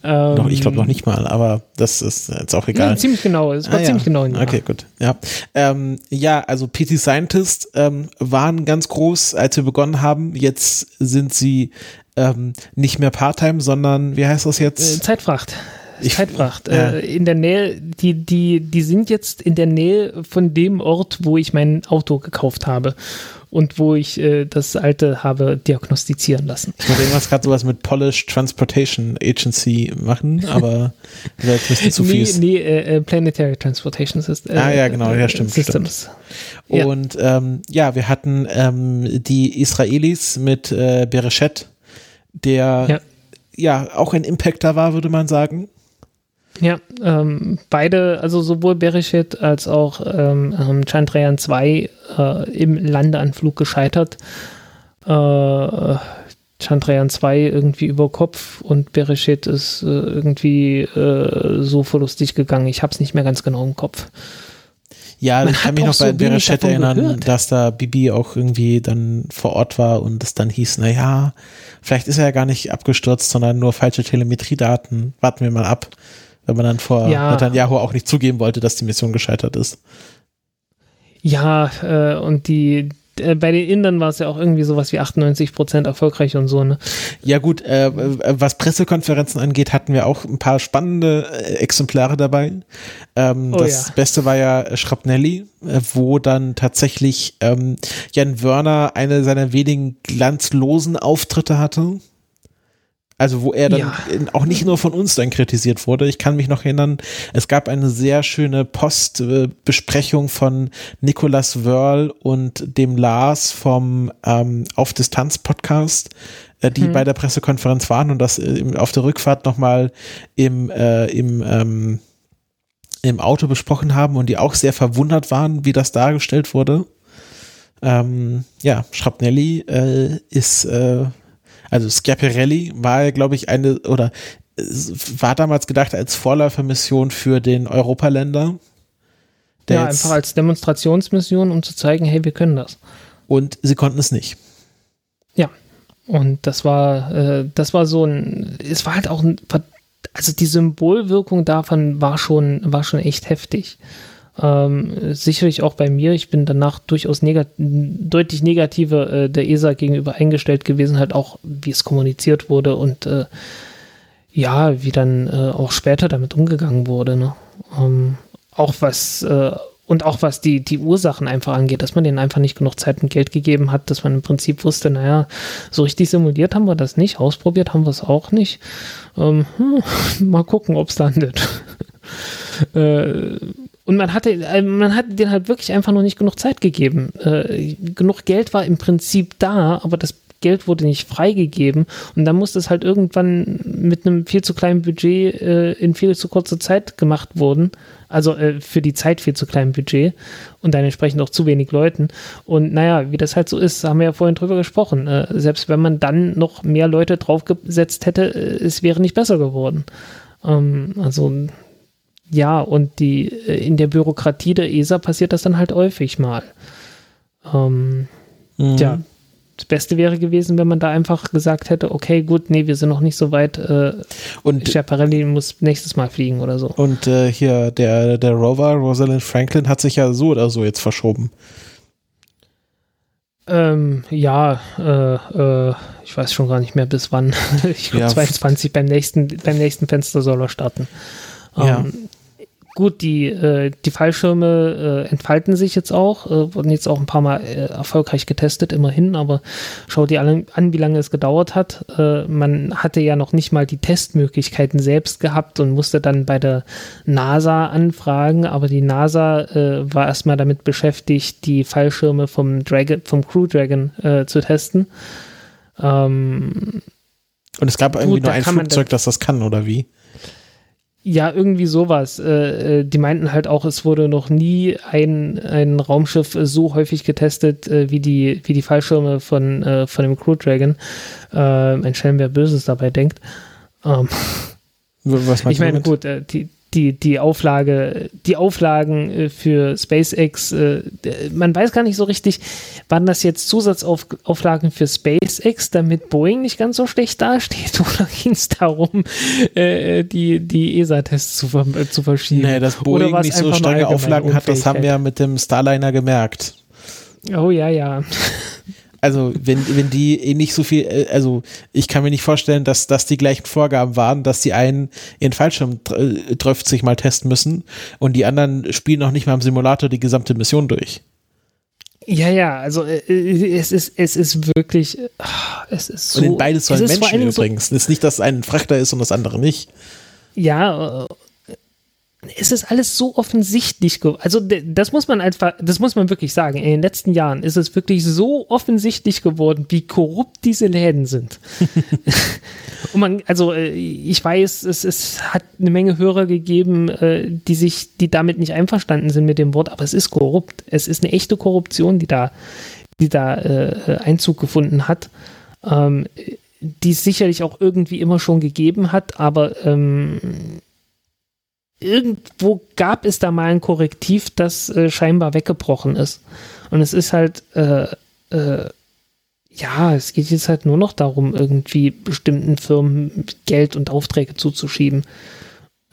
Speaker 1: Ähm, noch, ich glaube noch nicht mal, aber das ist jetzt auch egal. Ja,
Speaker 2: ziemlich genau, es war ah, ziemlich
Speaker 1: ja.
Speaker 2: genau
Speaker 1: ein Jahr. Okay, gut. Ja, ähm, ja also PT Scientist ähm, waren ganz groß, als wir begonnen haben. Jetzt sind sie ähm, nicht mehr Part-Time, sondern wie heißt das jetzt?
Speaker 2: Äh, Zeitfracht. Ich, Zeitfracht. Ja. Äh, in der Nähe, die, die, die sind jetzt in der Nähe von dem Ort, wo ich mein Auto gekauft habe und wo ich äh, das alte habe diagnostizieren lassen.
Speaker 1: Ich wollte irgendwas gerade sowas mit Polish Transportation Agency machen, aber ein bisschen zu viel.
Speaker 2: Nee, nee äh, äh, Planetary Transportation System.
Speaker 1: ah ja, genau, ja, stimmt. Systems. Stimmt. Und ja. Ähm, ja, wir hatten ähm, die Israelis mit äh, Bereshet, der ja. ja auch ein Impactor war, würde man sagen.
Speaker 2: Ja, ähm, beide, also sowohl Bereshit als auch ähm, ähm Chandrayaan 2 äh, im Landeanflug gescheitert. Äh, Chandrayaan 2 irgendwie über Kopf und Bereshit ist äh, irgendwie äh, so verlustig gegangen. Ich habe es nicht mehr ganz genau im Kopf.
Speaker 1: Ja, Man ich kann mich noch bei so Bereshit erinnern, gehört. dass da Bibi auch irgendwie dann vor Ort war und es dann hieß, na ja, vielleicht ist er ja gar nicht abgestürzt, sondern nur falsche Telemetriedaten. Warten wir mal ab wenn man dann vor ja. Netanyahu auch nicht zugeben wollte, dass die Mission gescheitert ist.
Speaker 2: Ja, äh, und die, äh, bei den Indern war es ja auch irgendwie sowas wie 98 Prozent erfolgreich und so, ne?
Speaker 1: Ja, gut, äh, was Pressekonferenzen angeht, hatten wir auch ein paar spannende äh, Exemplare dabei. Ähm, oh, das ja. Beste war ja Schrapnelli, äh, wo dann tatsächlich ähm, Jan Wörner eine seiner wenigen glanzlosen Auftritte hatte. Also wo er dann ja. auch nicht nur von uns dann kritisiert wurde. Ich kann mich noch erinnern, es gab eine sehr schöne Postbesprechung von Nicolas Wörl und dem Lars vom ähm, Auf Distanz Podcast, äh, die hm. bei der Pressekonferenz waren und das äh, auf der Rückfahrt nochmal im, äh, im, ähm, im Auto besprochen haben und die auch sehr verwundert waren, wie das dargestellt wurde. Ähm, ja, Schrapnelli äh, ist äh, also Schiaparelli war, glaube ich, eine oder war damals gedacht als Vorläufermission für den Europaländer.
Speaker 2: Ja, einfach als Demonstrationsmission, um zu zeigen, hey, wir können das.
Speaker 1: Und sie konnten es nicht.
Speaker 2: Ja, und das war, äh, das war so ein, es war halt auch ein, also die Symbolwirkung davon war schon, war schon echt heftig. Ähm, sicherlich auch bei mir. Ich bin danach durchaus negat deutlich negativer äh, der ESA gegenüber eingestellt gewesen, halt auch, wie es kommuniziert wurde und äh, ja, wie dann äh, auch später damit umgegangen wurde. Ne? Ähm, auch was äh, und auch was die, die Ursachen einfach angeht, dass man denen einfach nicht genug Zeit und Geld gegeben hat, dass man im Prinzip wusste, naja, so richtig simuliert haben wir das nicht, ausprobiert haben wir es auch nicht. Ähm, hm, mal gucken, ob es landet. äh, und man hatte, äh, man hat denen halt wirklich einfach noch nicht genug Zeit gegeben. Äh, genug Geld war im Prinzip da, aber das Geld wurde nicht freigegeben. Und dann musste es halt irgendwann mit einem viel zu kleinen Budget äh, in viel zu kurzer Zeit gemacht wurden. Also äh, für die Zeit viel zu kleinem Budget und dann entsprechend auch zu wenig Leuten. Und naja, wie das halt so ist, haben wir ja vorhin drüber gesprochen. Äh, selbst wenn man dann noch mehr Leute draufgesetzt hätte, äh, es wäre nicht besser geworden. Ähm, also ja, und die äh, in der Bürokratie der ESA passiert das dann halt häufig mal. Ähm, mhm. Ja, das Beste wäre gewesen, wenn man da einfach gesagt hätte, okay, gut, nee, wir sind noch nicht so weit. Äh, und Schiaparelli muss nächstes Mal fliegen oder so.
Speaker 1: Und äh, hier der, der Rover, Rosalind Franklin, hat sich ja so oder so jetzt verschoben.
Speaker 2: Ähm, ja, äh, äh, ich weiß schon gar nicht mehr bis wann. ich glaube ja. 22 beim nächsten, beim nächsten Fenster soll er starten.
Speaker 1: Ja.
Speaker 2: Gut, die, äh, die Fallschirme äh, entfalten sich jetzt auch, äh, wurden jetzt auch ein paar Mal äh, erfolgreich getestet, immerhin, aber schau dir an, wie lange es gedauert hat. Äh, man hatte ja noch nicht mal die Testmöglichkeiten selbst gehabt und musste dann bei der NASA anfragen, aber die NASA äh, war erstmal damit beschäftigt, die Fallschirme vom Dragon, vom Crew Dragon zu testen. Ähm,
Speaker 1: und es gab irgendwie gut, nur ein Flugzeug, das das kann, oder wie?
Speaker 2: Ja, irgendwie sowas. Äh, äh, die meinten halt auch, es wurde noch nie ein, ein Raumschiff so häufig getestet äh, wie, die, wie die Fallschirme von, äh, von dem Crew Dragon. Äh, ein Schelm, wer Böses dabei denkt. Ähm, Was ich meine, gut, äh, die, die, die Auflage, die Auflagen äh, für SpaceX, äh, man weiß gar nicht so richtig, waren das jetzt Zusatzauflagen für SpaceX, damit Boeing nicht ganz so schlecht dasteht, oder ging es darum, äh, die, die ESA-Tests zu, zu verschieben?
Speaker 1: Nee, dass Boeing nicht so strenge Auflagen hat, das haben wir ja mit dem Starliner gemerkt.
Speaker 2: Oh ja, ja
Speaker 1: also wenn, wenn die eh nicht so viel, äh, also ich kann mir nicht vorstellen, dass das die gleichen Vorgaben waren, dass die einen ihren Fallschirm 30 mal testen müssen und die anderen spielen noch nicht mal im Simulator die gesamte Mission durch.
Speaker 2: Ja, ja, also äh, äh, es ist, es ist wirklich, es ist so.
Speaker 1: Und in beides sollen Menschen übrigens. So, es ist nicht, dass ein Frachter ist und das andere nicht.
Speaker 2: Ja, es ist alles so offensichtlich. Also das muss man einfach, das muss man wirklich sagen. In den letzten Jahren ist es wirklich so offensichtlich geworden, wie korrupt diese Läden sind. Und man, also äh, ich weiß, es, es hat eine Menge Hörer gegeben, äh, die sich, die damit nicht einverstanden sind mit dem Wort, aber es ist korrupt. Es ist eine echte Korruption, die da, die da äh, Einzug gefunden hat. Ähm, die es sicherlich auch irgendwie immer schon gegeben hat, aber ähm, irgendwo gab es da mal ein Korrektiv, das äh, scheinbar weggebrochen ist. Und es ist halt, äh, äh, ja, es geht jetzt halt nur noch darum, irgendwie bestimmten Firmen Geld und Aufträge zuzuschieben.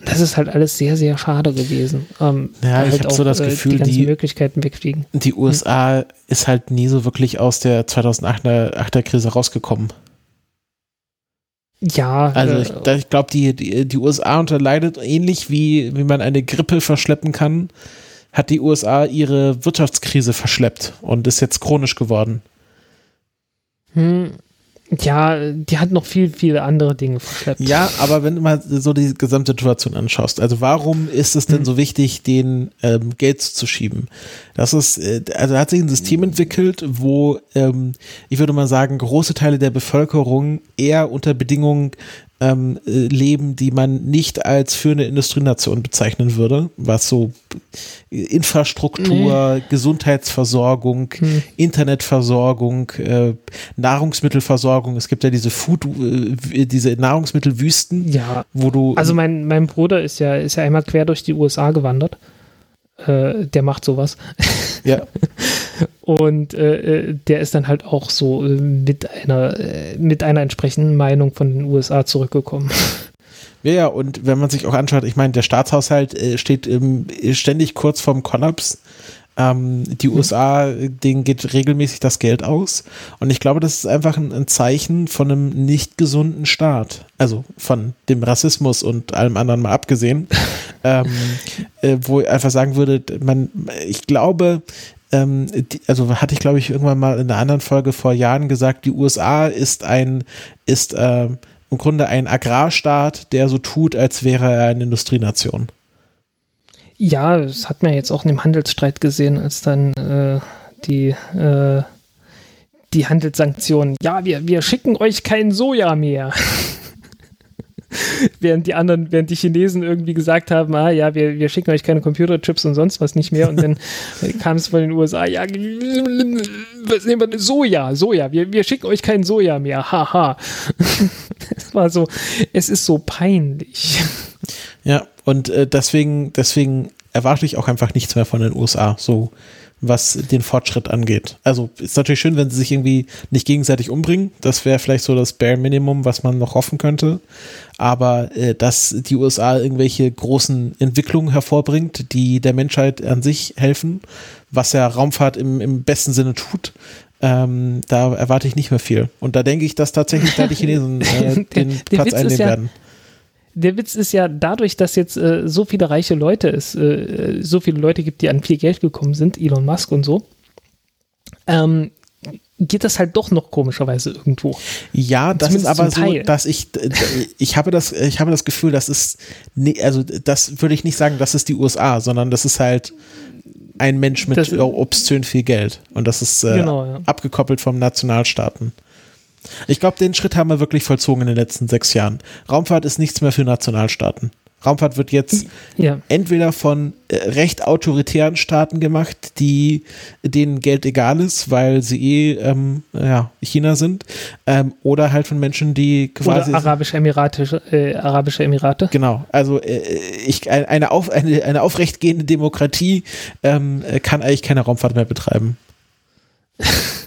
Speaker 2: Das ist halt alles sehr, sehr schade gewesen.
Speaker 1: Ähm, ja, ich halt habe so das äh, Gefühl, die,
Speaker 2: die Möglichkeiten wegfliegen.
Speaker 1: Die USA hm. ist halt nie so wirklich aus der 2008er Krise rausgekommen.
Speaker 2: Ja.
Speaker 1: Also ich, äh, ich glaube, die, die, die USA unterleidet ähnlich wie, wie man eine Grippe verschleppen kann, hat die USA ihre Wirtschaftskrise verschleppt und ist jetzt chronisch geworden.
Speaker 2: Hm, ja, die hat noch viel, viele andere Dinge verschleppt.
Speaker 1: Ja, aber wenn du mal so die gesamte Situation anschaust, also warum ist es denn hm. so wichtig, den ähm, Geld zu schieben? Das ist, äh, also hat sich ein System entwickelt, wo ähm, ich würde mal sagen, große Teile der Bevölkerung eher unter Bedingungen ähm, äh, leben, die man nicht als für eine Industrienation bezeichnen würde, was so Infrastruktur, nee. Gesundheitsversorgung, hm. Internetversorgung, äh, Nahrungsmittelversorgung. Es gibt ja diese Food, äh, diese Nahrungsmittelwüsten,
Speaker 2: ja.
Speaker 1: wo du.
Speaker 2: Also mein, mein Bruder ist ja, ist ja einmal quer durch die USA gewandert. Äh, der macht sowas.
Speaker 1: Ja.
Speaker 2: Und äh, äh, der ist dann halt auch so äh, mit einer äh, mit einer entsprechenden Meinung von den USA zurückgekommen.
Speaker 1: Ja, ja, und wenn man sich auch anschaut, ich meine, der Staatshaushalt steht ähm, ständig kurz vorm Kollaps. Ähm, die mhm. USA, denen geht regelmäßig das Geld aus. Und ich glaube, das ist einfach ein, ein, Zeichen von einem nicht gesunden Staat. Also von dem Rassismus und allem anderen mal abgesehen. ähm, äh, wo ich einfach sagen würde, man, ich glaube, ähm, die, also hatte ich glaube ich irgendwann mal in einer anderen Folge vor Jahren gesagt, die USA ist ein, ist äh, im Grunde ein Agrarstaat, der so tut, als wäre er eine Industrienation.
Speaker 2: Ja, das hat man jetzt auch in dem Handelsstreit gesehen, als dann äh, die, äh, die Handelssanktionen, ja, wir, wir schicken euch kein Soja mehr. während die anderen, während die Chinesen irgendwie gesagt haben, ah ja, wir, wir schicken euch keine Computerchips und sonst was nicht mehr. Und dann kam es von den USA, ja, was nehmen wir? Soja, Soja, wir, wir schicken euch kein Soja mehr, haha. Es war so, es ist so peinlich.
Speaker 1: Ja, und äh, deswegen, deswegen erwarte ich auch einfach nichts mehr von den USA, so was den Fortschritt angeht. Also ist natürlich schön, wenn sie sich irgendwie nicht gegenseitig umbringen. Das wäre vielleicht so das Bare Minimum, was man noch hoffen könnte. Aber äh, dass die USA irgendwelche großen Entwicklungen hervorbringt, die der Menschheit an sich helfen, was ja Raumfahrt im, im besten Sinne tut, ähm, da erwarte ich nicht mehr viel. Und da denke ich, dass tatsächlich da die Chinesen äh, den der, Platz einnehmen ja, werden
Speaker 2: der Witz ist ja, dadurch, dass jetzt äh, so viele reiche Leute es, äh, so viele Leute gibt, die an viel Geld gekommen sind, Elon Musk und so, ähm, geht das halt doch noch komischerweise irgendwo.
Speaker 1: Ja, das Zumindest ist aber so, dass ich, ich habe das, ich habe das Gefühl, das ist, also das würde ich nicht sagen, das ist die USA, sondern das ist halt ein Mensch mit das, obszön viel Geld. Und das ist äh, genau, ja. abgekoppelt vom Nationalstaaten. Ich glaube, den Schritt haben wir wirklich vollzogen in den letzten sechs Jahren. Raumfahrt ist nichts mehr für Nationalstaaten. Raumfahrt wird jetzt ja. entweder von äh, recht autoritären Staaten gemacht, die denen Geld egal ist, weil sie eh ähm, ja, China sind, ähm, oder halt von Menschen, die quasi.
Speaker 2: Oder Arabische Emirate. Äh, Arabische Emirate.
Speaker 1: Genau, also äh, ich, eine, auf, eine, eine aufrechtgehende Demokratie ähm, kann eigentlich keine Raumfahrt mehr betreiben.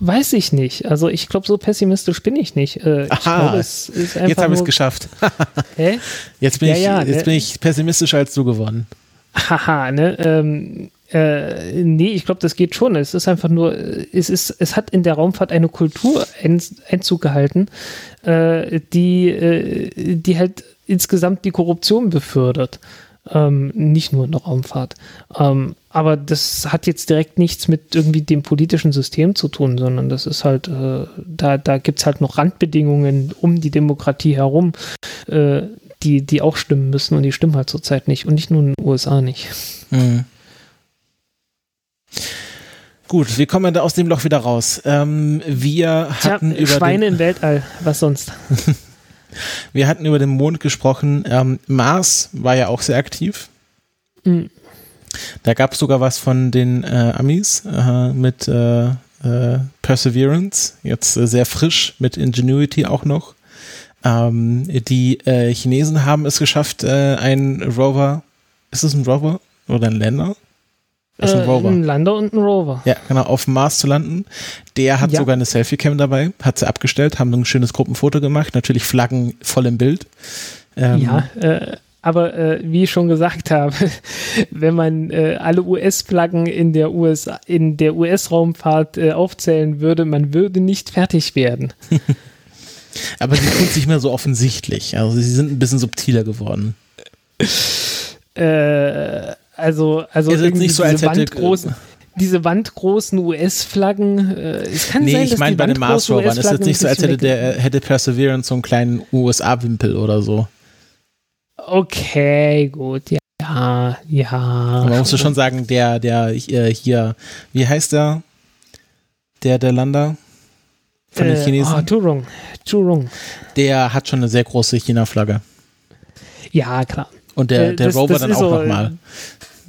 Speaker 2: Weiß ich nicht. Also ich glaube, so pessimistisch bin ich nicht. Äh,
Speaker 1: Aha, glaub, es jetzt habe ich es geschafft. Hä? Jetzt, bin, ja, ich, ja, jetzt ne? bin ich pessimistischer als du geworden.
Speaker 2: Haha, ne? Ähm, äh, nee, ich glaube, das geht schon. Es ist einfach nur, es ist, es hat in der Raumfahrt eine Kultur Einzug gehalten, äh, die, äh, die halt insgesamt die Korruption befördert. Ähm, nicht nur in der Raumfahrt. Ähm, aber das hat jetzt direkt nichts mit irgendwie dem politischen System zu tun, sondern das ist halt, äh, da, da gibt es halt noch Randbedingungen um die Demokratie herum, äh, die, die auch stimmen müssen und die stimmen halt zurzeit nicht und nicht nur in den USA nicht. Mhm.
Speaker 1: Gut, wie kommen wir da aus dem Loch wieder raus? Ähm, wir hatten
Speaker 2: Tja, über Schweine im Weltall, was sonst?
Speaker 1: wir hatten über den Mond gesprochen. Ähm, Mars war ja auch sehr aktiv. Mhm. Da gab es sogar was von den äh, Amis äh, mit äh, äh Perseverance, jetzt äh, sehr frisch mit Ingenuity auch noch. Ähm, die äh, Chinesen haben es geschafft, ein Rover, ist es ein Rover oder ein Lander?
Speaker 2: Das ist ein Rover. Ein Lander und ein Rover.
Speaker 1: Ja, genau, auf dem Mars zu landen. Der hat ja. sogar eine Selfie-Cam dabei, hat sie abgestellt, haben ein schönes Gruppenfoto gemacht, natürlich Flaggen voll im Bild.
Speaker 2: Ähm, ja, äh, aber äh, wie ich schon gesagt habe, wenn man äh, alle US-Flaggen in der US in der US-Raumfahrt äh, aufzählen würde, man würde nicht fertig werden.
Speaker 1: aber sie tun sich mehr so offensichtlich. Also sie sind ein bisschen subtiler geworden.
Speaker 2: Äh, also also
Speaker 1: ist irgendwie nicht so, als hätte
Speaker 2: großen diese wandgroßen US-Flaggen. Äh, es kann
Speaker 1: nee,
Speaker 2: sein,
Speaker 1: ich meine bei den Mars Rovern ist jetzt nicht so, als hätte der hätte Perseverance so einen kleinen USA-Wimpel oder so.
Speaker 2: Okay, gut, ja, ja.
Speaker 1: Aber man muss schon sagen, der, der äh, hier, wie heißt der? Der, der Lander von den äh, Chinesen? Oh,
Speaker 2: Turong. Turong.
Speaker 1: Der hat schon eine sehr große China-Flagge.
Speaker 2: Ja, klar.
Speaker 1: Und der, äh, der das, Rover das dann auch so, nochmal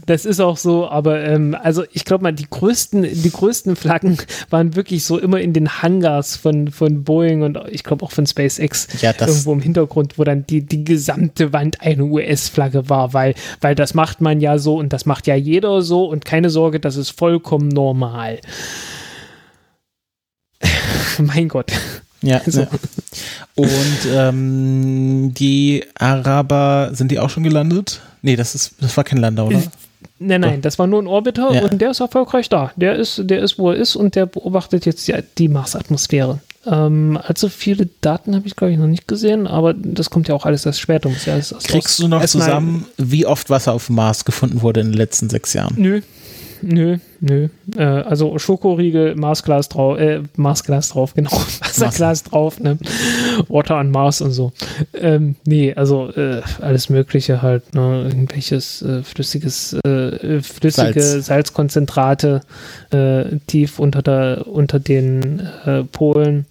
Speaker 2: das ist auch so, aber ähm, also ich glaube mal, die größten, die größten Flaggen waren wirklich so immer in den Hangars von, von Boeing und ich glaube auch von SpaceX
Speaker 1: ja,
Speaker 2: irgendwo im Hintergrund, wo dann die, die gesamte Wand eine US-Flagge war, weil, weil das macht man ja so und das macht ja jeder so und keine Sorge, das ist vollkommen normal. mein Gott.
Speaker 1: Ja, so. ja. Und ähm, die Araber, sind die auch schon gelandet? Nee, das, ist, das war kein Lander, oder?
Speaker 2: Nein, nein, das war nur ein Orbiter ja. und der ist erfolgreich da. Der ist, der ist, wo er ist und der beobachtet jetzt die, die Marsatmosphäre. Ähm, allzu viele Daten habe ich, glaube ich, noch nicht gesehen, aber das kommt ja auch alles erst später. Ja
Speaker 1: Kriegst du noch zusammen, wie oft Wasser auf dem Mars gefunden wurde in den letzten sechs Jahren?
Speaker 2: Nö, nö, nö. Äh, also Schokoriegel, Marsglas drauf, äh, Marsglas drauf, genau. Wasserglas drauf, ne? Water on Mars und so. Ähm, nee, also äh, alles Mögliche halt, ne? Irgendwelches äh, flüssiges, äh, flüssige Salz. Salzkonzentrate äh, tief unter der, unter den Polen.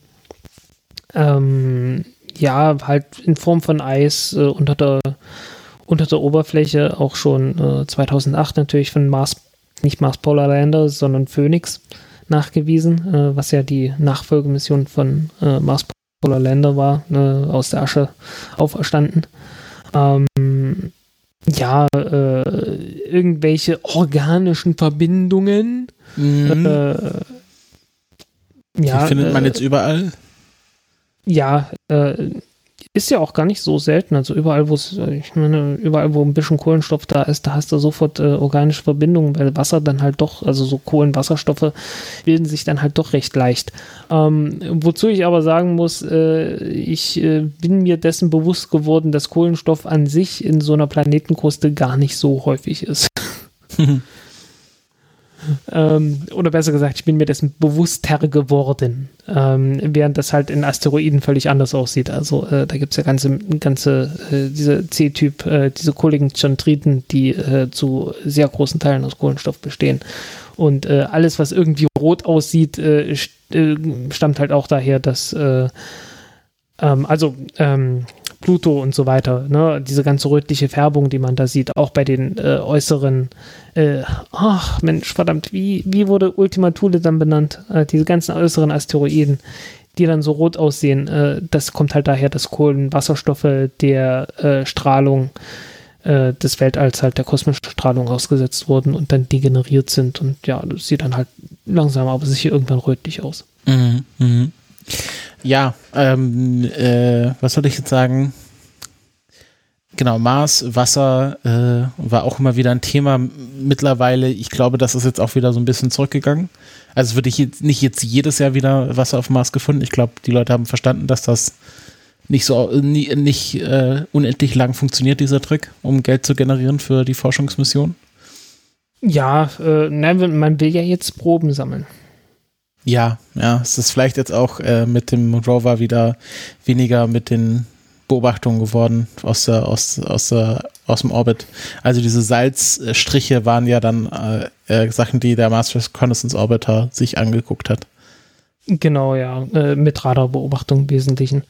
Speaker 2: Ähm, ja, halt in Form von Eis unter der unter der Oberfläche auch schon 2008 natürlich von Mars nicht Mars Polar Lander, sondern Phoenix nachgewiesen, äh, was ja die Nachfolgemission von äh, Mars Polar Lander war, ne, aus der Asche auferstanden. Ähm, ja, äh, irgendwelche organischen Verbindungen.
Speaker 1: Mhm. Äh, ja, die findet man äh, jetzt überall?
Speaker 2: Ja, äh, ist ja auch gar nicht so selten. Also überall, wo es, ich meine, überall, wo ein bisschen Kohlenstoff da ist, da hast du sofort äh, organische Verbindungen, weil Wasser dann halt doch, also so Kohlenwasserstoffe bilden sich dann halt doch recht leicht. Ähm, wozu ich aber sagen muss, äh, ich äh, bin mir dessen bewusst geworden, dass Kohlenstoff an sich in so einer Planetenkruste gar nicht so häufig ist. Ähm, oder besser gesagt, ich bin mir dessen bewusster geworden, ähm, während das halt in Asteroiden völlig anders aussieht. Also äh, da gibt es ja ganze, ganze äh, diese C-Typ, äh, diese kohligen Chondriten, die äh, zu sehr großen Teilen aus Kohlenstoff bestehen. Und äh, alles, was irgendwie rot aussieht, äh, stammt halt auch daher, dass ähm, also ähm, Pluto und so weiter. Ne? Diese ganze rötliche Färbung, die man da sieht, auch bei den äh, äußeren. Äh, ach Mensch, verdammt, wie, wie wurde Ultima Thule dann benannt? Äh, diese ganzen äußeren Asteroiden, die dann so rot aussehen. Äh, das kommt halt daher, dass Kohlenwasserstoffe der äh, Strahlung äh, des Weltalls halt der kosmischen Strahlung ausgesetzt wurden und dann degeneriert sind. Und ja, das sieht dann halt langsam aber sicher irgendwann rötlich aus.
Speaker 1: Mhm, mhm. Ja, ähm, äh, was soll ich jetzt sagen? Genau, Mars, Wasser äh, war auch immer wieder ein Thema mittlerweile. Ich glaube, das ist jetzt auch wieder so ein bisschen zurückgegangen. Also es wird jetzt nicht jetzt jedes Jahr wieder Wasser auf Mars gefunden. Ich glaube, die Leute haben verstanden, dass das nicht so nie, nicht äh, unendlich lang funktioniert, dieser Trick, um Geld zu generieren für die Forschungsmission.
Speaker 2: Ja, äh, nein, man will ja jetzt Proben sammeln.
Speaker 1: Ja, ja, es ist vielleicht jetzt auch äh, mit dem Rover wieder weniger mit den Beobachtungen geworden aus, der, aus, aus, der, aus dem Orbit. Also diese Salzstriche waren ja dann äh, äh, Sachen, die der Mars Reconnaissance Orbiter sich angeguckt hat.
Speaker 2: Genau, ja, äh, mit Radarbeobachtung im Wesentlichen.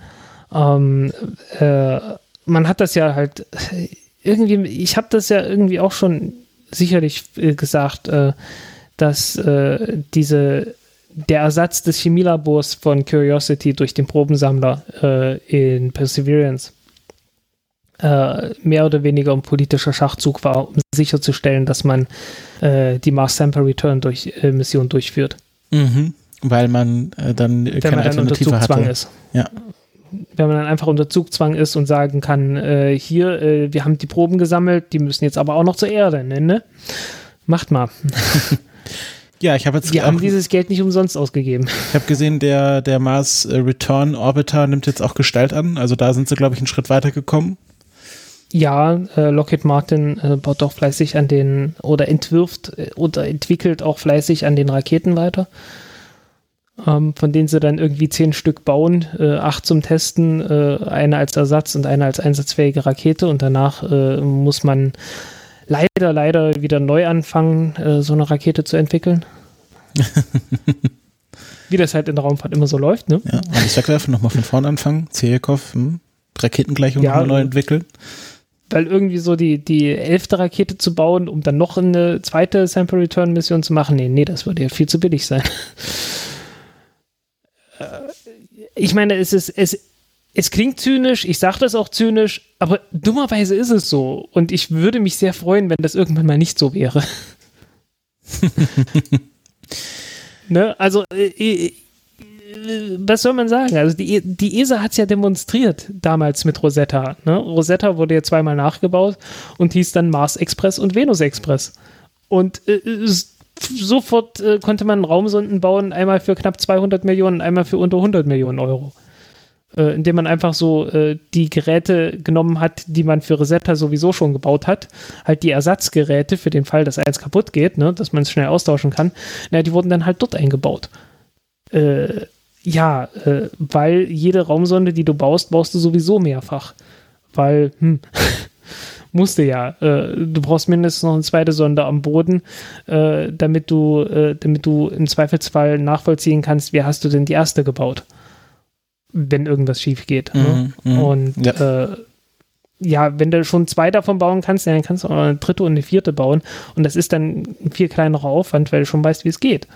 Speaker 2: Ähm, äh, man hat das ja halt irgendwie, ich habe das ja irgendwie auch schon sicherlich äh, gesagt, dass diese der Ersatz des Chemielabors von Curiosity durch den Probensammler äh, in Perseverance äh, mehr oder weniger ein politischer Schachzug war, um sicherzustellen, dass man äh, die Mars Sample Return durch, äh, Mission durchführt.
Speaker 1: Mhm. Weil man äh, dann
Speaker 2: Wenn keine man dann unter Zugzwang hatte. ist.
Speaker 1: Ja.
Speaker 2: Wenn man dann einfach unter Zugzwang ist und sagen kann, äh, hier, wir haben die Proben gesammelt, die müssen jetzt aber auch noch zur Erde, ne? ne? Macht mal.
Speaker 1: Ja, ich habe jetzt.
Speaker 2: Wir haben dieses Geld nicht umsonst ausgegeben.
Speaker 1: Ich habe gesehen, der, der Mars äh, Return Orbiter nimmt jetzt auch Gestalt an. Also da sind sie, glaube ich, einen Schritt weiter gekommen.
Speaker 2: Ja, äh, Lockheed Martin äh, baut auch fleißig an den oder entwirft äh, oder entwickelt auch fleißig an den Raketen weiter. Ähm, von denen sie dann irgendwie zehn Stück bauen, äh, acht zum Testen, äh, eine als Ersatz und eine als einsatzfähige Rakete und danach muss man leider, leider wieder neu anfangen, äh, so eine Rakete zu entwickeln. Wie das halt in der Raumfahrt immer so läuft, ne?
Speaker 1: Ja, alles wegwerfen, nochmal von vorne anfangen. Zirikov, hm, Raketengleichung ja, nochmal neu entwickeln.
Speaker 2: Weil irgendwie so die, die elfte Rakete zu bauen, um dann noch eine zweite Sample Return Mission zu machen, nee, nee, das würde ja viel zu billig sein. Äh, ich meine, es ist, es, es klingt zynisch, ich sage das auch zynisch, aber dummerweise ist es so. Und ich würde mich sehr freuen, wenn das irgendwann mal nicht so wäre. ne? Also, äh, äh, was soll man sagen? Also, die, die ESA hat es ja demonstriert damals mit Rosetta. Ne? Rosetta wurde ja zweimal nachgebaut und hieß dann Mars Express und Venus Express. Und äh, sofort äh, konnte man Raumsonden bauen, einmal für knapp 200 Millionen, einmal für unter 100 Millionen Euro äh, indem man einfach so äh, die Geräte genommen hat, die man für Rosetta sowieso schon gebaut hat, halt die Ersatzgeräte für den Fall, dass eins kaputt geht, ne, dass man es schnell austauschen kann, na, die wurden dann halt dort eingebaut. Äh, ja, äh, weil jede Raumsonde, die du baust, baust du sowieso mehrfach. Weil, hm, musste ja. Äh, du brauchst mindestens noch eine zweite Sonde am Boden, äh, damit du, damit du im Zweifelsfall nachvollziehen kannst, wie hast du denn die erste gebaut wenn irgendwas schief geht. Ne? Mhm, ne? Und ja. Äh, ja. wenn du schon zwei davon bauen kannst, dann kannst du auch eine dritte und eine vierte bauen. Und das ist dann ein viel kleinerer Aufwand, weil du schon weißt, wie es geht.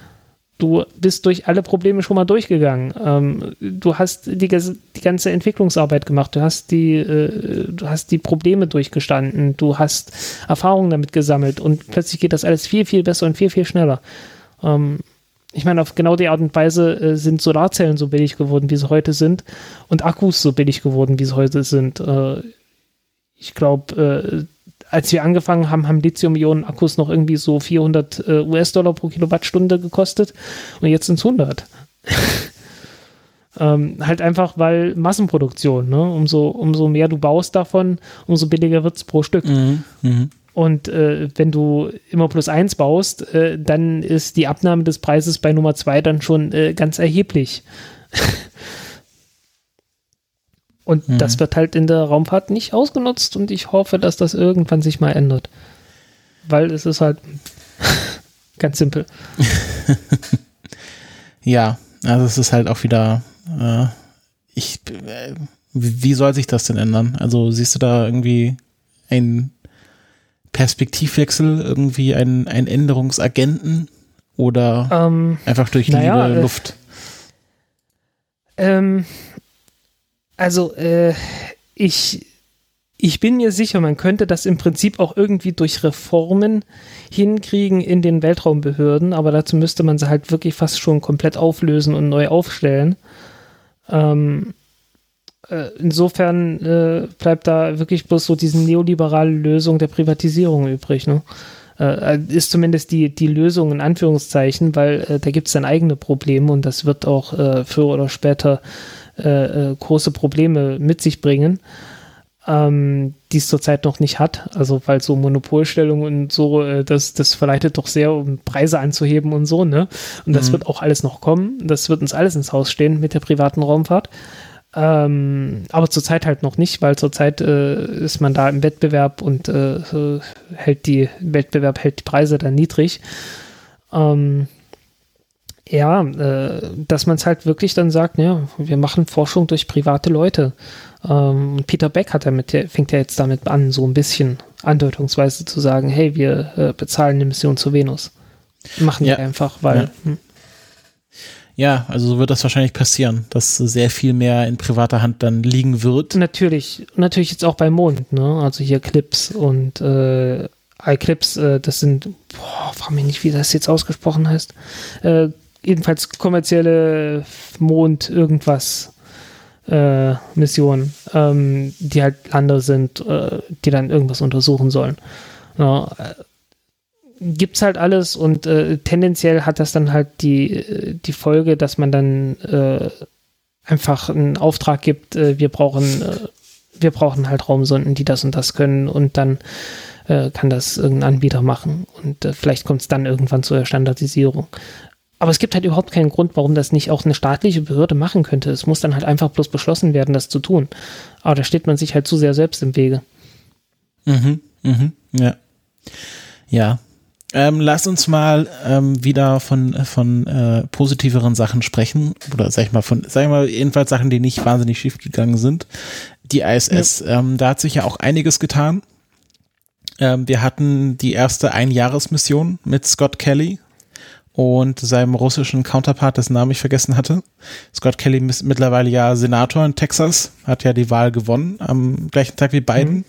Speaker 2: Du bist durch alle Probleme schon mal durchgegangen. Ähm, du hast die, die, ganze Entwicklungsarbeit gemacht. Du hast die, äh, du hast die Probleme durchgestanden. Du hast Erfahrungen damit gesammelt und plötzlich geht das alles viel, viel besser und viel, viel schneller. Ähm, ich meine, auf genau die Art und Weise äh, sind Solarzellen so billig geworden, wie sie heute sind, und Akkus so billig geworden, wie sie heute sind. Äh, ich glaube, äh, als wir angefangen haben, haben Lithium-Ionen-Akkus noch irgendwie so 400 äh, US-Dollar pro Kilowattstunde gekostet und jetzt sind es 100. ähm, halt einfach, weil Massenproduktion, ne? umso, umso mehr du baust davon, umso billiger wird es pro Stück. Mhm, mh. Und äh, wenn du immer plus eins baust, äh, dann ist die Abnahme des Preises bei Nummer zwei dann schon äh, ganz erheblich. und mhm. das wird halt in der Raumfahrt nicht ausgenutzt und ich hoffe, dass das irgendwann sich mal ändert. Weil es ist halt ganz simpel.
Speaker 1: ja, also es ist halt auch wieder, äh, ich, äh, wie, soll sich das denn ändern? Also siehst du da irgendwie einen Perspektivwechsel, irgendwie einen, einen Änderungsagenten oder
Speaker 2: Ähm,
Speaker 1: einfach durch
Speaker 2: naja,
Speaker 1: Liebe,
Speaker 2: äh,
Speaker 1: Luft?
Speaker 2: Ähm, also, äh, ich, ich bin mir sicher, man könnte das im Prinzip auch irgendwie durch Reformen hinkriegen in den Weltraumbehörden, aber dazu müsste man sie halt wirklich fast schon komplett auflösen und neu aufstellen. Ähm, äh, insofern äh, bleibt da wirklich bloß so diese neoliberale Lösung der Privatisierung übrig. Ne? Äh, ist zumindest die, die Lösung in Anführungszeichen, weil äh, da gibt es dann eigene Probleme und das wird auch äh, früher oder später äh, äh, große Probleme mit sich bringen, ähm, die es zurzeit noch nicht hat. Also weil so Monopolstellung und so, äh, das, das verleitet doch sehr, um Preise anzuheben und so, ne? Und das
Speaker 1: Mhm.
Speaker 2: wird auch alles noch kommen. Das wird uns alles ins Haus stehen mit der privaten Raumfahrt. Ähm, aber zurzeit halt noch nicht, weil zurzeit äh, ist man da im Wettbewerb und äh, hält die Wettbewerb hält die Preise dann niedrig. Ähm, ja, äh, dass man es halt wirklich dann sagt, ja, wir machen Forschung durch private Leute. Ähm, Peter Beck hat damit, der fängt ja jetzt damit an, so ein bisschen andeutungsweise zu sagen, hey, wir äh, bezahlen eine Mission zur Venus. Machen
Speaker 1: Ja.
Speaker 2: wir einfach, weil
Speaker 1: Ja.
Speaker 2: hm,
Speaker 1: Ja, also so wird das wahrscheinlich passieren, dass sehr viel mehr in privater Hand dann liegen wird.
Speaker 2: Natürlich, natürlich jetzt auch beim Mond, ne? Also hier Clips und äh, iClips, äh, das sind, boah, frag mich nicht, wie das jetzt ausgesprochen heißt. Äh, jedenfalls kommerzielle Mond irgendwas äh, Missionen, ähm, die halt Lander sind, äh, die dann irgendwas untersuchen sollen. Ja, äh, gibt's halt alles und äh, tendenziell hat das dann halt die, äh, die Folge, dass man dann äh, einfach einen Auftrag gibt, äh, wir brauchen, äh, wir brauchen halt Raumsonden, die das und das können und dann äh, kann das irgendein Anbieter machen und äh, vielleicht kommt es dann irgendwann zur Standardisierung. Aber es gibt halt überhaupt keinen Grund, warum das nicht auch eine staatliche Behörde machen könnte. Es muss dann halt einfach bloß beschlossen werden, das zu tun. Aber da steht man sich halt zu sehr selbst im Wege.
Speaker 1: Mhm, mhm, ja. Ja. Ähm, lass uns mal ähm, wieder von, von äh, positiveren Sachen sprechen. Oder sag ich mal, von, sag ich mal, jedenfalls Sachen, die nicht wahnsinnig schief gegangen sind. Die ISS, ähm, da hat sich ja auch einiges getan. Ähm, wir hatten die erste Einjahresmission mit Scott Kelly und seinem russischen Counterpart, dessen Namen ich vergessen hatte. Scott Kelly ist mittlerweile ja Senator in Texas, hat ja die Wahl gewonnen am gleichen Tag wie Biden.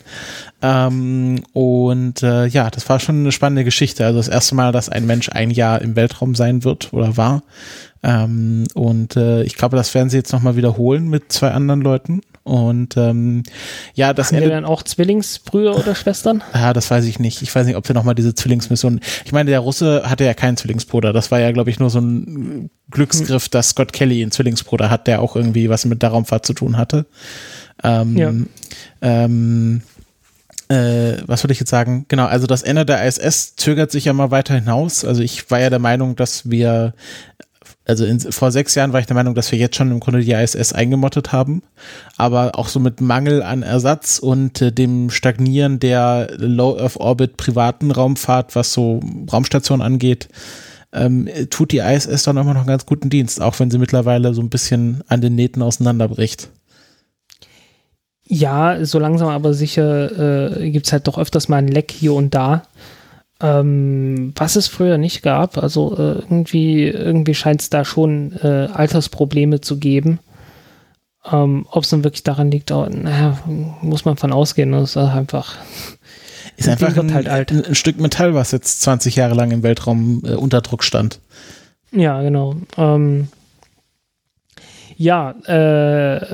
Speaker 1: Ähm, und äh, ja, das war schon eine spannende Geschichte. Also das erste Mal, dass ein Mensch ein Jahr im Weltraum sein wird oder war. Ähm, und äh, ich glaube, das werden sie jetzt nochmal wiederholen mit zwei anderen Leuten. Und ähm, ja, das
Speaker 2: Haben wir dann auch Zwillingsbrüder oder Schwestern?
Speaker 1: ja, das weiß ich nicht. Ich weiß nicht, ob wir nochmal diese Zwillingsmission. Ich meine, der Russe hatte ja keinen Zwillingsbruder. Das war ja, glaube ich, nur so ein Glücksgriff, dass Scott Kelly einen Zwillingsbruder hat, der auch irgendwie was mit der Raumfahrt zu tun hatte. Ähm,
Speaker 2: Ja.
Speaker 1: ähm, äh, was würde ich jetzt sagen? Genau, also das Ende der ISS zögert sich ja mal weiter hinaus. Also ich war ja der Meinung, dass wir, also in, vor sechs Jahren war ich der Meinung, dass wir jetzt schon im Grunde die ISS eingemottet haben, aber auch so mit Mangel an Ersatz und äh, dem Stagnieren der Low Earth Orbit privaten Raumfahrt, was so Raumstationen angeht, ähm, tut die ISS dann immer noch einen ganz guten Dienst, auch wenn sie mittlerweile so ein bisschen an den Nähten auseinanderbricht.
Speaker 2: Ja, so langsam aber sicher äh, gibt es halt doch öfters mal ein Leck hier und da. Ähm, was es früher nicht gab. Also äh, irgendwie, irgendwie scheint es da schon äh, Altersprobleme zu geben. Ähm, Ob es nun wirklich daran liegt, oh, naja, muss man von ausgehen. Das ist einfach.
Speaker 1: Ist einfach ein,
Speaker 2: halt alt.
Speaker 1: ein, ein Stück Metall, was jetzt 20 Jahre lang im Weltraum äh, unter Druck stand.
Speaker 2: Ja, genau. Ähm, ja, äh,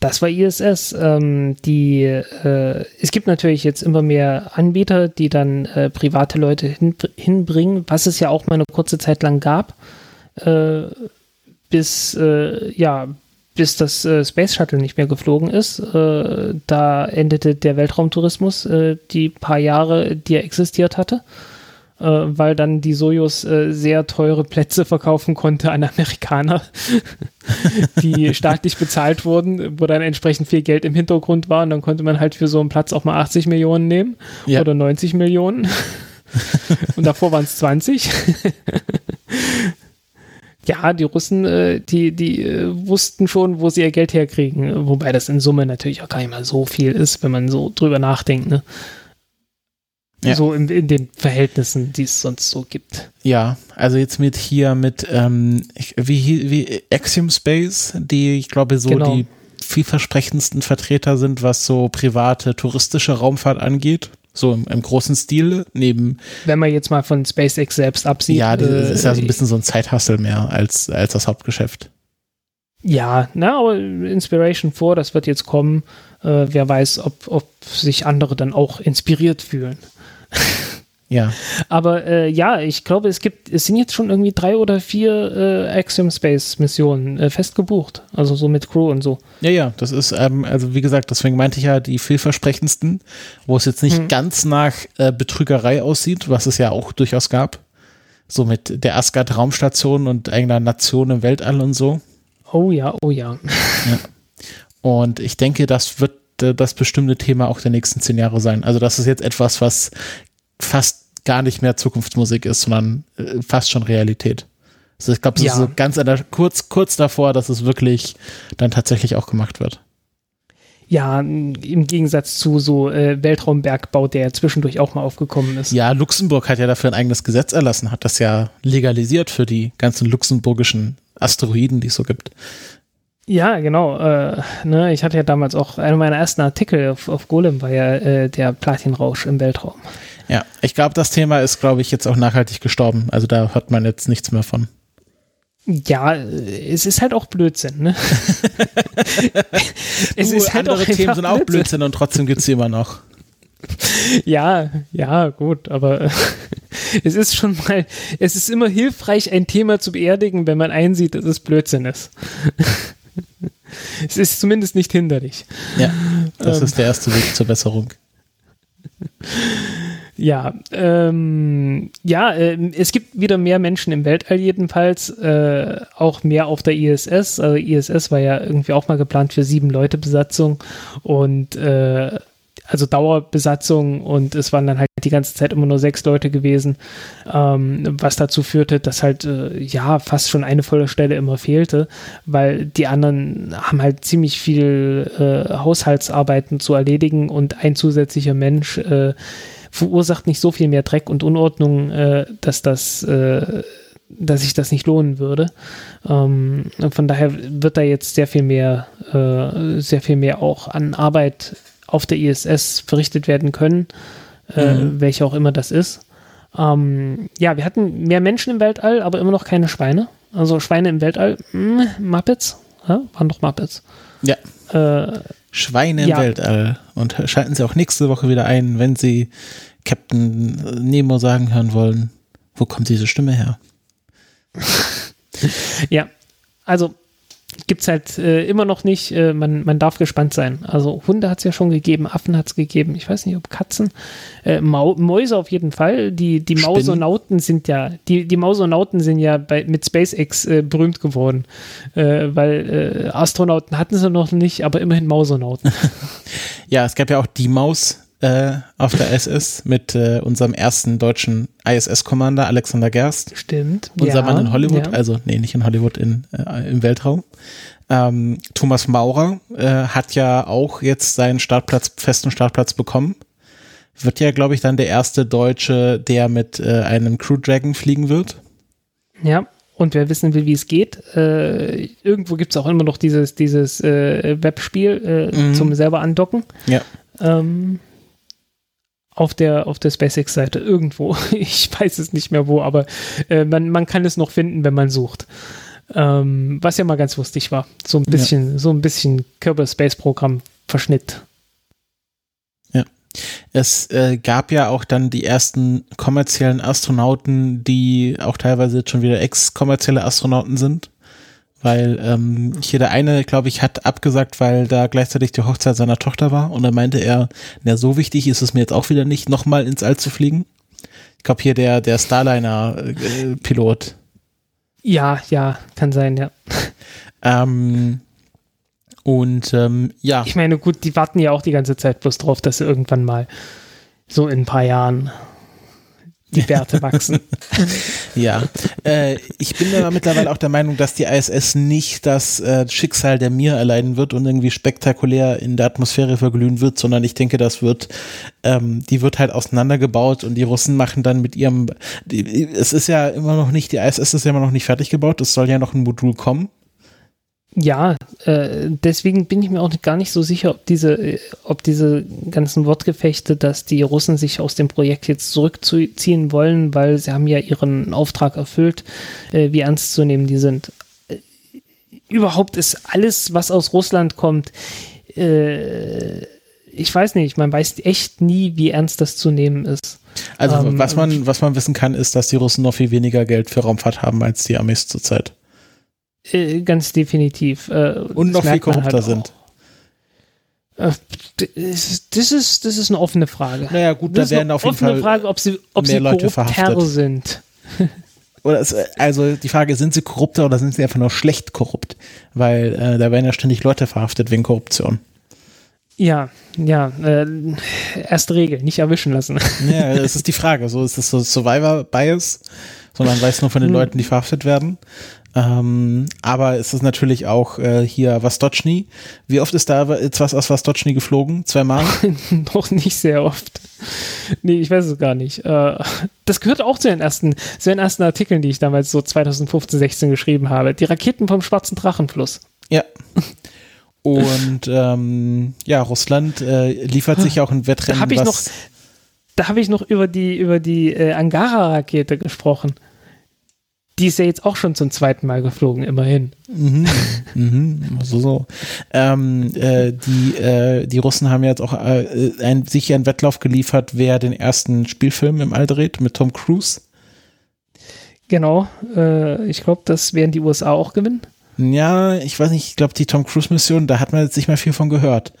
Speaker 2: das war ISS. Ähm, die, äh, es gibt natürlich jetzt immer mehr Anbieter, die dann äh, private Leute hin, hinbringen, was es ja auch mal eine kurze Zeit lang gab, äh, bis äh, ja bis das äh, Space Shuttle nicht mehr geflogen ist. Äh, da endete der Weltraumtourismus die paar Jahre, die er existiert hatte äh, weil dann die Sojus äh, sehr teure Plätze verkaufen konnte an Amerikaner, die staatlich bezahlt wurden, wo dann entsprechend viel Geld im Hintergrund war und dann konnte man halt für so einen Platz auch mal 80 Millionen nehmen
Speaker 1: Ja.
Speaker 2: oder 90 Millionen und davor waren es 20. ja, die Russen, äh, die, die äh, wussten schon, wo sie ihr Geld herkriegen, wobei das in Summe natürlich auch gar nicht mal so viel ist, wenn man so drüber nachdenkt, ne? Ja. So in, in, den Verhältnissen, die es sonst so gibt.
Speaker 1: Ja, also jetzt mit hier mit ähm, wie, wie Axiom Space, die ich glaube so genau. die vielversprechendsten Vertreter sind, was so private touristische Raumfahrt angeht. So im, im, großen Stil, neben.
Speaker 2: Wenn man jetzt mal von SpaceX selbst absieht.
Speaker 1: Ja, das äh, ist ja so ein bisschen so ein Zeithassel mehr als, als das Hauptgeschäft.
Speaker 2: Ja, na, aber Inspiration 4, das wird jetzt kommen. Äh, wer weiß, ob, ob sich andere dann auch inspiriert fühlen.
Speaker 1: Ja.
Speaker 2: Aber äh, ja, ich glaube, es gibt, es sind jetzt schon irgendwie drei oder vier äh, Axiom Space Missionen äh, fest gebucht. Also so mit Crew und so.
Speaker 1: Ja, ja, das ist, ähm, also wie gesagt, deswegen meinte ich ja die vielversprechendsten, wo es jetzt nicht hm. ganz nach äh, Betrügerei aussieht, was es ja auch durchaus gab. So mit der Asgard Raumstation und einer Nation im Weltall und so.
Speaker 2: Oh ja, oh ja.
Speaker 1: ja. Und ich denke, das wird das bestimmte Thema auch der nächsten zehn Jahre sein. Also das ist jetzt etwas, was fast gar nicht mehr Zukunftsmusik ist, sondern äh, fast schon Realität. Also ich glaube, es ja. ist so ganz der, kurz, kurz davor, dass es wirklich dann tatsächlich auch gemacht wird.
Speaker 2: Ja, im Gegensatz zu so äh, Weltraumbergbau, der zwischendurch auch mal aufgekommen ist.
Speaker 1: Ja, Luxemburg hat ja dafür ein eigenes Gesetz erlassen, hat das ja legalisiert für die ganzen luxemburgischen Asteroiden, die es so gibt.
Speaker 2: Ja, genau. Äh, ne, ich hatte ja damals auch, einer meiner ersten Artikel auf, auf Golem war ja äh, der Platinrausch im Weltraum.
Speaker 1: Ja, ich glaube, das Thema ist, glaube ich, jetzt auch nachhaltig gestorben. Also da hört man jetzt nichts mehr von.
Speaker 2: Ja, es ist halt auch Blödsinn, ne?
Speaker 1: es du, ist halt andere Themen sind auch Blödsinn und trotzdem gibt es sie immer noch.
Speaker 2: Ja, ja, gut, aber es ist schon mal, es ist immer hilfreich, ein Thema zu beerdigen, wenn man einsieht, dass es Blödsinn ist. Es ist zumindest nicht hinderlich.
Speaker 1: Ja, das ähm, ist der erste Weg zur Besserung.
Speaker 2: Ja, ähm, ja, äh, es gibt wieder mehr Menschen im Weltall jedenfalls, äh, auch mehr auf der ISS. Also ISS war ja irgendwie auch mal geplant für sieben Leute Besatzung und äh, also Dauerbesatzung und es waren dann halt die ganze Zeit immer nur sechs Leute gewesen, ähm, was dazu führte, dass halt äh, ja fast schon eine volle Stelle immer fehlte, weil die anderen haben halt ziemlich viel äh, Haushaltsarbeiten zu erledigen und ein zusätzlicher Mensch äh, verursacht nicht so viel mehr Dreck und Unordnung, äh, dass das äh, dass sich das nicht lohnen würde. Ähm, von daher wird da jetzt sehr viel mehr, äh, sehr viel mehr auch an Arbeit auf der ISS verrichtet werden können, äh, mhm. welche auch immer das ist. Ähm, ja, wir hatten mehr Menschen im Weltall, aber immer noch keine Schweine. Also Schweine im Weltall, mh, hm, Muppets, ja, waren doch Muppets.
Speaker 1: Ja. Äh, Schweine im ja. Weltall. Und schalten Sie auch nächste Woche wieder ein, wenn Sie Captain Nemo sagen hören wollen, wo kommt diese Stimme her?
Speaker 2: ja, also gibt es halt äh, immer noch nicht. Äh, man, man darf gespannt sein. Also Hunde hat es ja schon gegeben, Affen hat es gegeben. Ich weiß nicht, ob Katzen. Äh, Mäuse auf jeden Fall. Die, die Mausonauten sind ja, die, die Mausonauten sind ja bei, mit SpaceX äh, berühmt geworden. Äh, weil äh, Astronauten hatten sie noch nicht, aber immerhin Mausonauten.
Speaker 1: ja, es gab ja auch die Maus äh, auf der SS mit äh, unserem ersten deutschen ISS-Commander Alexander Gerst.
Speaker 2: Stimmt.
Speaker 1: Unser ja, Mann in Hollywood, ja. also nee, nicht in Hollywood, in, äh, im Weltraum. Ähm, Thomas Maurer äh, hat ja auch jetzt seinen Startplatz, festen Startplatz bekommen. Wird ja, glaube ich, dann der erste Deutsche, der mit äh, einem Crew Dragon fliegen wird.
Speaker 2: Ja, und wer wissen will, wie es geht, äh, irgendwo gibt es auch immer noch dieses, dieses äh, Webspiel äh, mhm. zum selber andocken.
Speaker 1: Ja.
Speaker 2: Ähm, auf der, auf der SpaceX-Seite irgendwo. Ich weiß es nicht mehr wo, aber äh, man, man kann es noch finden, wenn man sucht. Ähm, was ja mal ganz lustig war. So ein bisschen, ja. so ein bisschen Kerbal Space Programm Verschnitt.
Speaker 1: Ja. Es äh, gab ja auch dann die ersten kommerziellen Astronauten, die auch teilweise jetzt schon wieder ex-kommerzielle Astronauten sind weil ähm, hier der eine, glaube ich, hat abgesagt, weil da gleichzeitig die Hochzeit seiner Tochter war und dann meinte er, na so wichtig ist es mir jetzt auch wieder nicht, nochmal ins All zu fliegen. Ich glaube hier der der Starliner-Pilot.
Speaker 2: Äh, ja, ja, kann sein, ja.
Speaker 1: Ähm, und ähm, ja.
Speaker 2: Ich meine, gut, die warten ja auch die ganze Zeit bloß drauf, dass sie irgendwann mal so in ein paar Jahren die Bärte wachsen.
Speaker 1: ja, äh, ich bin aber mittlerweile auch der Meinung, dass die ISS nicht das äh, Schicksal der Mir erleiden wird und irgendwie spektakulär in der Atmosphäre verglühen wird, sondern ich denke, das wird, ähm, die wird halt auseinandergebaut und die Russen machen dann mit ihrem, die, es ist ja immer noch nicht, die ISS ist ja immer noch nicht fertig gebaut, es soll ja noch ein Modul kommen
Speaker 2: ja, äh, deswegen bin ich mir auch gar nicht so sicher, ob diese, äh, ob diese ganzen Wortgefechte, dass die Russen sich aus dem Projekt jetzt zurückziehen wollen, weil sie haben ja ihren Auftrag erfüllt, äh, wie ernst zu nehmen die sind. Äh, überhaupt ist alles, was aus Russland kommt, äh, ich weiß nicht, man weiß echt nie, wie ernst das zu nehmen ist.
Speaker 1: Also ähm, was man, was man wissen kann, ist, dass die Russen noch viel weniger Geld für Raumfahrt haben als die Amis zurzeit.
Speaker 2: Äh, ganz definitiv.
Speaker 1: Äh, und noch viel korrupter halt sind.
Speaker 2: Äh, das ist, das ist eine offene Frage.
Speaker 1: Naja, gut, da werden auf jeden Fall
Speaker 2: offene Frage, ob sie, ob
Speaker 1: mehr
Speaker 2: sie
Speaker 1: Leute verhaftet
Speaker 2: sind.
Speaker 1: Oder es, also die Frage, sind sie korrupter oder sind sie einfach nur schlecht korrupt? Weil äh, da werden ja ständig Leute verhaftet wegen Korruption.
Speaker 2: Ja, ja, äh, erste Regel, nicht erwischen lassen.
Speaker 1: Ja, das ist die Frage. So ist es so Survivor Bias, sondern weiß nur von den hm. Leuten, die verhaftet werden. Ähm, aber es ist natürlich auch äh, hier Vastochny. Wie oft ist da jetzt was aus Vastochny geflogen? Zweimal?
Speaker 2: Noch nicht sehr oft. Nee, ich weiß es gar nicht. Äh, das gehört auch zu den ersten, zu den ersten Artikeln, die ich damals so 2015, 16 geschrieben habe. Die Raketen vom Schwarzen Drachenfluss.
Speaker 1: Ja. Und ähm, ja, Russland äh, liefert sich auch ein Wettrennen.
Speaker 2: Da habe ich noch, da habe ich noch über die über die äh, Angara-Rakete gesprochen die ist ja jetzt auch schon zum zweiten Mal geflogen, immerhin.
Speaker 1: Mhm. mhm. So, so. Ähm, äh, die, äh, die Russen haben jetzt auch äh, ein, sich einen Wettlauf geliefert, wer den ersten Spielfilm im All dreht mit Tom Cruise.
Speaker 2: Genau. Äh, ich glaube, das werden die USA auch gewinnen.
Speaker 1: Ja, ich weiß nicht, ich glaube, die Tom Cruise-Mission, da hat man jetzt nicht mehr viel von gehört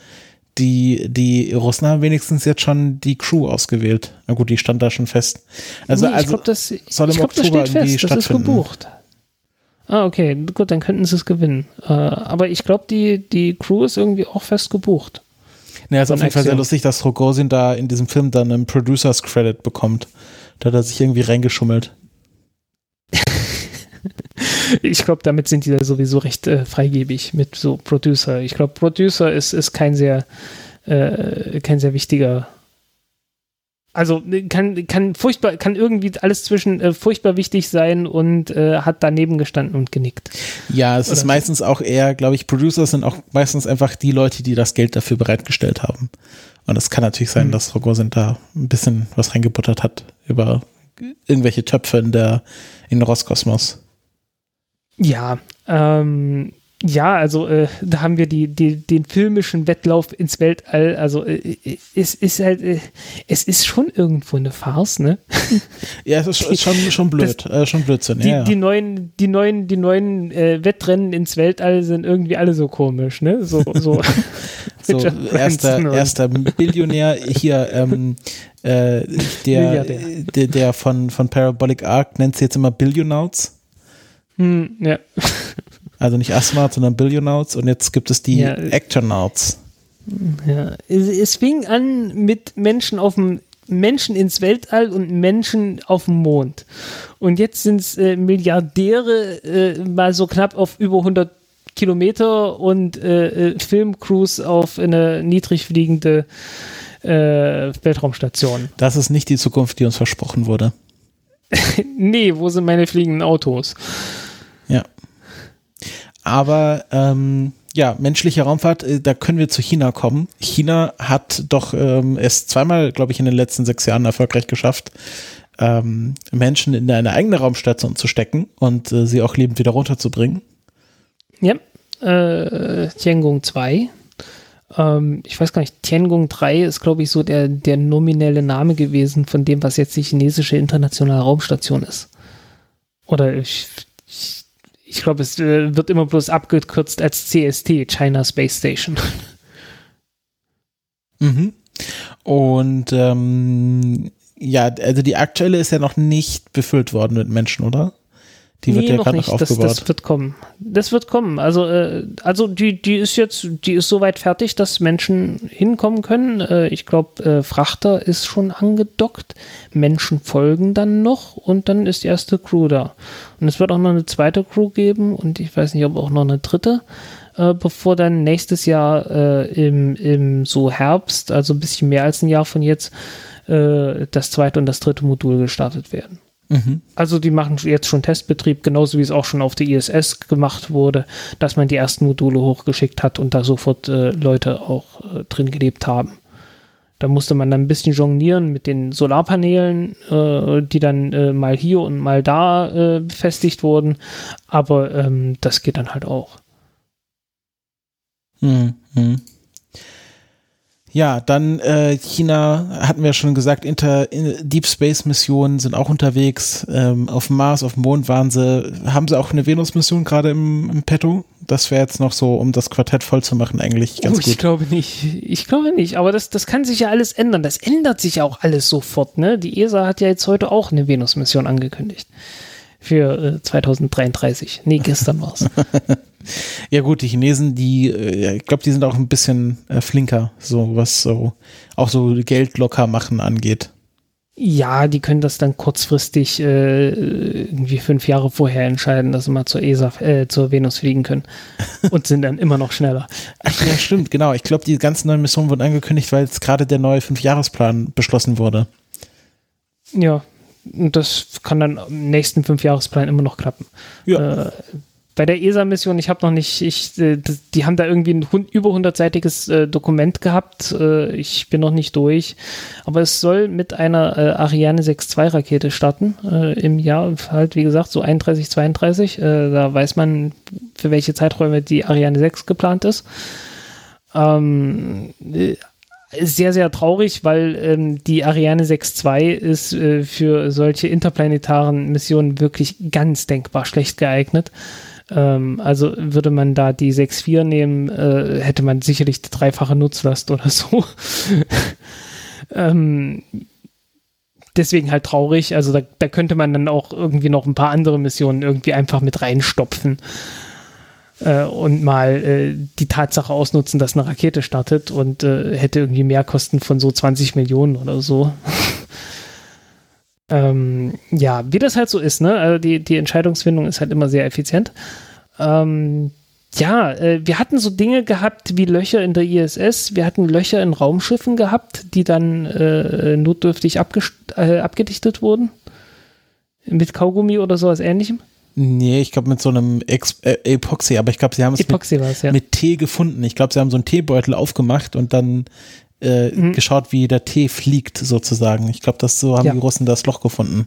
Speaker 1: die, die Russen haben wenigstens jetzt schon die Crew ausgewählt. Na gut, die stand da schon fest. Also,
Speaker 2: nee, ich
Speaker 1: also
Speaker 2: glaub, das, soll im ich glaub, Oktober das steht fest, das ist gebucht. Ah, okay, gut, dann könnten sie es gewinnen. Äh, aber ich glaube, die, die Crew ist irgendwie auch fest gebucht.
Speaker 1: Naja, ist auf jeden Fall sehr lustig, dass Rogozin da in diesem Film dann einen Producers Credit bekommt. Da hat er sich irgendwie reingeschummelt.
Speaker 2: ich glaube, damit sind die da sowieso recht äh, freigebig mit so Producer. Ich glaube, Producer ist, ist kein sehr, äh, kein sehr wichtiger. Also kann, kann furchtbar, kann irgendwie alles zwischen äh, furchtbar wichtig sein und äh, hat daneben gestanden und genickt.
Speaker 1: Ja, es Oder ist meistens auch eher, glaube ich, Producer sind auch meistens einfach die Leute, die das Geld dafür bereitgestellt haben. Und es kann natürlich sein, mhm. dass Rogozin da ein bisschen was reingebuttert hat über irgendwelche Töpfe in der in Roskosmos.
Speaker 2: Ja, ähm, ja, also äh, da haben wir die, die, den filmischen Wettlauf ins Weltall. Also äh, äh es ist halt, äh, es ist schon irgendwo eine Farce, ne?
Speaker 1: Ja, es ist, schon, schon blöd, das, äh, schon Blödsinn.
Speaker 2: Die,
Speaker 1: ja, ja.
Speaker 2: die neuen, die neuen, die neuen äh, Wettrennen ins Weltall sind irgendwie alle so komisch, ne? So, so,
Speaker 1: so erster, erster Billionär hier, ähm, äh, der, der, der von, von Parabolic Arc nennt sie jetzt immer Billionauts.
Speaker 2: Hm, ja.
Speaker 1: Also nicht Astronauts, sondern Billionauts und jetzt gibt es die ja. Actonauts.
Speaker 2: Ja, es fing an mit Menschen auf dem Menschen ins Weltall und Menschen auf dem Mond. Und jetzt sind es äh, Milliardäre, äh, mal so knapp auf über 100 Kilometer und äh, äh, Filmcrews auf eine niedrig fliegende äh, Weltraumstation.
Speaker 1: Das ist nicht die Zukunft, die uns versprochen wurde.
Speaker 2: nee, wo sind meine fliegenden Autos?
Speaker 1: Ja. Aber ähm, ja, menschliche Raumfahrt, äh, da können wir zu China kommen. China hat doch ähm, es zweimal, glaube ich, in den letzten sechs Jahren erfolgreich geschafft, ähm, Menschen in eine eigene Raumstation zu stecken und äh, sie auch lebend wieder runterzubringen.
Speaker 2: Ja, äh, Tiangong 2. Ähm, ich weiß gar nicht, Tiangong 3 ist, glaube ich, so der, der nominelle Name gewesen von dem, was jetzt die chinesische internationale Raumstation ist. Oder ich, ich ich glaube, es äh, wird immer bloß abgekürzt als CST, China Space Station.
Speaker 1: Mhm. Und ähm, ja, also die aktuelle ist ja noch nicht befüllt worden mit Menschen, oder? Die wird
Speaker 2: nee,
Speaker 1: ja
Speaker 2: noch
Speaker 1: gerade
Speaker 2: nicht.
Speaker 1: noch
Speaker 2: Das,
Speaker 1: aufgebaut.
Speaker 2: das wird kommen. Das wird kommen. Also, äh, also die, die ist jetzt, die ist soweit fertig, dass Menschen hinkommen können. Äh, ich glaube, äh, Frachter ist schon angedockt. Menschen folgen dann noch und dann ist die erste Crew da. Und es wird auch noch eine zweite Crew geben und ich weiß nicht, ob auch noch eine dritte, äh, bevor dann nächstes Jahr äh, im, im so Herbst, also ein bisschen mehr als ein Jahr von jetzt, äh, das zweite und das dritte Modul gestartet werden.
Speaker 1: Mhm.
Speaker 2: Also die machen jetzt schon Testbetrieb, genauso wie es auch schon auf der ISS gemacht wurde, dass man die ersten Module hochgeschickt hat und da sofort äh, Leute auch äh, drin gelebt haben. Da musste man dann ein bisschen jonglieren mit den Solarpanelen, äh, die dann äh, mal hier und mal da äh, befestigt wurden. Aber ähm, das geht dann halt auch.
Speaker 1: Mhm. Ja, dann äh, China hatten wir schon gesagt, Inter in Deep Space Missionen sind auch unterwegs. Ähm, auf dem Mars, auf dem Mond waren sie. Haben sie auch eine Venus-Mission gerade im, im Petto? Das wäre jetzt noch so, um das Quartett voll zu machen, eigentlich ganz
Speaker 2: oh, ich
Speaker 1: gut.
Speaker 2: glaube nicht. Ich glaube nicht. Aber das, das kann sich ja alles ändern. Das ändert sich auch alles sofort. Ne? Die ESA hat ja jetzt heute auch eine Venus-Mission angekündigt. Für äh, 2033. Nee, gestern war's.
Speaker 1: Ja gut, die Chinesen, die, äh, ich glaube, die sind auch ein bisschen äh, flinker, so was so auch so Geld locker machen angeht.
Speaker 2: Ja, die können das dann kurzfristig äh, irgendwie fünf Jahre vorher entscheiden, dass sie mal zur ESA, äh, zur Venus fliegen können und sind dann immer noch schneller.
Speaker 1: Ach ja, stimmt, genau. Ich glaube, die ganzen neuen Missionen wurden angekündigt, weil jetzt gerade der neue Fünfjahresplan beschlossen wurde.
Speaker 2: Ja, und das kann dann im nächsten Fünfjahresplan immer noch klappen.
Speaker 1: Ja.
Speaker 2: Äh, bei der ESA-Mission, ich habe noch nicht, ich, äh, die haben da irgendwie ein über 100-seitiges äh, Dokument gehabt. Äh, ich bin noch nicht durch. Aber es soll mit einer Ariane 6.2 Rakete starten im Jahr, halt wie gesagt, so 31, 32. Äh, da weiß man, für welche Zeiträume die Ariane 6 geplant ist. Ähm, äh, sehr, sehr traurig, weil ähm, die Ariane 6.2 ist äh, für solche interplanetaren Missionen wirklich ganz denkbar schlecht geeignet. Ähm, also würde man da die 6.4 nehmen, äh, hätte man sicherlich dreifache Nutzlast oder so. ähm, deswegen halt traurig. Also da, da könnte man dann auch irgendwie noch ein paar andere Missionen irgendwie einfach mit reinstopfen äh, und mal äh, die Tatsache ausnutzen, dass eine Rakete startet und äh, hätte irgendwie Mehrkosten von so 20 Millionen oder so. ähm, ja, wie das halt so ist, ne? Also die, die Entscheidungsfindung ist halt immer sehr effizient. Ähm, ja, äh, wir hatten so Dinge gehabt wie Löcher in der ISS, wir hatten Löcher in Raumschiffen gehabt, die dann äh, notdürftig äh, abgedichtet wurden. Mit Kaugummi oder sowas ähnlichem.
Speaker 1: Nee, ich glaube mit so einem Ex äh, Epoxy, aber ich glaube, sie haben es mit,
Speaker 2: Epoxy ja.
Speaker 1: mit Tee gefunden. Ich glaube, sie haben so einen Teebeutel aufgemacht und dann äh,
Speaker 2: Mhm.
Speaker 1: geschaut, wie der Tee fliegt sozusagen. Ich glaube, das so haben
Speaker 2: Ja.
Speaker 1: die Russen das Loch gefunden.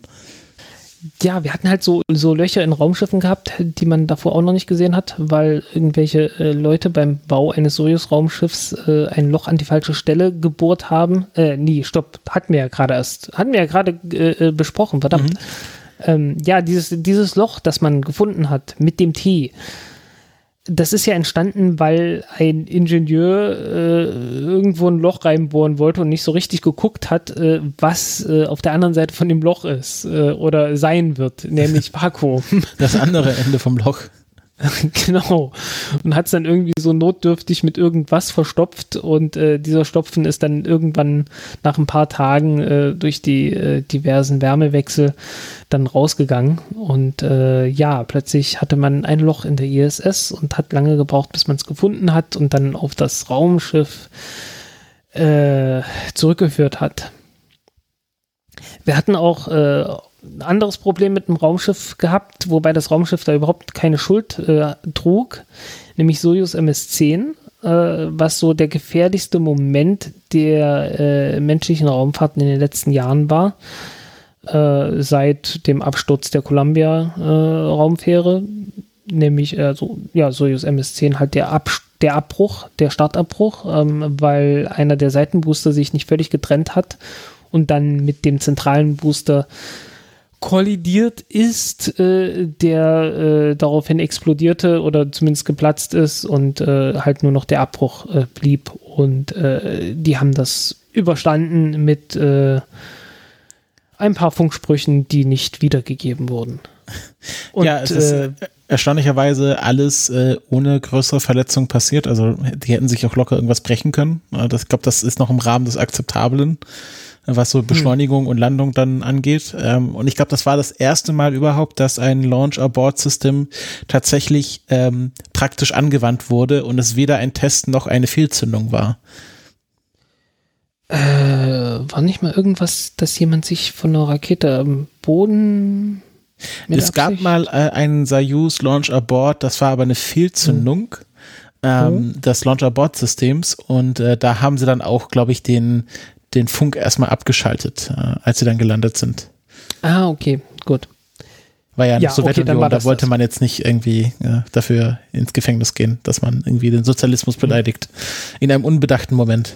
Speaker 2: Ja, wir hatten halt so, so Löcher in Raumschiffen gehabt, die man davor auch noch nicht gesehen hat, weil irgendwelche äh, Leute beim Bau eines Soyuz-Raumschiffs äh, ein Loch an die falsche Stelle gebohrt haben. Äh, nee, stopp, hatten wir ja gerade erst, hatten wir ja gerade äh, äh, besprochen, verdammt. Ähm, ja, dieses, dieses Loch, das man gefunden hat mit dem T, das ist ja entstanden, weil ein Ingenieur äh, irgendwo ein Loch reinbohren wollte und nicht so richtig geguckt hat, äh, was äh, auf der anderen Seite von dem Loch ist äh, oder sein wird, nämlich Vakuum.
Speaker 1: Das andere Ende vom Loch.
Speaker 2: genau. Und hat es dann irgendwie so notdürftig mit irgendwas verstopft und äh, dieser Stopfen ist dann irgendwann nach ein paar Tagen äh, durch die äh, diversen Wärmewechsel dann rausgegangen. Und äh, ja, plötzlich hatte man ein Loch in der ISS und hat lange gebraucht, bis man es gefunden hat und dann auf das Raumschiff äh, zurückgeführt hat. Wir hatten auch äh, ein anderes Problem mit dem Raumschiff gehabt, wobei das Raumschiff da überhaupt keine Schuld äh, trug, nämlich Soyuz MS-10, äh, was so der gefährlichste Moment der äh, menschlichen Raumfahrten in den letzten Jahren war, äh, seit dem Absturz der Columbia-Raumfähre, nämlich äh, so, ja, Soyuz MS-10 halt der, Ab der Abbruch, der Startabbruch, ähm, weil einer der Seitenbooster sich nicht völlig getrennt hat und dann mit dem zentralen Booster kollidiert ist, äh, der äh, daraufhin explodierte oder zumindest geplatzt ist und äh, halt nur noch der Abbruch äh, blieb. Und äh, die haben das überstanden mit äh, ein paar Funksprüchen, die nicht wiedergegeben wurden.
Speaker 1: Und, ja, es ist äh, erstaunlicherweise alles äh, ohne größere Verletzung passiert. Also die hätten sich auch locker irgendwas brechen können. Das, ich glaube, das ist noch im Rahmen des Akzeptablen, was so hm. Beschleunigung hm. und Landung dann angeht. Ähm, und ich glaube, das war das erste Mal überhaupt, dass ein Launch-Abort-System tatsächlich ähm, praktisch angewandt wurde und es weder ein Test noch eine Fehlzündung war.
Speaker 2: Äh, war nicht mal irgendwas, dass jemand sich von einer Rakete am Boden
Speaker 1: es Absicht? gab mal äh, einen Soyuz Launch Abort, das war aber eine Fehlzündung mhm. ähm, mhm. des Launch Abort Systems und äh, da haben sie dann auch, glaube ich, den, den Funk erstmal abgeschaltet, äh, als sie dann gelandet sind.
Speaker 2: Ah, okay, gut.
Speaker 1: War ja eine ja, Sowjetunion, okay, da wollte das. man jetzt nicht irgendwie äh, dafür ins Gefängnis gehen, dass man irgendwie den Sozialismus mhm. beleidigt. In einem unbedachten Moment.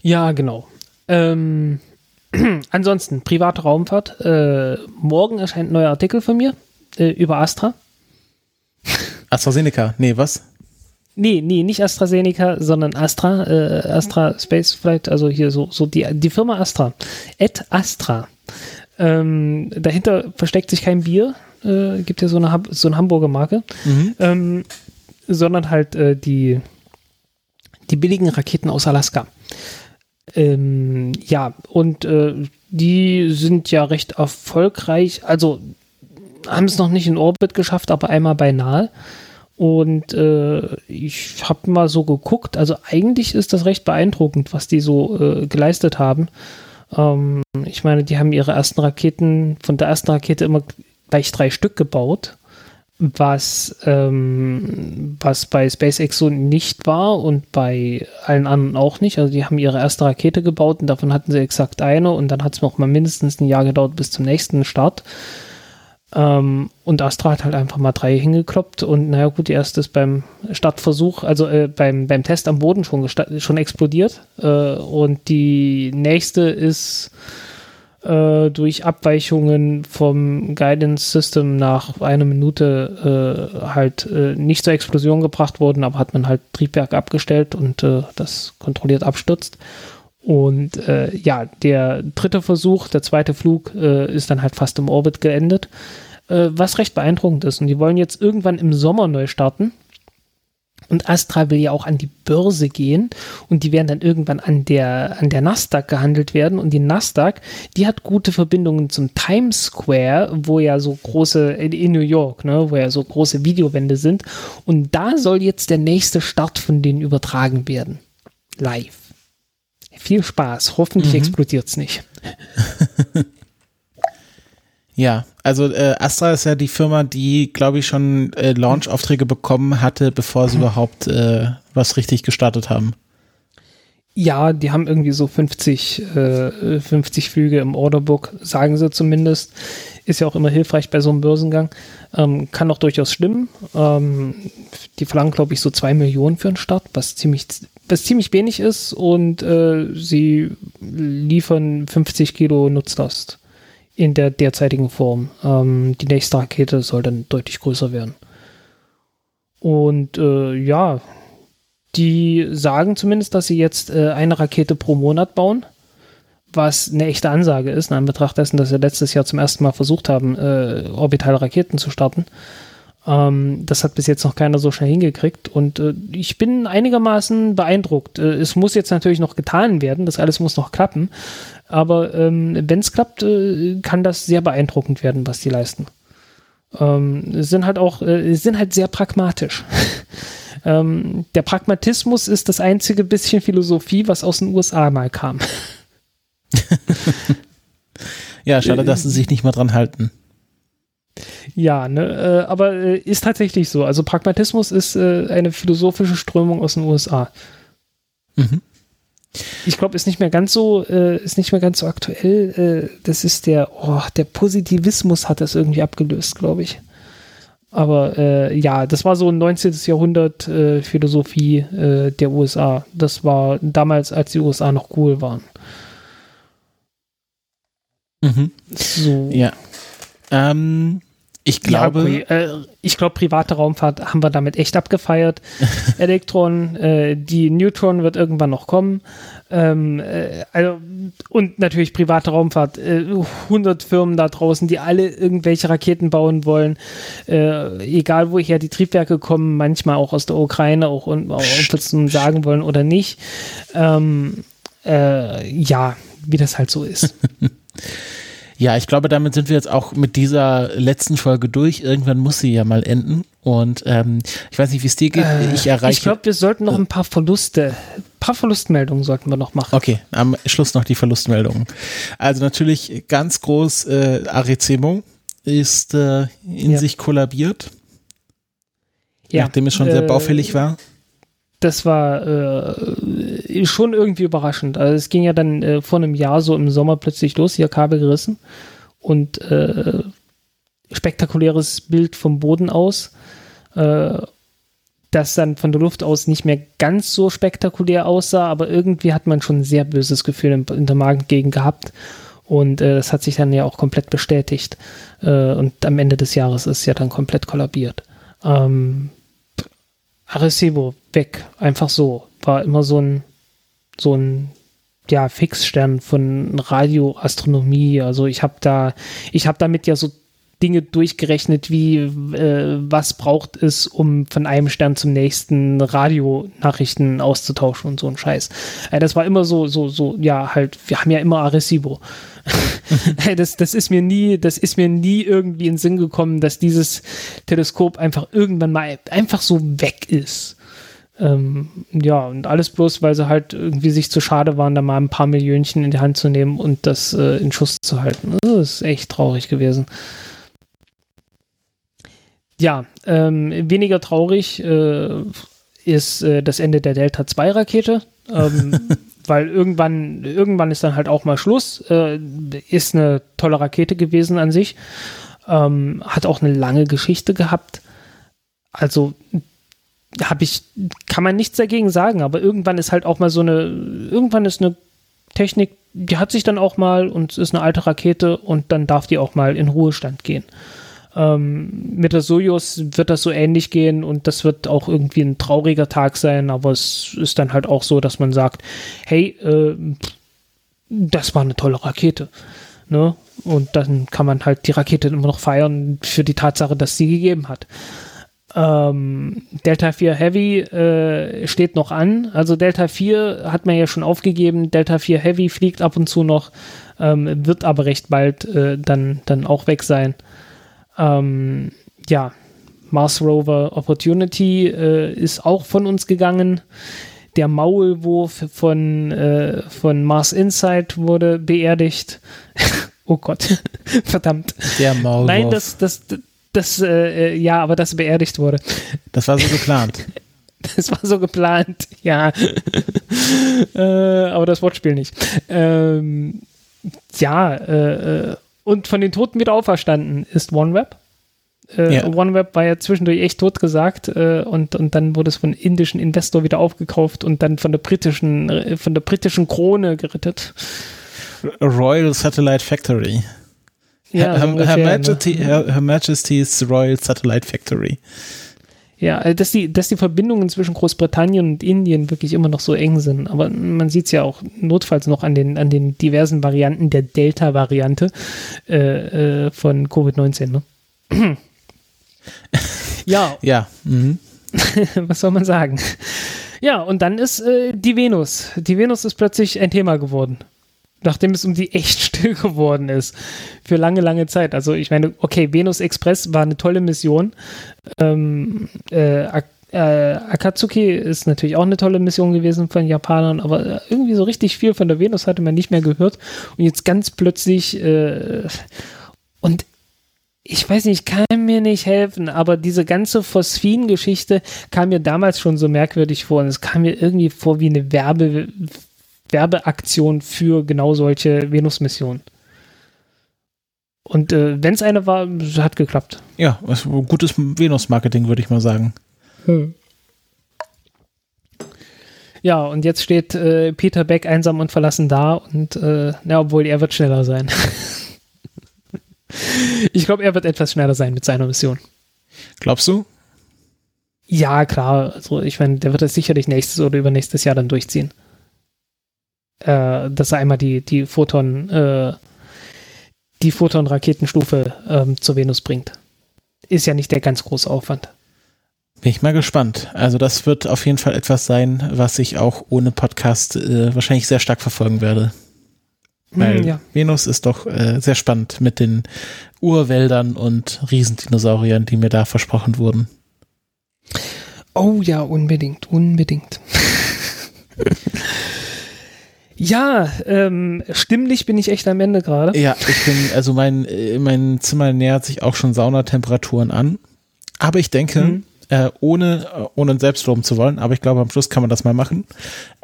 Speaker 2: Ja, genau. Ähm, Ansonsten, private Raumfahrt. Äh, morgen erscheint ein neuer Artikel von mir äh, über Astra.
Speaker 1: AstraZeneca, nee, was?
Speaker 2: Nee, nee, nicht AstraZeneca, sondern Astra, äh, Astra Space Flight, also hier so, so die, die Firma Astra. Et Astra. Ähm, dahinter versteckt sich kein Bier, äh, gibt ja so eine, so eine Hamburger Marke, mhm. ähm, sondern halt äh, die, die billigen Raketen aus Alaska. Ähm, ja, und äh, die sind ja recht erfolgreich. Also haben es noch nicht in Orbit geschafft, aber einmal beinahe. Und äh, ich habe mal so geguckt. Also eigentlich ist das recht beeindruckend, was die so äh, geleistet haben. Ähm, ich meine, die haben ihre ersten Raketen, von der ersten Rakete immer gleich drei Stück gebaut was, ähm, was bei SpaceX so nicht war und bei allen anderen auch nicht. Also die haben ihre erste Rakete gebaut und davon hatten sie exakt eine und dann hat es noch mal mindestens ein Jahr gedauert bis zum nächsten Start. Ähm, und Astra hat halt einfach mal drei hingekloppt und naja gut, die erste ist beim Startversuch, also äh, beim, beim Test am Boden schon, schon explodiert äh, und die nächste ist äh, durch Abweichungen vom Guidance System nach einer Minute äh, halt äh, nicht zur Explosion gebracht worden, aber hat man halt Triebwerk abgestellt und äh, das kontrolliert abstürzt. Und äh, ja, der dritte Versuch, der zweite Flug, äh, ist dann halt fast im Orbit geendet, was recht beeindruckend ist. Und die wollen jetzt irgendwann im Sommer neu starten. Und Astra will ja auch an die Börse gehen und die werden dann irgendwann an der, an der Nasdaq gehandelt werden. Und die Nasdaq, die hat gute Verbindungen zum Times Square, wo ja so große, in New York, ne, wo ja so große Videowände sind. Und da soll jetzt der nächste Start von denen übertragen werden. Live. Viel Spaß. Hoffentlich mhm. explodiert es nicht.
Speaker 1: Ja, also äh, Astra ist ja die Firma, die, glaube ich, schon äh, Launch-Aufträge bekommen hatte, bevor sie überhaupt äh, was richtig gestartet haben.
Speaker 2: Ja, die haben irgendwie so 50, äh, 50 Flüge im Orderbook, sagen sie zumindest. Ist ja auch immer hilfreich bei so einem Börsengang. Ähm, kann auch durchaus stimmen. Ähm, die verlangen, glaube ich, so zwei Millionen für einen Start, was ziemlich, was ziemlich wenig ist. Und äh, sie liefern 50 Kilo Nutzlast in der derzeitigen Form. Ähm, die nächste Rakete soll dann deutlich größer werden. Und äh, ja, die sagen zumindest, dass sie jetzt äh, eine Rakete pro Monat bauen, was eine echte Ansage ist, in Anbetracht dessen, dass sie letztes Jahr zum ersten Mal versucht haben, äh, orbitale Raketen zu starten. Ähm, das hat bis jetzt noch keiner so schnell hingekriegt und äh, ich bin einigermaßen beeindruckt. Äh, es muss jetzt natürlich noch getan werden, das alles muss noch klappen, aber ähm, wenn es klappt, äh, kann das sehr beeindruckend werden, was die leisten. Ähm, sind halt auch, äh, sind halt sehr pragmatisch. ähm, der Pragmatismus ist das einzige bisschen Philosophie, was aus den USA mal kam.
Speaker 1: ja, schade, dass sie sich nicht mal dran halten.
Speaker 2: Ja, ne, äh, aber äh, ist tatsächlich so. Also Pragmatismus ist äh, eine philosophische Strömung aus den USA. Mhm. Ich glaube, ist nicht mehr ganz so, ist nicht mehr ganz so aktuell. Das ist der, oh, der Positivismus hat das irgendwie abgelöst, glaube ich. Aber ja, das war so ein 19. Jahrhundert Philosophie der USA. Das war damals, als die USA noch cool waren.
Speaker 1: Mhm. So. Ja. Ähm, Ich glaube,
Speaker 2: ja, äh, ich glaube, private Raumfahrt haben wir damit echt abgefeiert. Elektron, äh, die Neutron wird irgendwann noch kommen. Ähm, äh, also, und natürlich private Raumfahrt. Äh, 100 Firmen da draußen, die alle irgendwelche Raketen bauen wollen. Äh, egal woher die Triebwerke kommen, manchmal auch aus der Ukraine, auch und es sagen wollen oder nicht. Ähm, äh, ja, wie das halt so ist.
Speaker 1: Ja, ich glaube, damit sind wir jetzt auch mit dieser letzten Folge durch. Irgendwann muss sie ja mal enden. Und ähm, ich weiß nicht, wie es dir geht.
Speaker 2: Äh,
Speaker 1: ich erreiche.
Speaker 2: Ich glaube, wir sollten noch ein paar Verluste, ein paar Verlustmeldungen sollten wir noch machen.
Speaker 1: Okay, am Schluss noch die Verlustmeldungen. Also natürlich ganz groß, äh, Arezemo ist äh, in ja. sich kollabiert. Ja, nachdem es schon sehr äh, baufällig war
Speaker 2: das war äh, schon irgendwie überraschend. Also es ging ja dann äh, vor einem Jahr so im Sommer plötzlich los, hier Kabel gerissen und äh, spektakuläres Bild vom Boden aus, äh, das dann von der Luft aus nicht mehr ganz so spektakulär aussah, aber irgendwie hat man schon ein sehr böses Gefühl in, in der Magengegend gehabt und äh, das hat sich dann ja auch komplett bestätigt äh, und am Ende des Jahres ist ja dann komplett kollabiert. Ähm, Arecibo weg, einfach so. War immer so ein, so ein, ja, Fixstern von Radioastronomie. Also ich habe da, ich habe damit ja so Dinge durchgerechnet, wie äh, was braucht es, um von einem Stern zum nächsten Radionachrichten auszutauschen und so ein Scheiß. Äh, das war immer so, so, so, ja, halt, wir haben ja immer Arecibo. das, das ist mir nie, das ist mir nie irgendwie in den Sinn gekommen, dass dieses Teleskop einfach irgendwann mal einfach so weg ist. Ähm, ja, und alles bloß, weil sie halt irgendwie sich zu schade waren, da mal ein paar Millionchen in die Hand zu nehmen und das äh, in Schuss zu halten. Das ist echt traurig gewesen. Ja, ähm, weniger traurig äh, ist äh, das Ende der Delta 2 Rakete. Ähm, weil irgendwann, irgendwann ist dann halt auch mal Schluss. Äh, ist eine tolle Rakete gewesen an sich. Ähm, hat auch eine lange Geschichte gehabt. Also habe ich, kann man nichts dagegen sagen, aber irgendwann ist halt auch mal so eine, irgendwann ist eine Technik, die hat sich dann auch mal und ist eine alte Rakete und dann darf die auch mal in Ruhestand gehen. Ähm, mit der Soyuz wird das so ähnlich gehen und das wird auch irgendwie ein trauriger Tag sein, aber es ist dann halt auch so, dass man sagt, hey, äh, das war eine tolle Rakete. Ne? Und dann kann man halt die Rakete immer noch feiern für die Tatsache, dass sie gegeben hat. Ähm, Delta 4 Heavy äh, steht noch an. Also Delta 4 hat man ja schon aufgegeben. Delta 4 Heavy fliegt ab und zu noch, ähm, wird aber recht bald äh, dann, dann auch weg sein. Ähm, ja, Mars Rover Opportunity äh, ist auch von uns gegangen. Der Maulwurf von, äh, von Mars Insight wurde beerdigt. oh Gott, verdammt.
Speaker 1: Der Maulwurf.
Speaker 2: Nein, das, das, das, äh, ja, aber das beerdigt wurde.
Speaker 1: Das war so geplant.
Speaker 2: das war so geplant, ja. äh, aber das Wortspiel nicht. Ähm, ja, äh, äh und von den Toten wieder auferstanden ist OneWeb. Äh, ja. OneWeb war ja zwischendurch echt tot gesagt äh, und, und dann wurde es von indischen Investor wieder aufgekauft und dann von der britischen, äh, von der britischen Krone gerettet.
Speaker 1: Royal Satellite Factory. Ja, Her, ungefähr, Her, Majesty, ne? Her, Her Majesty's Royal Satellite Factory.
Speaker 2: Ja, äh, dass die, dass die Verbindungen zwischen Großbritannien und Indien wirklich immer noch so eng sind. Aber man sieht es ja auch notfalls noch an den, an den diversen Varianten der Delta-Variante äh, äh, von Covid-19. Ne? ja.
Speaker 1: Ja. Mhm.
Speaker 2: Was soll man sagen? Ja, und dann ist äh, die Venus. Die Venus ist plötzlich ein Thema geworden nachdem es um die echt still geworden ist. Für lange, lange Zeit. Also ich meine, okay, Venus Express war eine tolle Mission. Ähm, äh, äh, Akatsuki ist natürlich auch eine tolle Mission gewesen von Japanern, aber irgendwie so richtig viel von der Venus hatte man nicht mehr gehört. Und jetzt ganz plötzlich äh, und ich weiß nicht, kann mir nicht helfen, aber diese ganze Phosphin-Geschichte kam mir damals schon so merkwürdig vor und es kam mir irgendwie vor wie eine Werbe Werbeaktion für genau solche Venus-Missionen. Und äh, wenn es eine war, hat geklappt.
Speaker 1: Ja, gutes Venus-Marketing, würde ich mal sagen. Hm.
Speaker 2: Ja, und jetzt steht äh, Peter Beck einsam und verlassen da und äh, ja, obwohl er wird schneller sein. Ich glaube, er wird etwas schneller sein mit seiner Mission.
Speaker 1: Glaubst du?
Speaker 2: Ja, klar. Also ich meine, der wird das sicherlich nächstes oder übernächstes Jahr dann durchziehen. Äh, dass er einmal die, die Photon, äh, die Photon-Raketenstufe ähm, zur Venus bringt. Ist ja nicht der ganz große Aufwand.
Speaker 1: Bin ich mal gespannt. Also das wird auf jeden Fall etwas sein, was ich auch ohne Podcast äh, wahrscheinlich sehr stark verfolgen werde. Weil
Speaker 2: Hm, ja.
Speaker 1: Venus ist doch äh, sehr spannend mit den Urwäldern und Riesendinosauriern, die mir da versprochen wurden.
Speaker 2: Oh ja, unbedingt, unbedingt. ja, ähm, stimmlich bin ich echt am Ende gerade.
Speaker 1: Ja, ich bin, also mein, äh, mein Zimmer nähert sich auch schon Saunatemperaturen an. Aber ich denke,
Speaker 2: Mhm.
Speaker 1: äh, ohne, äh, ohne selbst loben zu wollen, aber ich glaube, am Schluss kann man das mal machen.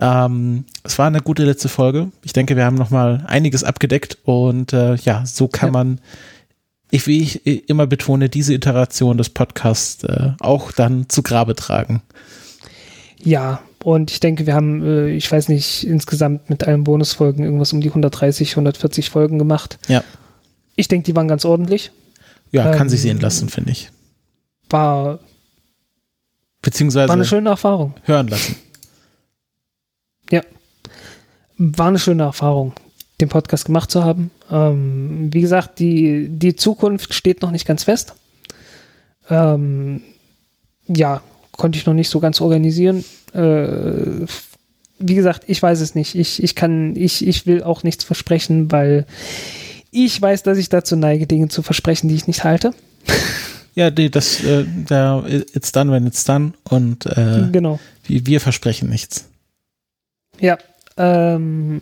Speaker 1: Ähm, es war eine gute letzte Folge. Ich denke, wir haben noch mal einiges abgedeckt und äh, ja, so kann
Speaker 2: Ja.
Speaker 1: man, ich, wie ich äh, immer betone, diese Iteration des Podcasts äh, auch dann zu Grabe tragen.
Speaker 2: Ja, und ich denke, wir haben, äh, ich weiß nicht, insgesamt mit allen Bonusfolgen irgendwas um die 130, 140 Folgen gemacht.
Speaker 1: Ja,
Speaker 2: Ich denke, die waren ganz ordentlich.
Speaker 1: ja, kann
Speaker 2: Ähm,
Speaker 1: sich sehen lassen, finde ich.
Speaker 2: War,
Speaker 1: Beziehungsweise
Speaker 2: war eine schöne Erfahrung.
Speaker 1: hören lassen.
Speaker 2: Ja. War eine schöne Erfahrung, den Podcast gemacht zu haben. Ähm, wie gesagt, die, die Zukunft steht noch nicht ganz fest. Ähm, ja, konnte ich noch nicht so ganz organisieren. Äh, wie gesagt, ich weiß es nicht. Ich, ich kann, ich, ich will auch nichts versprechen, weil ich weiß, dass ich dazu neige, Dinge zu versprechen, die ich nicht halte.
Speaker 1: Ja, nee, das, äh, da, it's done when it's done und äh,
Speaker 2: Genau.
Speaker 1: wir, wir versprechen nichts.
Speaker 2: Ja, ähm,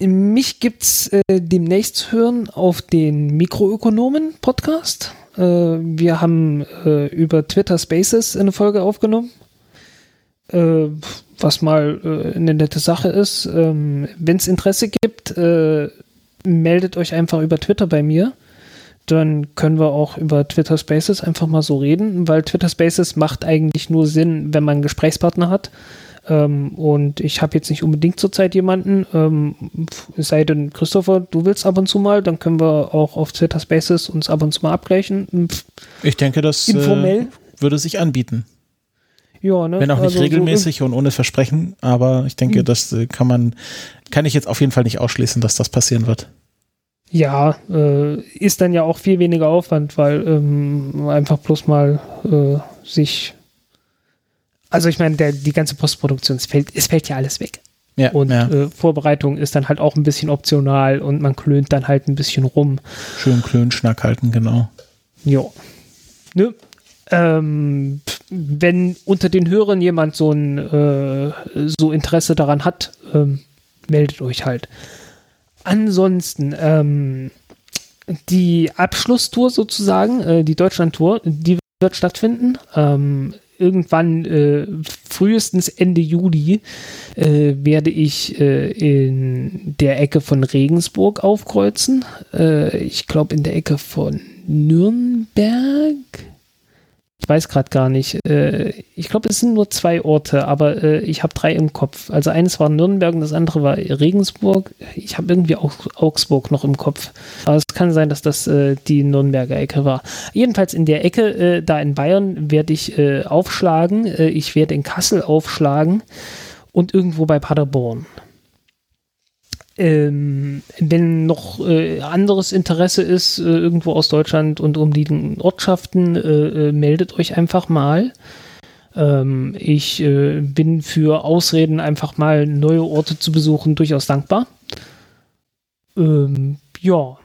Speaker 2: mich gibt's äh, demnächst zu hören auf den Mikroökonomen-Podcast. Äh, wir haben äh, über Twitter Spaces eine Folge aufgenommen, äh, was mal äh, eine nette Sache ist. Ähm, Wenn es Interesse gibt, äh, meldet euch einfach über Twitter bei mir. Dann können wir auch über Twitter Spaces einfach mal so reden, weil Twitter Spaces macht eigentlich nur Sinn, wenn man einen Gesprächspartner hat. Ähm, und ich habe jetzt nicht unbedingt zurzeit jemanden, ähm, sei denn, Christopher, du willst ab und zu mal, dann können wir auch auf Twitter Spaces uns ab und zu mal abgleichen. Pff,
Speaker 1: Ich denke, das? Äh, würde sich anbieten.
Speaker 2: Ja, ne?
Speaker 1: Wenn auch nicht
Speaker 2: Also so
Speaker 1: regelmäßig und ohne Versprechen, aber ich denke, das äh, kann man, kann ich jetzt auf jeden Fall nicht ausschließen, dass das passieren wird.
Speaker 2: Ja, äh, ist dann ja auch viel weniger Aufwand, weil ähm, einfach bloß mal äh, sich. Also ich meine, der, die ganze Postproduktion, es fällt, es fällt ja alles weg.
Speaker 1: Ja,
Speaker 2: Und
Speaker 1: ja.
Speaker 2: äh, Vorbereitung ist dann halt auch ein bisschen optional und man klönt dann halt ein bisschen rum.
Speaker 1: schön Klönschnack halten, genau.
Speaker 2: Jo. Ne? Ähm, wenn unter den Hörern jemand so ein äh, so Interesse daran hat, ähm, meldet euch halt. Ansonsten, ähm, die Abschlusstour sozusagen, äh, die Deutschland-Tour, die wird stattfinden. Ähm, irgendwann äh, frühestens Ende Juli äh, werde ich äh, in der Ecke von Regensburg aufkreuzen. Äh, ich glaube in der Ecke von Nürnberg. Ich weiß gerade gar nicht. Äh, ich glaube, es sind nur zwei Orte, aber äh, ich habe drei im Kopf. Also eines war Nürnberg und das andere war Regensburg. Ich habe irgendwie auch Augsburg noch im Kopf. Aber es kann sein, dass das äh, die Nürnberger Ecke war. Jedenfalls in der Ecke, äh, da in Bayern, werde ich äh, aufschlagen. Äh, ich werde in Kassel aufschlagen und irgendwo bei Paderborn. Ähm, wenn noch äh, anderes Interesse ist, äh, irgendwo aus Deutschland und umliegenden Ortschaften, äh, äh, meldet euch einfach mal. Ähm, ich äh, bin für Ausreden, einfach mal neue Orte zu besuchen, durchaus dankbar. Ähm, ja.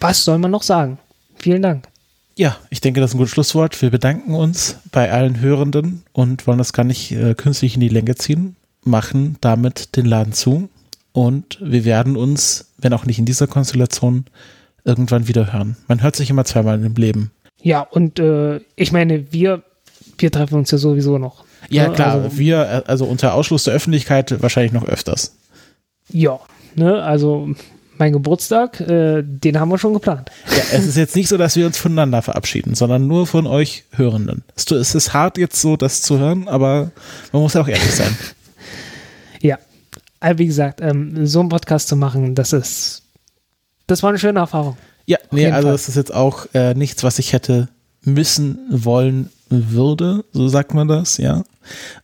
Speaker 2: Was soll man noch sagen? Vielen Dank.
Speaker 1: Ja, ich denke, das ist ein gutes Schlusswort. Wir bedanken uns bei allen Hörenden und wollen das gar nicht äh, künstlich in die Länge ziehen, machen damit den Laden zu und wir werden uns, wenn auch nicht in dieser Konstellation, irgendwann wieder hören. Man hört sich immer zweimal im Leben.
Speaker 2: Ja, und äh, ich meine, wir, wir treffen uns ja sowieso noch.
Speaker 1: Ja,
Speaker 2: Ne,
Speaker 1: klar,
Speaker 2: also-
Speaker 1: wir, also unter Ausschluss der Öffentlichkeit wahrscheinlich noch öfters.
Speaker 2: Ja, ne, also mein Geburtstag, äh, den haben wir schon geplant.
Speaker 1: Ja, es ist jetzt nicht so, dass wir uns voneinander verabschieden, sondern nur von euch Hörenden. Es ist hart jetzt so, das zu hören, aber man muss ja auch ehrlich sein.
Speaker 2: Ja. Aber wie gesagt, ähm, so einen Podcast zu machen, das ist, das war eine schöne Erfahrung.
Speaker 1: Ja, nee, also
Speaker 2: Fall.
Speaker 1: das ist jetzt auch äh, nichts, was ich hätte müssen, wollen, würde, so sagt man das, ja.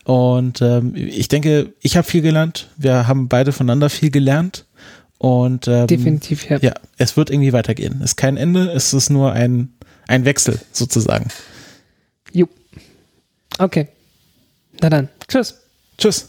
Speaker 1: Und ähm, ich denke, ich habe viel gelernt. Wir haben beide voneinander viel gelernt. Und ähm,
Speaker 2: Definitiv, ja.
Speaker 1: ja, es wird irgendwie weitergehen. Es ist kein Ende, es ist nur ein, ein Wechsel sozusagen.
Speaker 2: Jo. Okay. Na dann, tschüss.
Speaker 1: Tschüss.